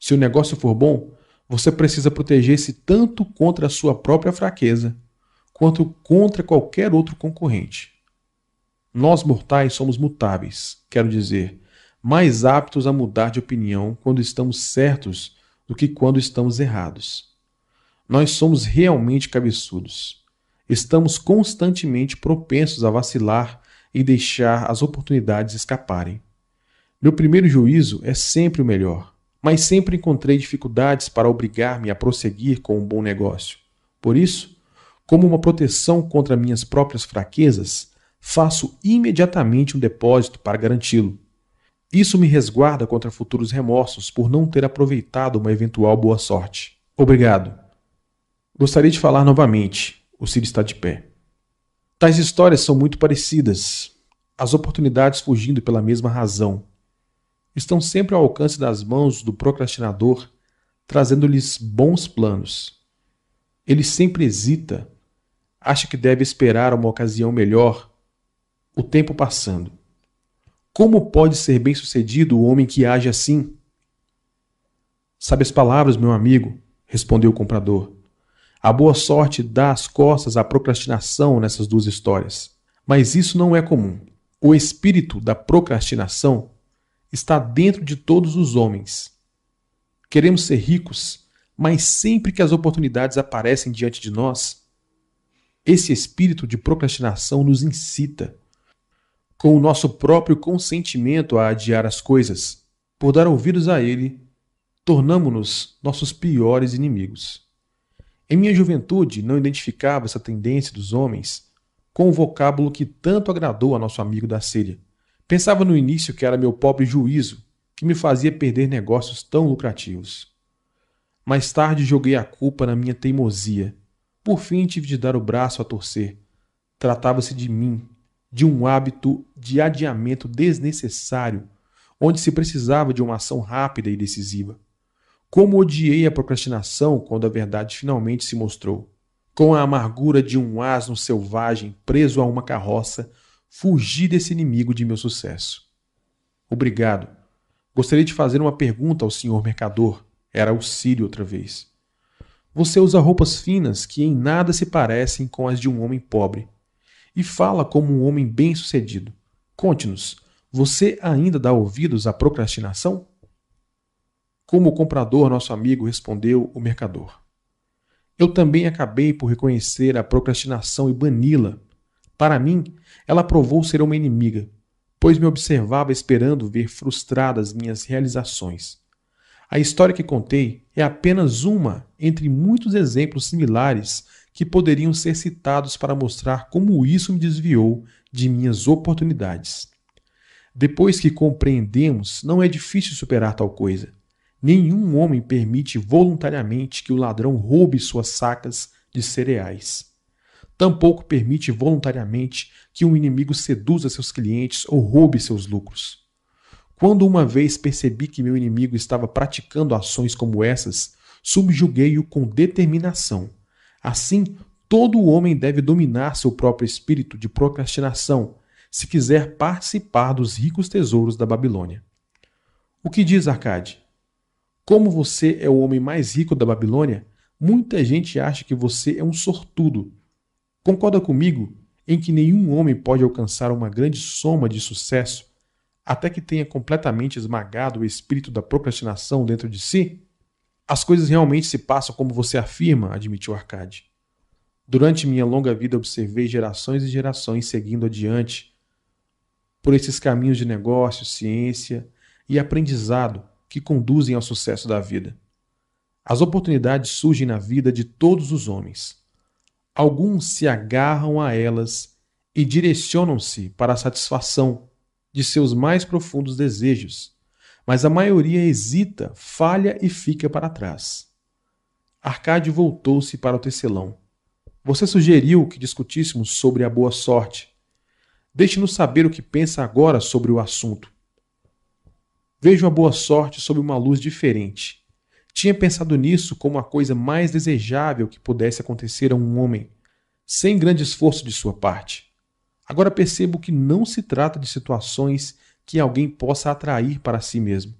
Speaker 1: Se o negócio for bom, você precisa proteger-se tanto contra a sua própria fraqueza, quanto contra qualquer outro concorrente. Nós mortais somos mutáveis, quero dizer, mais aptos a mudar de opinião quando estamos certos do que quando estamos errados. Nós somos realmente cabeçudos. Estamos constantemente propensos a vacilar e deixar as oportunidades escaparem. Meu primeiro juízo é sempre o melhor, mas sempre encontrei dificuldades para obrigar-me a prosseguir com um bom negócio. Por isso, como uma proteção contra minhas próprias fraquezas, faço imediatamente um depósito para garanti-lo. Isso me resguarda contra futuros remorsos por não ter aproveitado uma eventual boa sorte. Obrigado. Gostaria de falar novamente. O Ciro está de pé. Tais histórias são muito parecidas. As oportunidades fugindo pela mesma razão. Estão sempre ao alcance das mãos do procrastinador, trazendo-lhes bons planos. Ele sempre hesita, acha que deve esperar uma ocasião melhor, o tempo passando. Como pode ser bem-sucedido o homem que age assim? Sabe as palavras, meu amigo, respondeu o comprador. A boa sorte dá as costas à procrastinação nessas duas histórias. Mas isso não é comum. O espírito da procrastinação está dentro de todos os homens. Queremos ser ricos, mas sempre que as oportunidades aparecem diante de nós, esse espírito de procrastinação nos incita, com o nosso próprio consentimento a adiar as coisas, por dar ouvidos a ele, tornamo-nos nossos piores inimigos. Em minha juventude, não identificava essa tendência dos homens com o vocábulo que tanto agradou a nosso amigo da Síria. Pensava no início que era meu pobre juízo que me fazia perder negócios tão lucrativos. Mais tarde joguei a culpa na minha teimosia. Por fim tive de dar o braço a torcer. Tratava-se de mim, de um hábito de adiamento desnecessário, onde se precisava de uma ação rápida e decisiva. Como odiei a procrastinação quando a verdade finalmente se mostrou. Com a amargura de um asno selvagem preso a uma carroça, fugi desse inimigo de meu sucesso. Obrigado. Gostaria de fazer uma pergunta ao senhor mercador. Era o Sírio outra vez. Você usa roupas finas que em nada se parecem com as de um homem pobre. E fala como um homem bem-sucedido. Conte-nos, você ainda dá ouvidos à procrastinação? Como o comprador, nosso amigo, respondeu o mercador. Eu também acabei por reconhecer a procrastinação e bani-la. Para mim, ela provou ser uma inimiga, pois me observava esperando ver frustradas minhas realizações. A história que contei é apenas uma entre muitos exemplos similares que poderiam ser citados para mostrar como isso me desviou de minhas oportunidades. Depois que compreendemos, não é difícil superar tal coisa. Nenhum homem permite voluntariamente que o ladrão roube suas sacas de cereais. Tampouco permite voluntariamente que um inimigo seduza seus clientes ou roube seus lucros. Quando uma vez percebi que meu inimigo estava praticando ações como essas, subjuguei-o com determinação. Assim, todo homem deve dominar seu próprio espírito de procrastinação se quiser participar dos ricos tesouros da Babilônia. O que diz Arcade? Como você é o homem mais rico da Babilônia, muita gente acha que você é um sortudo. Concorda comigo em que nenhum homem pode alcançar uma grande soma de sucesso até que tenha completamente esmagado o espírito da procrastinação dentro de si? As coisas realmente se passam como você afirma, admitiu Arcade. Durante minha longa vida observei gerações e gerações seguindo adiante por esses caminhos de negócio, ciência e aprendizado que conduzem ao sucesso da vida. As oportunidades surgem na vida de todos os homens. Alguns se agarram a elas e direcionam-se para a satisfação de seus mais profundos desejos, mas a maioria hesita, falha e fica para trás. Arcade voltou-se para o tecelão. Você sugeriu que discutíssemos sobre a boa sorte. Deixe-nos saber o que pensa agora sobre o assunto. Vejo a boa sorte sob uma luz diferente. Tinha pensado nisso como a coisa mais desejável que pudesse acontecer a um homem, sem grande esforço de sua parte. Agora percebo que não se trata de situações que alguém possa atrair para si mesmo.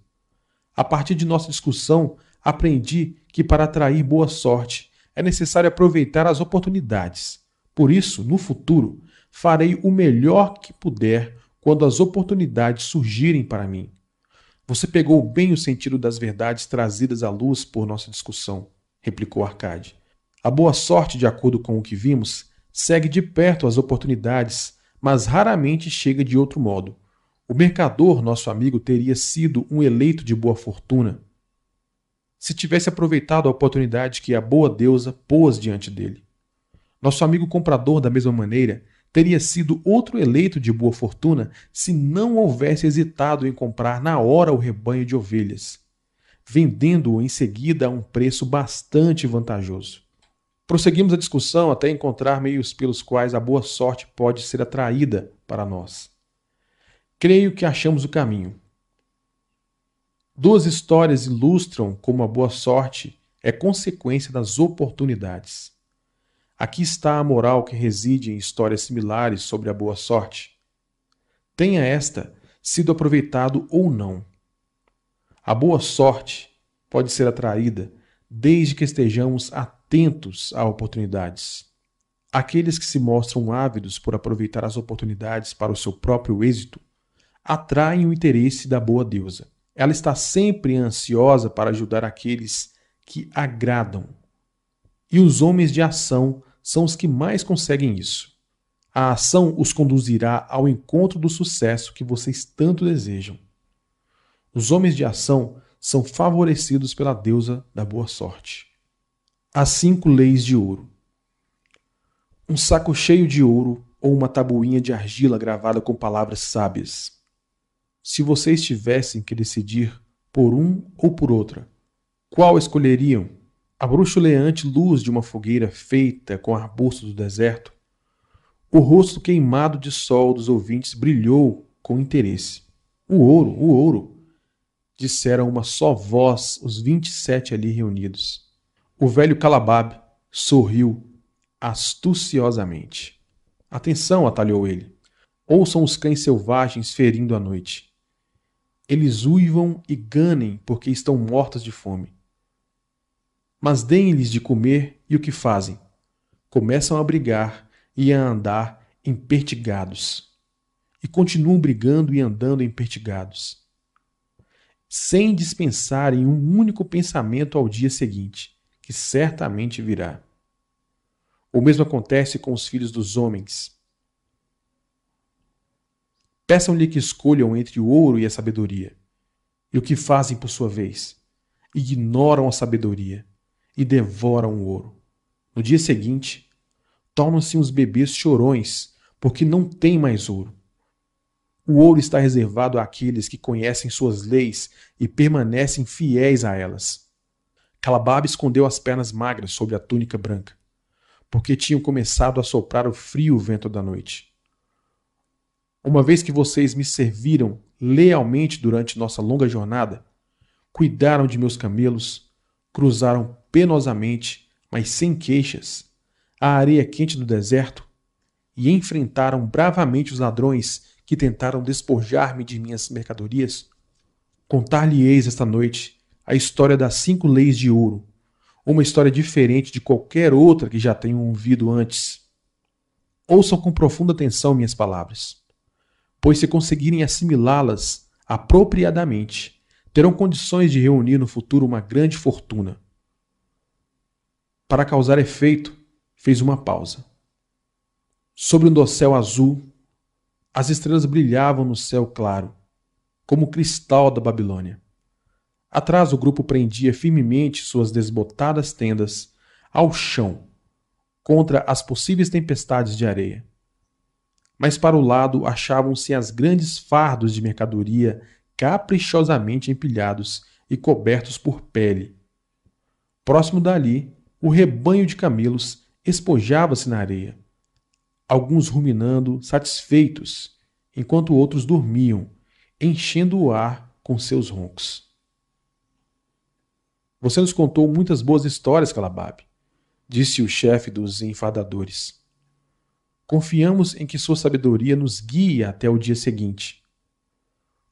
Speaker 1: A partir de nossa discussão, aprendi que para atrair boa sorte é necessário aproveitar as oportunidades. Por isso, no futuro, farei o melhor que puder quando as oportunidades surgirem para mim. Você pegou bem o sentido das verdades trazidas à luz por nossa discussão, replicou Arcade. A boa sorte, de acordo com o que vimos, segue de perto as oportunidades, mas raramente chega de outro modo. O mercador, nosso amigo, teria sido um eleito de boa fortuna se tivesse aproveitado a oportunidade que a boa deusa pôs diante dele. Nosso amigo comprador, da mesma maneira, teria sido outro eleito de boa fortuna se não houvesse hesitado em comprar na hora o rebanho de ovelhas, vendendo-o em seguida a um preço bastante vantajoso. Prosseguimos a discussão até encontrar meios pelos quais a boa sorte pode ser atraída para nós. Creio que achamos o caminho. Duas histórias ilustram como a boa sorte é consequência das oportunidades. Aqui está a moral que reside em histórias similares sobre a boa sorte. Tenha esta sido aproveitado ou não. A boa sorte pode ser atraída desde que estejamos atentos a oportunidades. Aqueles que se mostram ávidos por aproveitar as oportunidades para o seu próprio êxito atraem o interesse da boa deusa. Ela está sempre ansiosa para ajudar aqueles que agradam. E os homens de ação são os que mais conseguem isso. A ação os conduzirá ao encontro do sucesso que vocês tanto desejam. Os homens de ação são favorecidos pela deusa da boa sorte. As cinco leis de ouro. Um saco cheio de ouro ou uma tabuinha de argila gravada com palavras sábias. Se vocês tivessem que decidir por um ou por outra, qual escolheriam? A bruxuleante luz de uma fogueira feita com arbustos do deserto? O rosto queimado de sol dos ouvintes brilhou com interesse. O ouro, o ouro! disseram uma só voz os vinte e sete ali reunidos. O velho Calabab sorriu astuciosamente. Atenção, atalhou ele. Ouçam os cães selvagens ferindo a noite. Eles uivam e ganem porque estão mortos de fome. Mas deem-lhes de comer e o que fazem? Começam a brigar e a andar empertigados. E continuam brigando e andando empertigados sem dispensar em um único pensamento ao dia seguinte, que certamente virá. O mesmo acontece com os filhos dos homens. Peçam-lhe que escolham entre o ouro e a sabedoria. E o que fazem por sua vez? Ignoram a sabedoria e devoram o ouro. No dia seguinte, tornam-se uns bebês chorões, porque não têm mais ouro. O ouro está reservado àqueles que conhecem suas leis e permanecem fiéis a elas. Calabab escondeu as pernas magras sob a túnica branca, porque tinham começado a soprar o frio vento da noite. Uma vez que vocês me serviram lealmente durante nossa longa jornada, cuidaram de meus camelos, cruzaram penosamente, mas sem queixas, a areia quente do deserto e enfrentaram bravamente os ladrões que tentaram despojar-me de minhas mercadorias? Contar-lhe-eis esta noite a história das cinco leis de ouro, uma história diferente de qualquer outra que já tenham ouvido antes. Ouçam com profunda atenção minhas palavras, pois se conseguirem assimilá-las apropriadamente, terão condições de reunir no futuro uma grande fortuna. Para causar efeito, fez uma pausa. Sobre um dossel azul, as estrelas brilhavam no céu claro, como o cristal da Babilônia. Atrás o grupo prendia firmemente suas desbotadas tendas ao chão, contra as possíveis tempestades de areia. Mas para o lado achavam-se as grandes fardos de mercadoria caprichosamente empilhados e cobertos por pele. Próximo dali, o rebanho de camelos espojava-se na areia alguns ruminando, satisfeitos, enquanto outros dormiam, enchendo o ar com seus roncos. Você nos contou muitas boas histórias, Calabab, disse o chefe dos enfadadores. Confiamos em que sua sabedoria nos guie até o dia seguinte.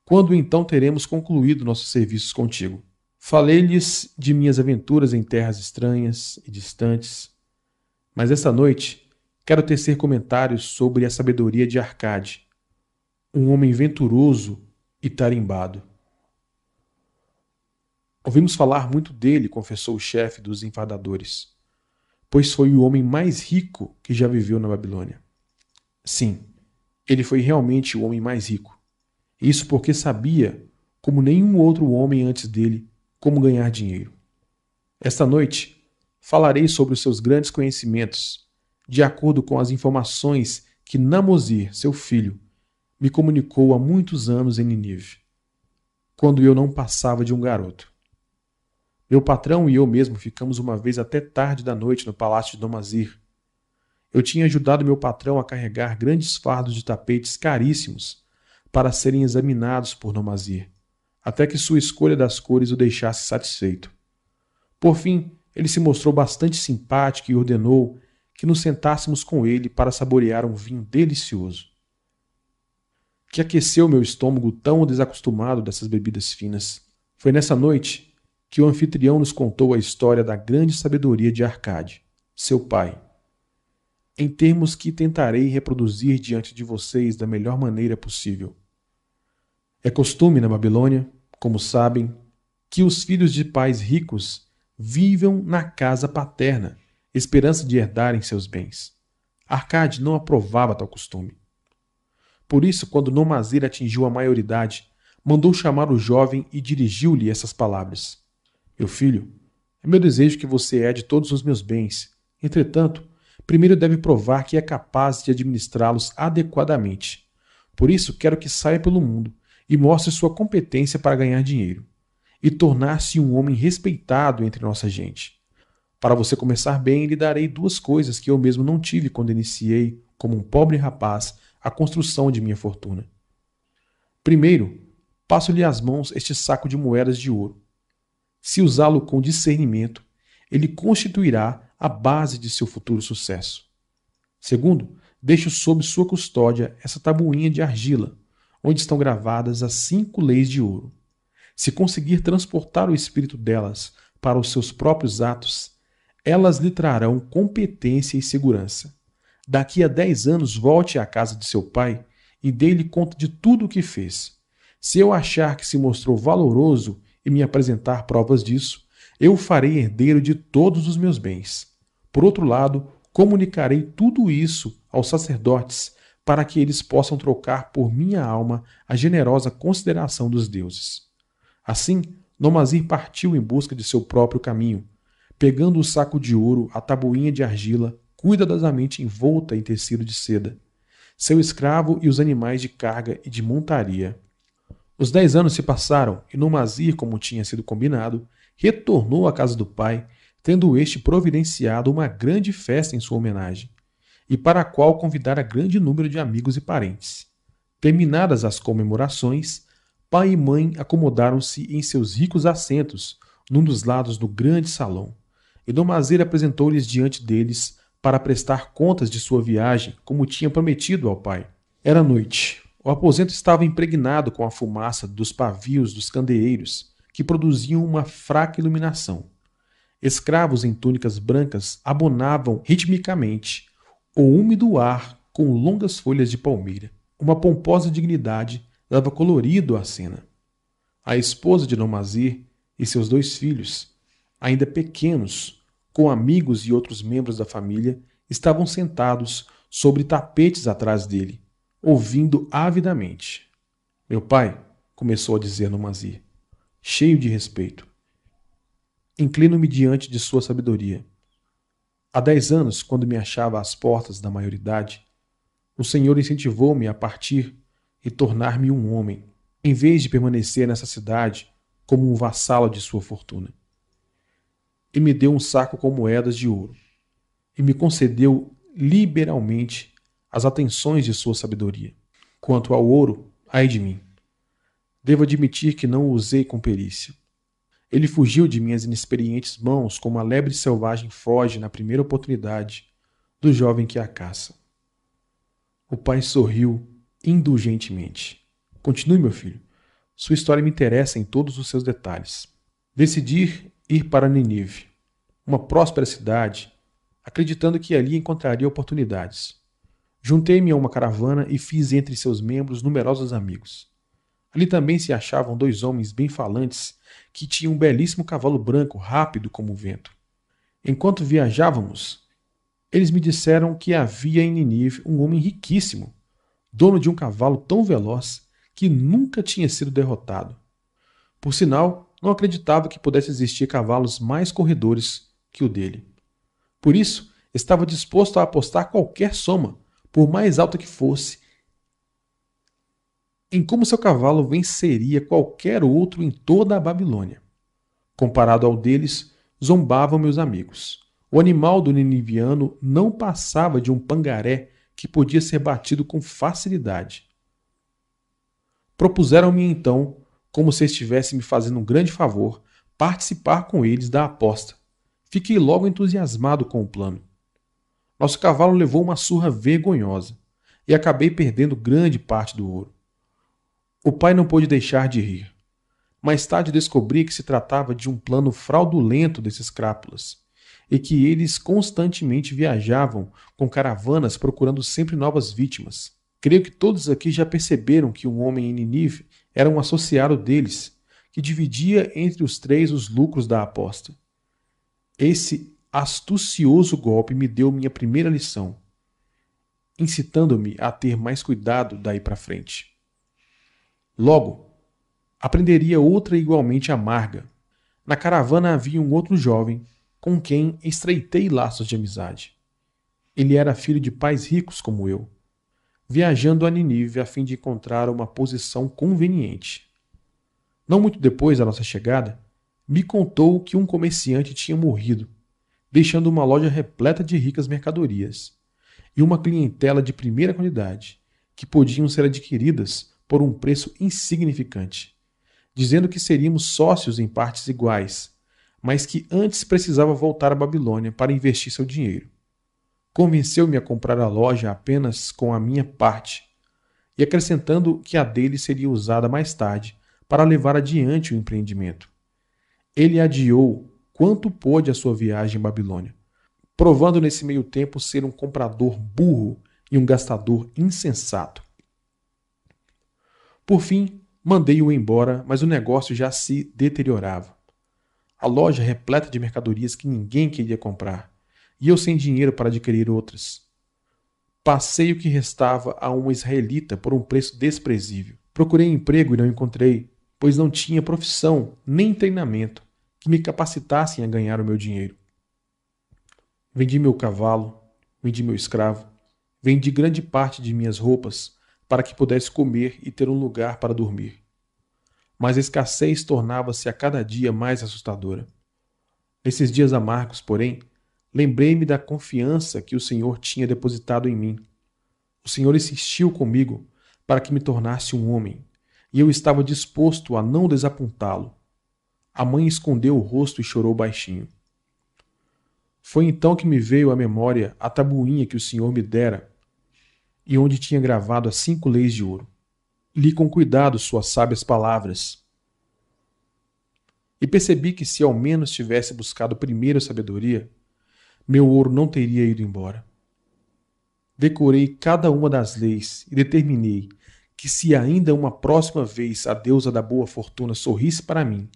Speaker 1: Quando então teremos concluído nossos serviços contigo? Falei-lhes de minhas aventuras em terras estranhas e distantes, mas esta noite quero tecer comentários sobre a sabedoria de Arcade, um homem venturoso e tarimbado. Ouvimos falar muito dele, confessou o chefe dos enfadadores, pois foi o homem mais rico que já viveu na Babilônia. Sim, Ele foi realmente o homem mais rico. Isso porque sabia, como nenhum outro homem antes dele, como ganhar dinheiro. Esta noite falarei sobre os seus grandes conhecimentos, de acordo com as informações que Namozir, seu filho, me comunicou há muitos anos em Ninive, quando eu não passava de um garoto. Meu patrão e eu mesmo ficamos uma vez até tarde da noite no palácio de Domazir. Eu tinha ajudado meu patrão a carregar grandes fardos de tapetes caríssimos para serem examinados por Nomazir, até que sua escolha das cores o deixasse satisfeito. Por fim, ele se mostrou bastante simpático e ordenou que nos sentássemos com ele para saborear um vinho delicioso. Que aqueceu meu estômago tão desacostumado dessas bebidas finas. Foi nessa noite que o anfitrião nos contou a história da grande sabedoria de Arcade, seu pai, em termos que tentarei reproduzir diante de vocês da melhor maneira possível. É costume na Babilônia, como sabem, que os filhos de pais ricos vivam na casa paterna, esperança de herdarem seus bens. Arcade não aprovava tal costume. Por isso, quando Nomazir atingiu a maioridade, mandou chamar o jovem e dirigiu-lhe essas palavras: meu filho, é meu desejo que você herde todos os meus bens. Entretanto, primeiro deve provar que é capaz de administrá-los adequadamente. Por isso, quero que saia pelo mundo e mostre sua competência para ganhar dinheiro e tornar-se um homem respeitado entre nossa gente. Para você começar bem, lhe darei duas coisas que eu mesmo não tive quando iniciei, como um pobre rapaz, a construção de minha fortuna. Primeiro, passo-lhe às mãos este saco de moedas de ouro se usá-lo com discernimento, ele constituirá a base de seu futuro sucesso. Segundo, deixo sob sua custódia essa tabuinha de argila, onde estão gravadas as cinco leis de ouro. Se conseguir transportar o espírito delas para os seus próprios atos, elas lhe trarão competência e segurança. Daqui a dez anos, volte à casa de seu pai e dê-lhe conta de tudo o que fez. Se eu achar que se mostrou valoroso e me apresentar provas disso, eu farei herdeiro de todos os meus bens. Por outro lado, comunicarei tudo isso aos sacerdotes, para que eles possam trocar por minha alma a generosa consideração dos deuses. Assim, Nomazir partiu em busca de seu próprio caminho, pegando o saco de ouro, a tabuinha de argila, cuidadosamente envolta em tecido de seda, seu escravo e os animais de carga e de montaria. Os dez anos se passaram e Numazir, como tinha sido combinado, retornou à casa do pai, tendo este providenciado uma grande festa em sua homenagem, e para a qual convidara grande número de amigos e parentes. Terminadas as comemorações, pai e mãe acomodaram-se em seus ricos assentos, num dos lados do grande salão, e Numazir apresentou-lhes diante deles para prestar contas de sua viagem, como tinha prometido ao pai. Era noite, o aposento estava impregnado com a fumaça dos pavios dos candeeiros, que produziam uma fraca iluminação. Escravos em túnicas brancas abonavam ritmicamente o úmido ar com longas folhas de palmeira. Uma pomposa dignidade dava colorido à cena. A esposa de Nomazir e seus dois filhos, ainda pequenos, com amigos e outros membros da família, estavam sentados sobre tapetes atrás dele, ouvindo avidamente. Meu pai, começou a dizer Nomazir, cheio de respeito. Inclino-me diante de sua sabedoria. Há dez anos, quando me achava às portas da maioridade, o Senhor incentivou-me a partir e tornar-me um homem, em vez de permanecer nessa cidade como um vassalo de sua fortuna. E me deu um saco com moedas de ouro, e me concedeu liberalmente as atenções de sua sabedoria. Quanto ao ouro, ai de mim. Devo admitir que não o usei com perícia. Ele fugiu de minhas inexperientes mãos como a lebre selvagem foge na primeira oportunidade do jovem que a caça. O pai sorriu indulgentemente. Continue, meu filho. Sua história me interessa em todos os seus detalhes. Decidi ir para Ninive, uma próspera cidade, acreditando que ali encontraria oportunidades. Juntei-me a uma caravana e fiz entre seus membros numerosos amigos. Ali também se achavam dois homens bem falantes que tinham um belíssimo cavalo branco, rápido como o vento. Enquanto viajávamos, eles me disseram que havia em Ninive um homem riquíssimo, dono de um cavalo tão veloz que nunca tinha sido derrotado. Por sinal, não acreditava que pudesse existir cavalos mais corredores que o dele. Por isso, estava disposto a apostar qualquer soma, por mais alta que fosse, em como seu cavalo venceria qualquer outro em toda a Babilônia. Comparado ao deles, zombavam meus amigos. O animal do niniviano não passava de um pangaré que podia ser batido com facilidade. Propuseram-me então, como se estivesse me fazendo um grande favor, participar com eles da aposta. Fiquei logo entusiasmado com o plano. Nosso cavalo levou uma surra vergonhosa e acabei perdendo grande parte do ouro. O pai não pôde deixar de rir. Mais tarde descobri que se tratava de um plano fraudulento desses crápulas e que eles constantemente viajavam com caravanas procurando sempre novas vítimas. Creio que todos aqui já perceberam que um homem em Ninive era um associado deles, que dividia entre os três os lucros da aposta. Esse astucioso golpe me deu minha primeira lição, incitando-me a ter mais cuidado daí para frente. Logo, aprenderia outra igualmente amarga. Na caravana havia um outro jovem com quem estreitei laços de amizade. Ele era filho de pais ricos como eu, viajando a Ninive a fim de encontrar uma posição conveniente. Não muito depois da nossa chegada, me contou que um comerciante tinha morrido, deixando uma loja repleta de ricas mercadorias e uma clientela de primeira qualidade, que podiam ser adquiridas por um preço insignificante, dizendo que seríamos sócios em partes iguais, mas que antes precisava voltar à Babilônia para investir seu dinheiro. Convenceu-me a comprar a loja apenas com a minha parte, e acrescentando que a dele seria usada mais tarde para levar adiante o empreendimento. Ele adiou quanto pôde a sua viagem à Babilônia, provando nesse meio tempo ser um comprador burro e um gastador insensato. Por fim, mandei-o embora, mas o negócio já se deteriorava. A loja repleta de mercadorias que ninguém queria comprar, e eu sem dinheiro para adquirir outras. Passei o que restava a um israelita por um preço desprezível. Procurei emprego e não encontrei, pois não tinha profissão nem treinamento que me capacitassem a ganhar o meu dinheiro. Vendi meu cavalo, vendi meu escravo, vendi grande parte de minhas roupas para que pudesse comer e ter um lugar para dormir. Mas a escassez tornava-se a cada dia mais assustadora. Nesses dias amargos, porém, lembrei-me da confiança que o Senhor tinha depositado em mim. O Senhor insistiu comigo para que me tornasse um homem, e eu estava disposto a não desapontá-lo. A mãe escondeu o rosto e chorou baixinho. Foi então que me veio à memória a tabuinha que o Senhor me dera e onde tinha gravado as cinco leis de ouro. Li com cuidado suas sábias palavras. E percebi que se ao menos tivesse buscado primeiro a sabedoria, meu ouro não teria ido embora. Decorei cada uma das leis e determinei que se ainda uma próxima vez a deusa da boa fortuna sorrisse para mim,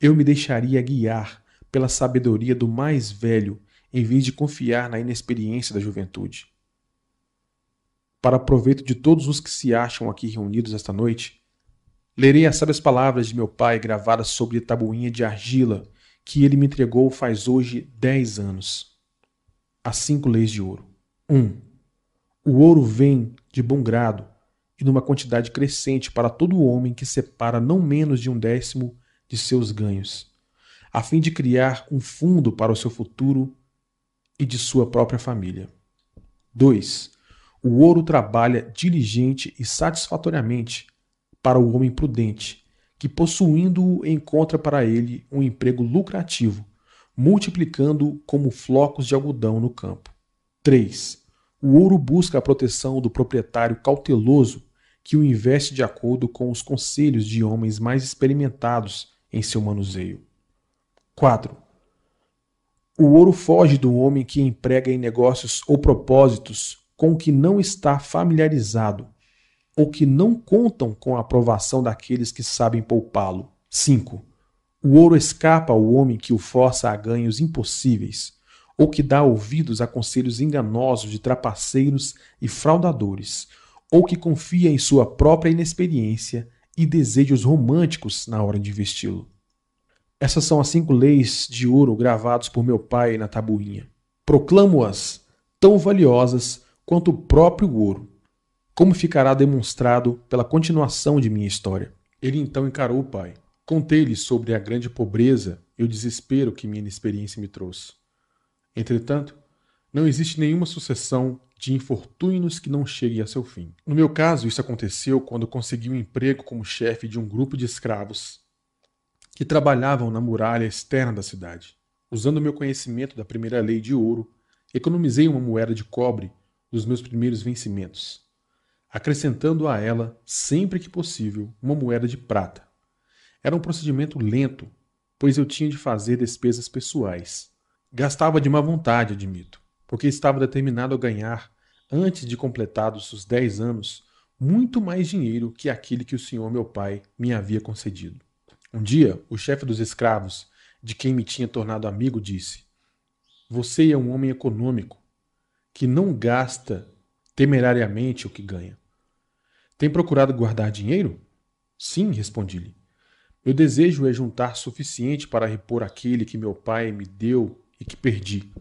Speaker 1: eu me deixaria guiar pela sabedoria do mais velho em vez de confiar na inexperiência da juventude para proveito de todos os que se acham aqui reunidos esta noite, lerei as sábias palavras de meu pai gravadas sobre a tabuinha de argila que ele me entregou faz hoje dez anos. As cinco leis de ouro. 1. Um, o ouro vem de bom grado e numa quantidade crescente para todo homem que separa não menos de um décimo de seus ganhos, a fim de criar um fundo para o seu futuro e de sua própria família. 2 o ouro trabalha diligente e satisfatoriamente para o homem prudente, que possuindo-o encontra para ele um emprego lucrativo, multiplicando como flocos de algodão no campo. 3. O ouro busca a proteção do proprietário cauteloso que o investe de acordo com os conselhos de homens mais experimentados em seu manuseio. 4. O ouro foge do homem que emprega em negócios ou propósitos com o que não está familiarizado ou que não contam com a aprovação daqueles que sabem poupá-lo. 5. O ouro escapa ao homem que o força a ganhos impossíveis ou que dá ouvidos a conselhos enganosos de trapaceiros e fraudadores, ou que confia em sua própria inexperiência e desejos românticos na hora de investi-lo. Essas são as cinco leis de ouro gravadas por meu pai na tabuinha. Proclamo-as tão valiosas quanto o próprio ouro, como ficará demonstrado pela continuação de minha história. Ele então encarou o pai. Contei-lhe sobre a grande pobreza e o desespero que minha inexperiência me trouxe. Entretanto, não existe nenhuma sucessão de infortúnios que não chegue a seu fim. No meu caso, isso aconteceu quando consegui um emprego como chefe de um grupo de escravos que trabalhavam na muralha externa da cidade. Usando meu conhecimento da primeira lei de ouro, economizei uma moeda de cobre dos meus primeiros vencimentos, acrescentando a ela, sempre que possível, uma moeda de prata. Era um procedimento lento, pois eu tinha de fazer despesas pessoais. Gastava de má vontade, admito porque estava determinado a ganhar, antes de completados os dez anos, muito mais dinheiro que aquele que o senhor meu pai me havia concedido. Um dia, o chefe dos escravos, de quem me tinha tornado amigo, disse: Você é um homem econômico, que não gasta temerariamente o que ganha. Tem procurado guardar dinheiro? Sim, respondi-lhe. Meu desejo é juntar suficiente para repor aquele que meu pai me deu e que perdi.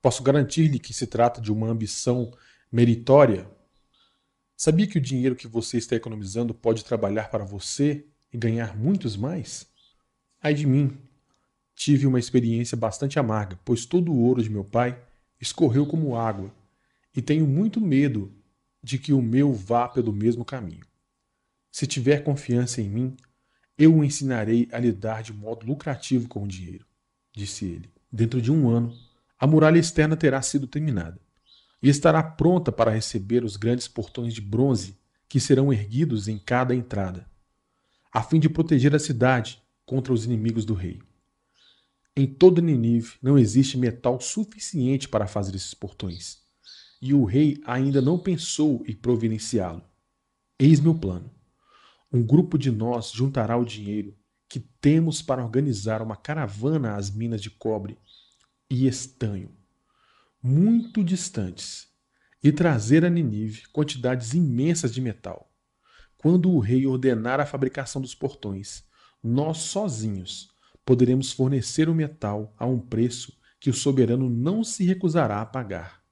Speaker 1: Posso garantir-lhe que se trata de uma ambição meritória? Sabia que o dinheiro que você está economizando pode trabalhar para você e ganhar muitos mais? Ai de mim! Tive uma experiência bastante amarga, pois todo o ouro de meu pai escorreu como água, e tenho muito medo de que o meu vá pelo mesmo caminho. Se tiver confiança em mim, eu o ensinarei a lidar de modo lucrativo com o dinheiro, disse ele. Dentro de um ano, a muralha externa terá sido terminada e estará pronta para receber os grandes portões de bronze que serão erguidos em cada entrada, a fim de proteger a cidade contra os inimigos do rei. Em toda Ninive não existe metal suficiente para fazer esses portões, e o rei ainda não pensou em providenciá-lo. Eis meu plano. Um grupo de nós juntará o dinheiro que temos para organizar uma caravana às minas de cobre e estanho, muito distantes, e trazer a Ninive quantidades imensas de metal. Quando o rei ordenar a fabricação dos portões, nós sozinhos poderemos fornecer o metal a um preço que o soberano não se recusará a pagar.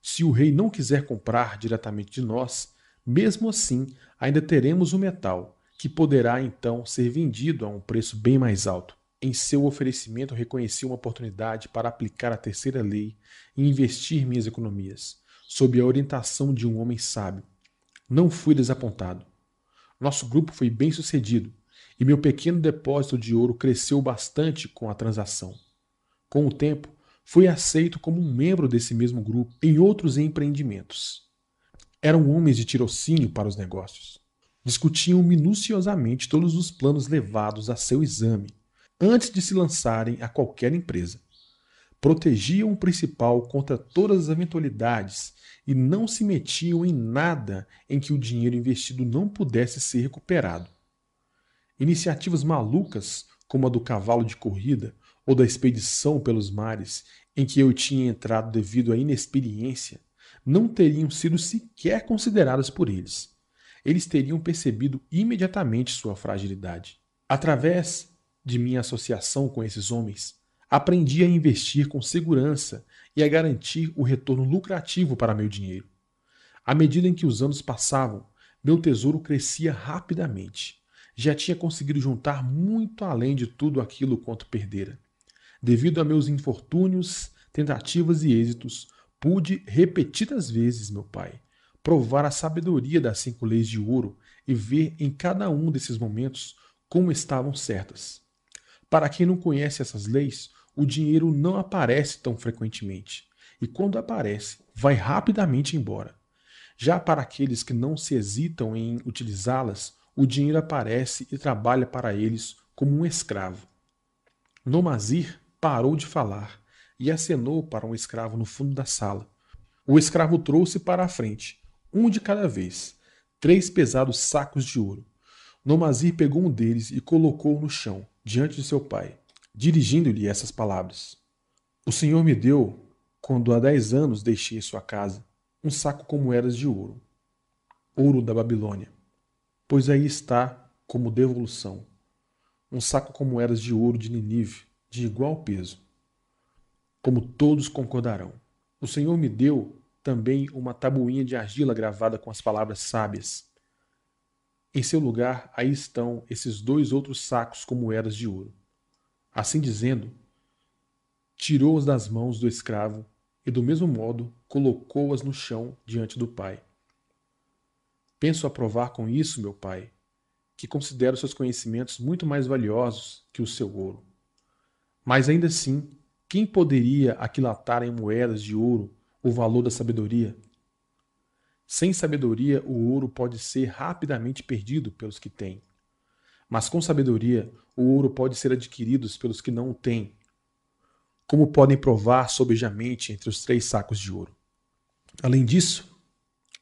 Speaker 1: Se o rei não quiser comprar diretamente de nós, mesmo assim ainda teremos o metal, que poderá então ser vendido a um preço bem mais alto. Em seu oferecimento, reconheci uma oportunidade para aplicar a terceira lei e investir minhas economias, sob a orientação de um homem sábio. Não fui desapontado. Nosso grupo foi bem sucedido e meu pequeno depósito de ouro cresceu bastante com a transação. Com o tempo, fui aceito como um membro desse mesmo grupo em outros empreendimentos. Eram homens de tirocínio para os negócios. Discutiam minuciosamente todos os planos levados a seu exame antes de se lançarem a qualquer empresa. Protegiam o principal contra todas as eventualidades e não se metiam em nada em que o dinheiro investido não pudesse ser recuperado. Iniciativas malucas, como a do cavalo de corrida ou da expedição pelos mares, em que eu tinha entrado devido à inexperiência, não teriam sido sequer consideradas por eles. Eles teriam percebido imediatamente sua fragilidade. Através de minha associação com esses homens, aprendi a investir com segurança e a garantir o retorno lucrativo para meu dinheiro. À medida em que os anos passavam, meu tesouro crescia rapidamente. Já tinha conseguido juntar muito além de tudo aquilo quanto perdera. Devido a meus infortúnios, tentativas e êxitos, pude repetidas vezes, meu pai, provar a sabedoria das cinco leis de ouro e ver em cada um desses momentos como estavam certas. Para quem não conhece essas leis, o dinheiro não aparece tão frequentemente. E quando aparece, vai rapidamente embora. Já para aqueles que não se hesitam em utilizá-las, o dinheiro aparece e trabalha para eles como um escravo. Nomazir parou de falar e acenou para um escravo no fundo da sala. O escravo trouxe para a frente, um de cada vez, três pesados sacos de ouro. Nomazir pegou um deles e colocou-o no chão diante de seu pai, dirigindo-lhe essas palavras: O Senhor me deu, quando há dez anos deixei sua casa, um saco com moedas de ouro. ouro da Babilônia, pois aí está, como devolução, um saco com moedas de ouro de Ninive, de igual peso. Como todos concordarão. O Senhor me deu também uma tabuinha de argila gravada com as palavras sábias. Em seu lugar, aí estão esses dois outros sacos com moedas de ouro. Assim dizendo, tirou-os das mãos do escravo e, do mesmo modo, colocou-as no chão diante do pai. Penso aprovar com isso, meu pai, que considero seus conhecimentos muito mais valiosos que o seu ouro. Mas ainda assim, quem poderia aquilatar em moedas de ouro o valor da sabedoria? Sem sabedoria, o ouro pode ser rapidamente perdido pelos que têm. Mas com sabedoria, o ouro pode ser adquirido pelos que não o têm. Como podem provar sobejamente entre os três sacos de ouro. Além disso,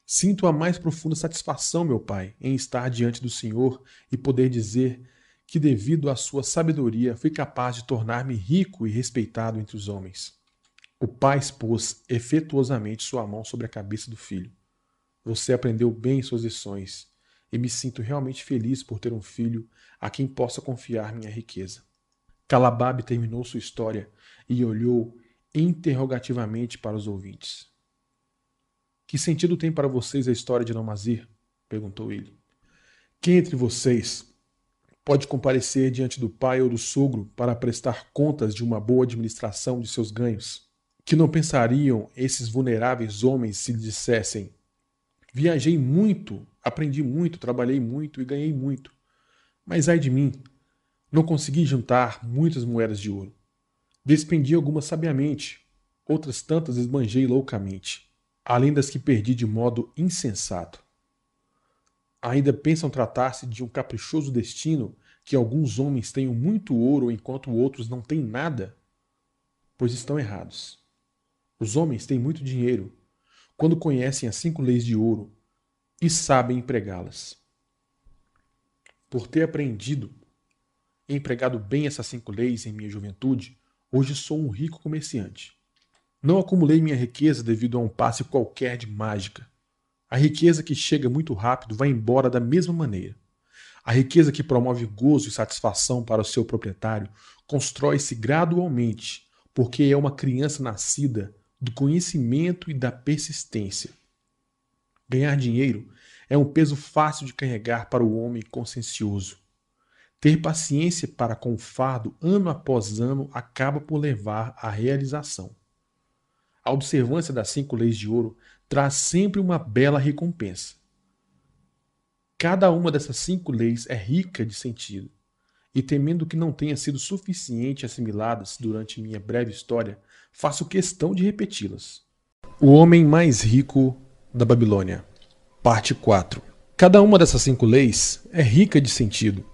Speaker 1: sinto a mais profunda satisfação, meu Pai, em estar diante do Senhor e poder dizer que, devido à sua sabedoria, fui capaz de tornar-me rico e respeitado entre os homens. O pai expôs efetuosamente sua mão sobre a cabeça do filho. Você aprendeu bem suas lições e me sinto realmente feliz por ter um filho a quem possa confiar minha riqueza. Calababe terminou sua história e olhou interrogativamente para os ouvintes. Que sentido tem para vocês a história de Namazir? perguntou ele. Quem entre vocês pode comparecer diante do pai ou do sogro para prestar contas de uma boa administração de seus ganhos? Que não pensariam esses vulneráveis homens se lhe dissessem: Viajei muito, aprendi muito, trabalhei muito e ganhei muito. Mas ai de mim, não consegui juntar muitas moedas de ouro. Despendi algumas sabiamente, outras tantas esbanjei loucamente, além das que perdi de modo insensato. Ainda pensam tratar-se de um caprichoso destino que alguns homens tenham muito ouro enquanto outros não têm nada? Pois estão errados. Os homens têm muito dinheiro, quando conhecem as cinco leis de ouro e sabem empregá-las. Por ter aprendido e empregado bem essas cinco leis em minha juventude, hoje sou um rico comerciante. Não acumulei minha riqueza devido a um passe qualquer de mágica. A riqueza que chega muito rápido vai embora da mesma maneira. A riqueza que promove gozo e satisfação para o seu proprietário constrói-se gradualmente, porque é uma criança nascida do conhecimento e da persistência. Ganhar dinheiro é um peso fácil de carregar para o homem consciencioso. Ter paciência para com o fardo ano após ano acaba por levar à realização. A observância das cinco leis de ouro traz sempre uma bela recompensa. Cada uma dessas cinco leis é rica de sentido, e temendo que não tenha sido suficiente assimiladas durante minha breve história, faço questão de repeti-las. O homem mais rico da Babilônia, parte 4. Cada uma dessas cinco leis é rica de sentido,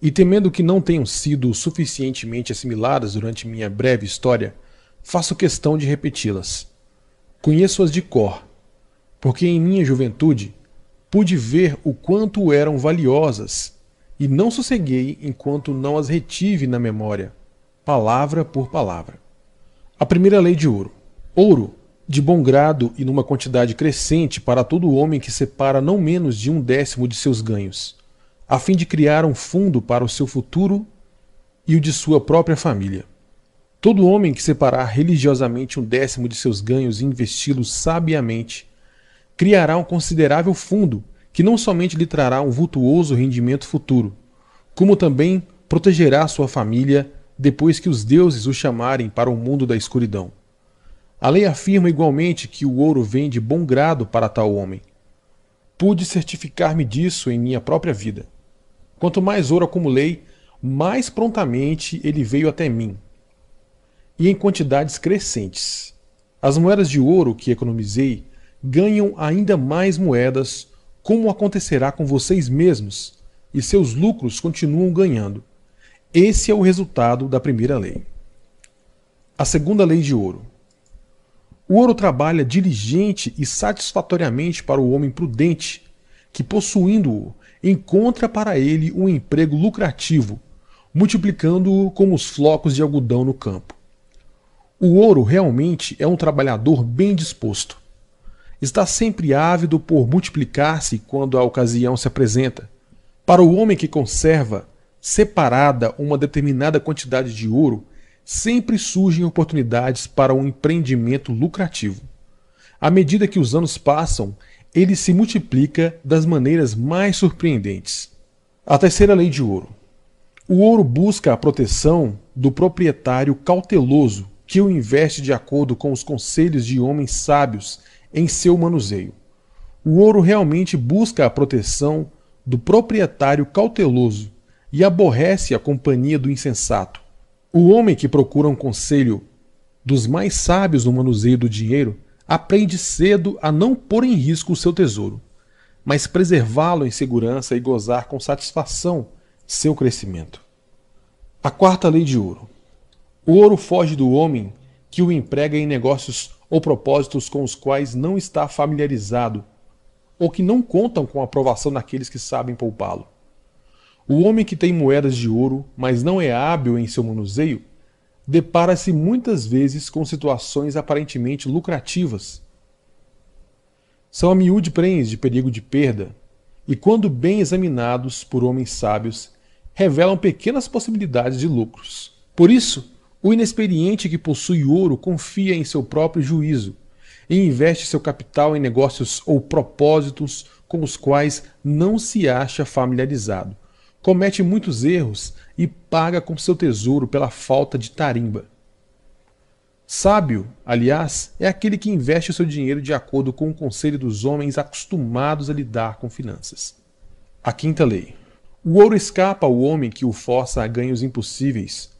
Speaker 1: e temendo que não tenham sido suficientemente assimiladas durante minha breve história, faço questão de repeti-las. Conheço-as de cor, porque em minha juventude pude ver o quanto eram valiosas e não sosseguei enquanto não as retive na memória, palavra por palavra. A primeira lei de ouro. Ouro, de bom grado e numa quantidade crescente para todo homem que separa não menos de um décimo de seus ganhos, a fim de criar um fundo para o seu futuro e o de sua própria família. Todo homem que separar religiosamente um décimo de seus ganhos e investi-los sabiamente, criará um considerável fundo que não somente lhe trará um vultuoso rendimento futuro, como também protegerá sua família depois que os deuses o chamarem para o mundo da escuridão. A lei afirma igualmente que o ouro vem de bom grado para tal homem. Pude certificar-me disso em minha própria vida. Quanto mais ouro acumulei, mais prontamente ele veio até mim. E em quantidades crescentes. As moedas de ouro que economizei ganham ainda mais moedas, como acontecerá com vocês mesmos, e seus lucros continuam ganhando. Esse é o resultado da primeira lei. A segunda lei de ouro. O ouro trabalha diligente e satisfatoriamente para o homem prudente, que, possuindo-o, encontra para ele um emprego lucrativo, multiplicando-o como os flocos de algodão no campo. O ouro realmente é um trabalhador bem disposto. está sempre ávido por multiplicar-se quando a ocasião se apresenta. Para o homem que conserva separada uma determinada quantidade de ouro, sempre surgem oportunidades para um empreendimento lucrativo. À medida que os anos passam, ele se multiplica das maneiras mais surpreendentes. A terceira lei de ouro. O ouro busca a proteção do proprietário cauteloso que o investe de acordo com os conselhos de homens sábios em seu manuseio. O ouro realmente busca a proteção do proprietário cauteloso e aborrece a companhia do insensato. O homem que procura um conselho dos mais sábios no manuseio do dinheiro aprende cedo a não pôr em risco o seu tesouro, mas preservá-lo em segurança e gozar com satisfação seu crescimento. A quarta lei de ouro. O ouro foge do homem que o emprega em negócios ou propósitos com os quais não está familiarizado ou que não contam com a aprovação daqueles que sabem poupá-lo. O homem que tem moedas de ouro, mas não é hábil em seu manuseio, depara-se muitas vezes com situações aparentemente lucrativas. São a miúde prens de perigo de perda, e quando bem examinados por homens sábios, revelam pequenas possibilidades de lucros. Por isso, o inexperiente que possui ouro confia em seu próprio juízo e investe seu capital em negócios ou propósitos com os quais não se acha familiarizado comete muitos erros e paga com seu tesouro pela falta de tarimba. Sábio, aliás, é aquele que investe seu dinheiro de acordo com o conselho dos homens acostumados a lidar com finanças. A quinta lei. O ouro escapa ao homem que o força a ganhos impossíveis,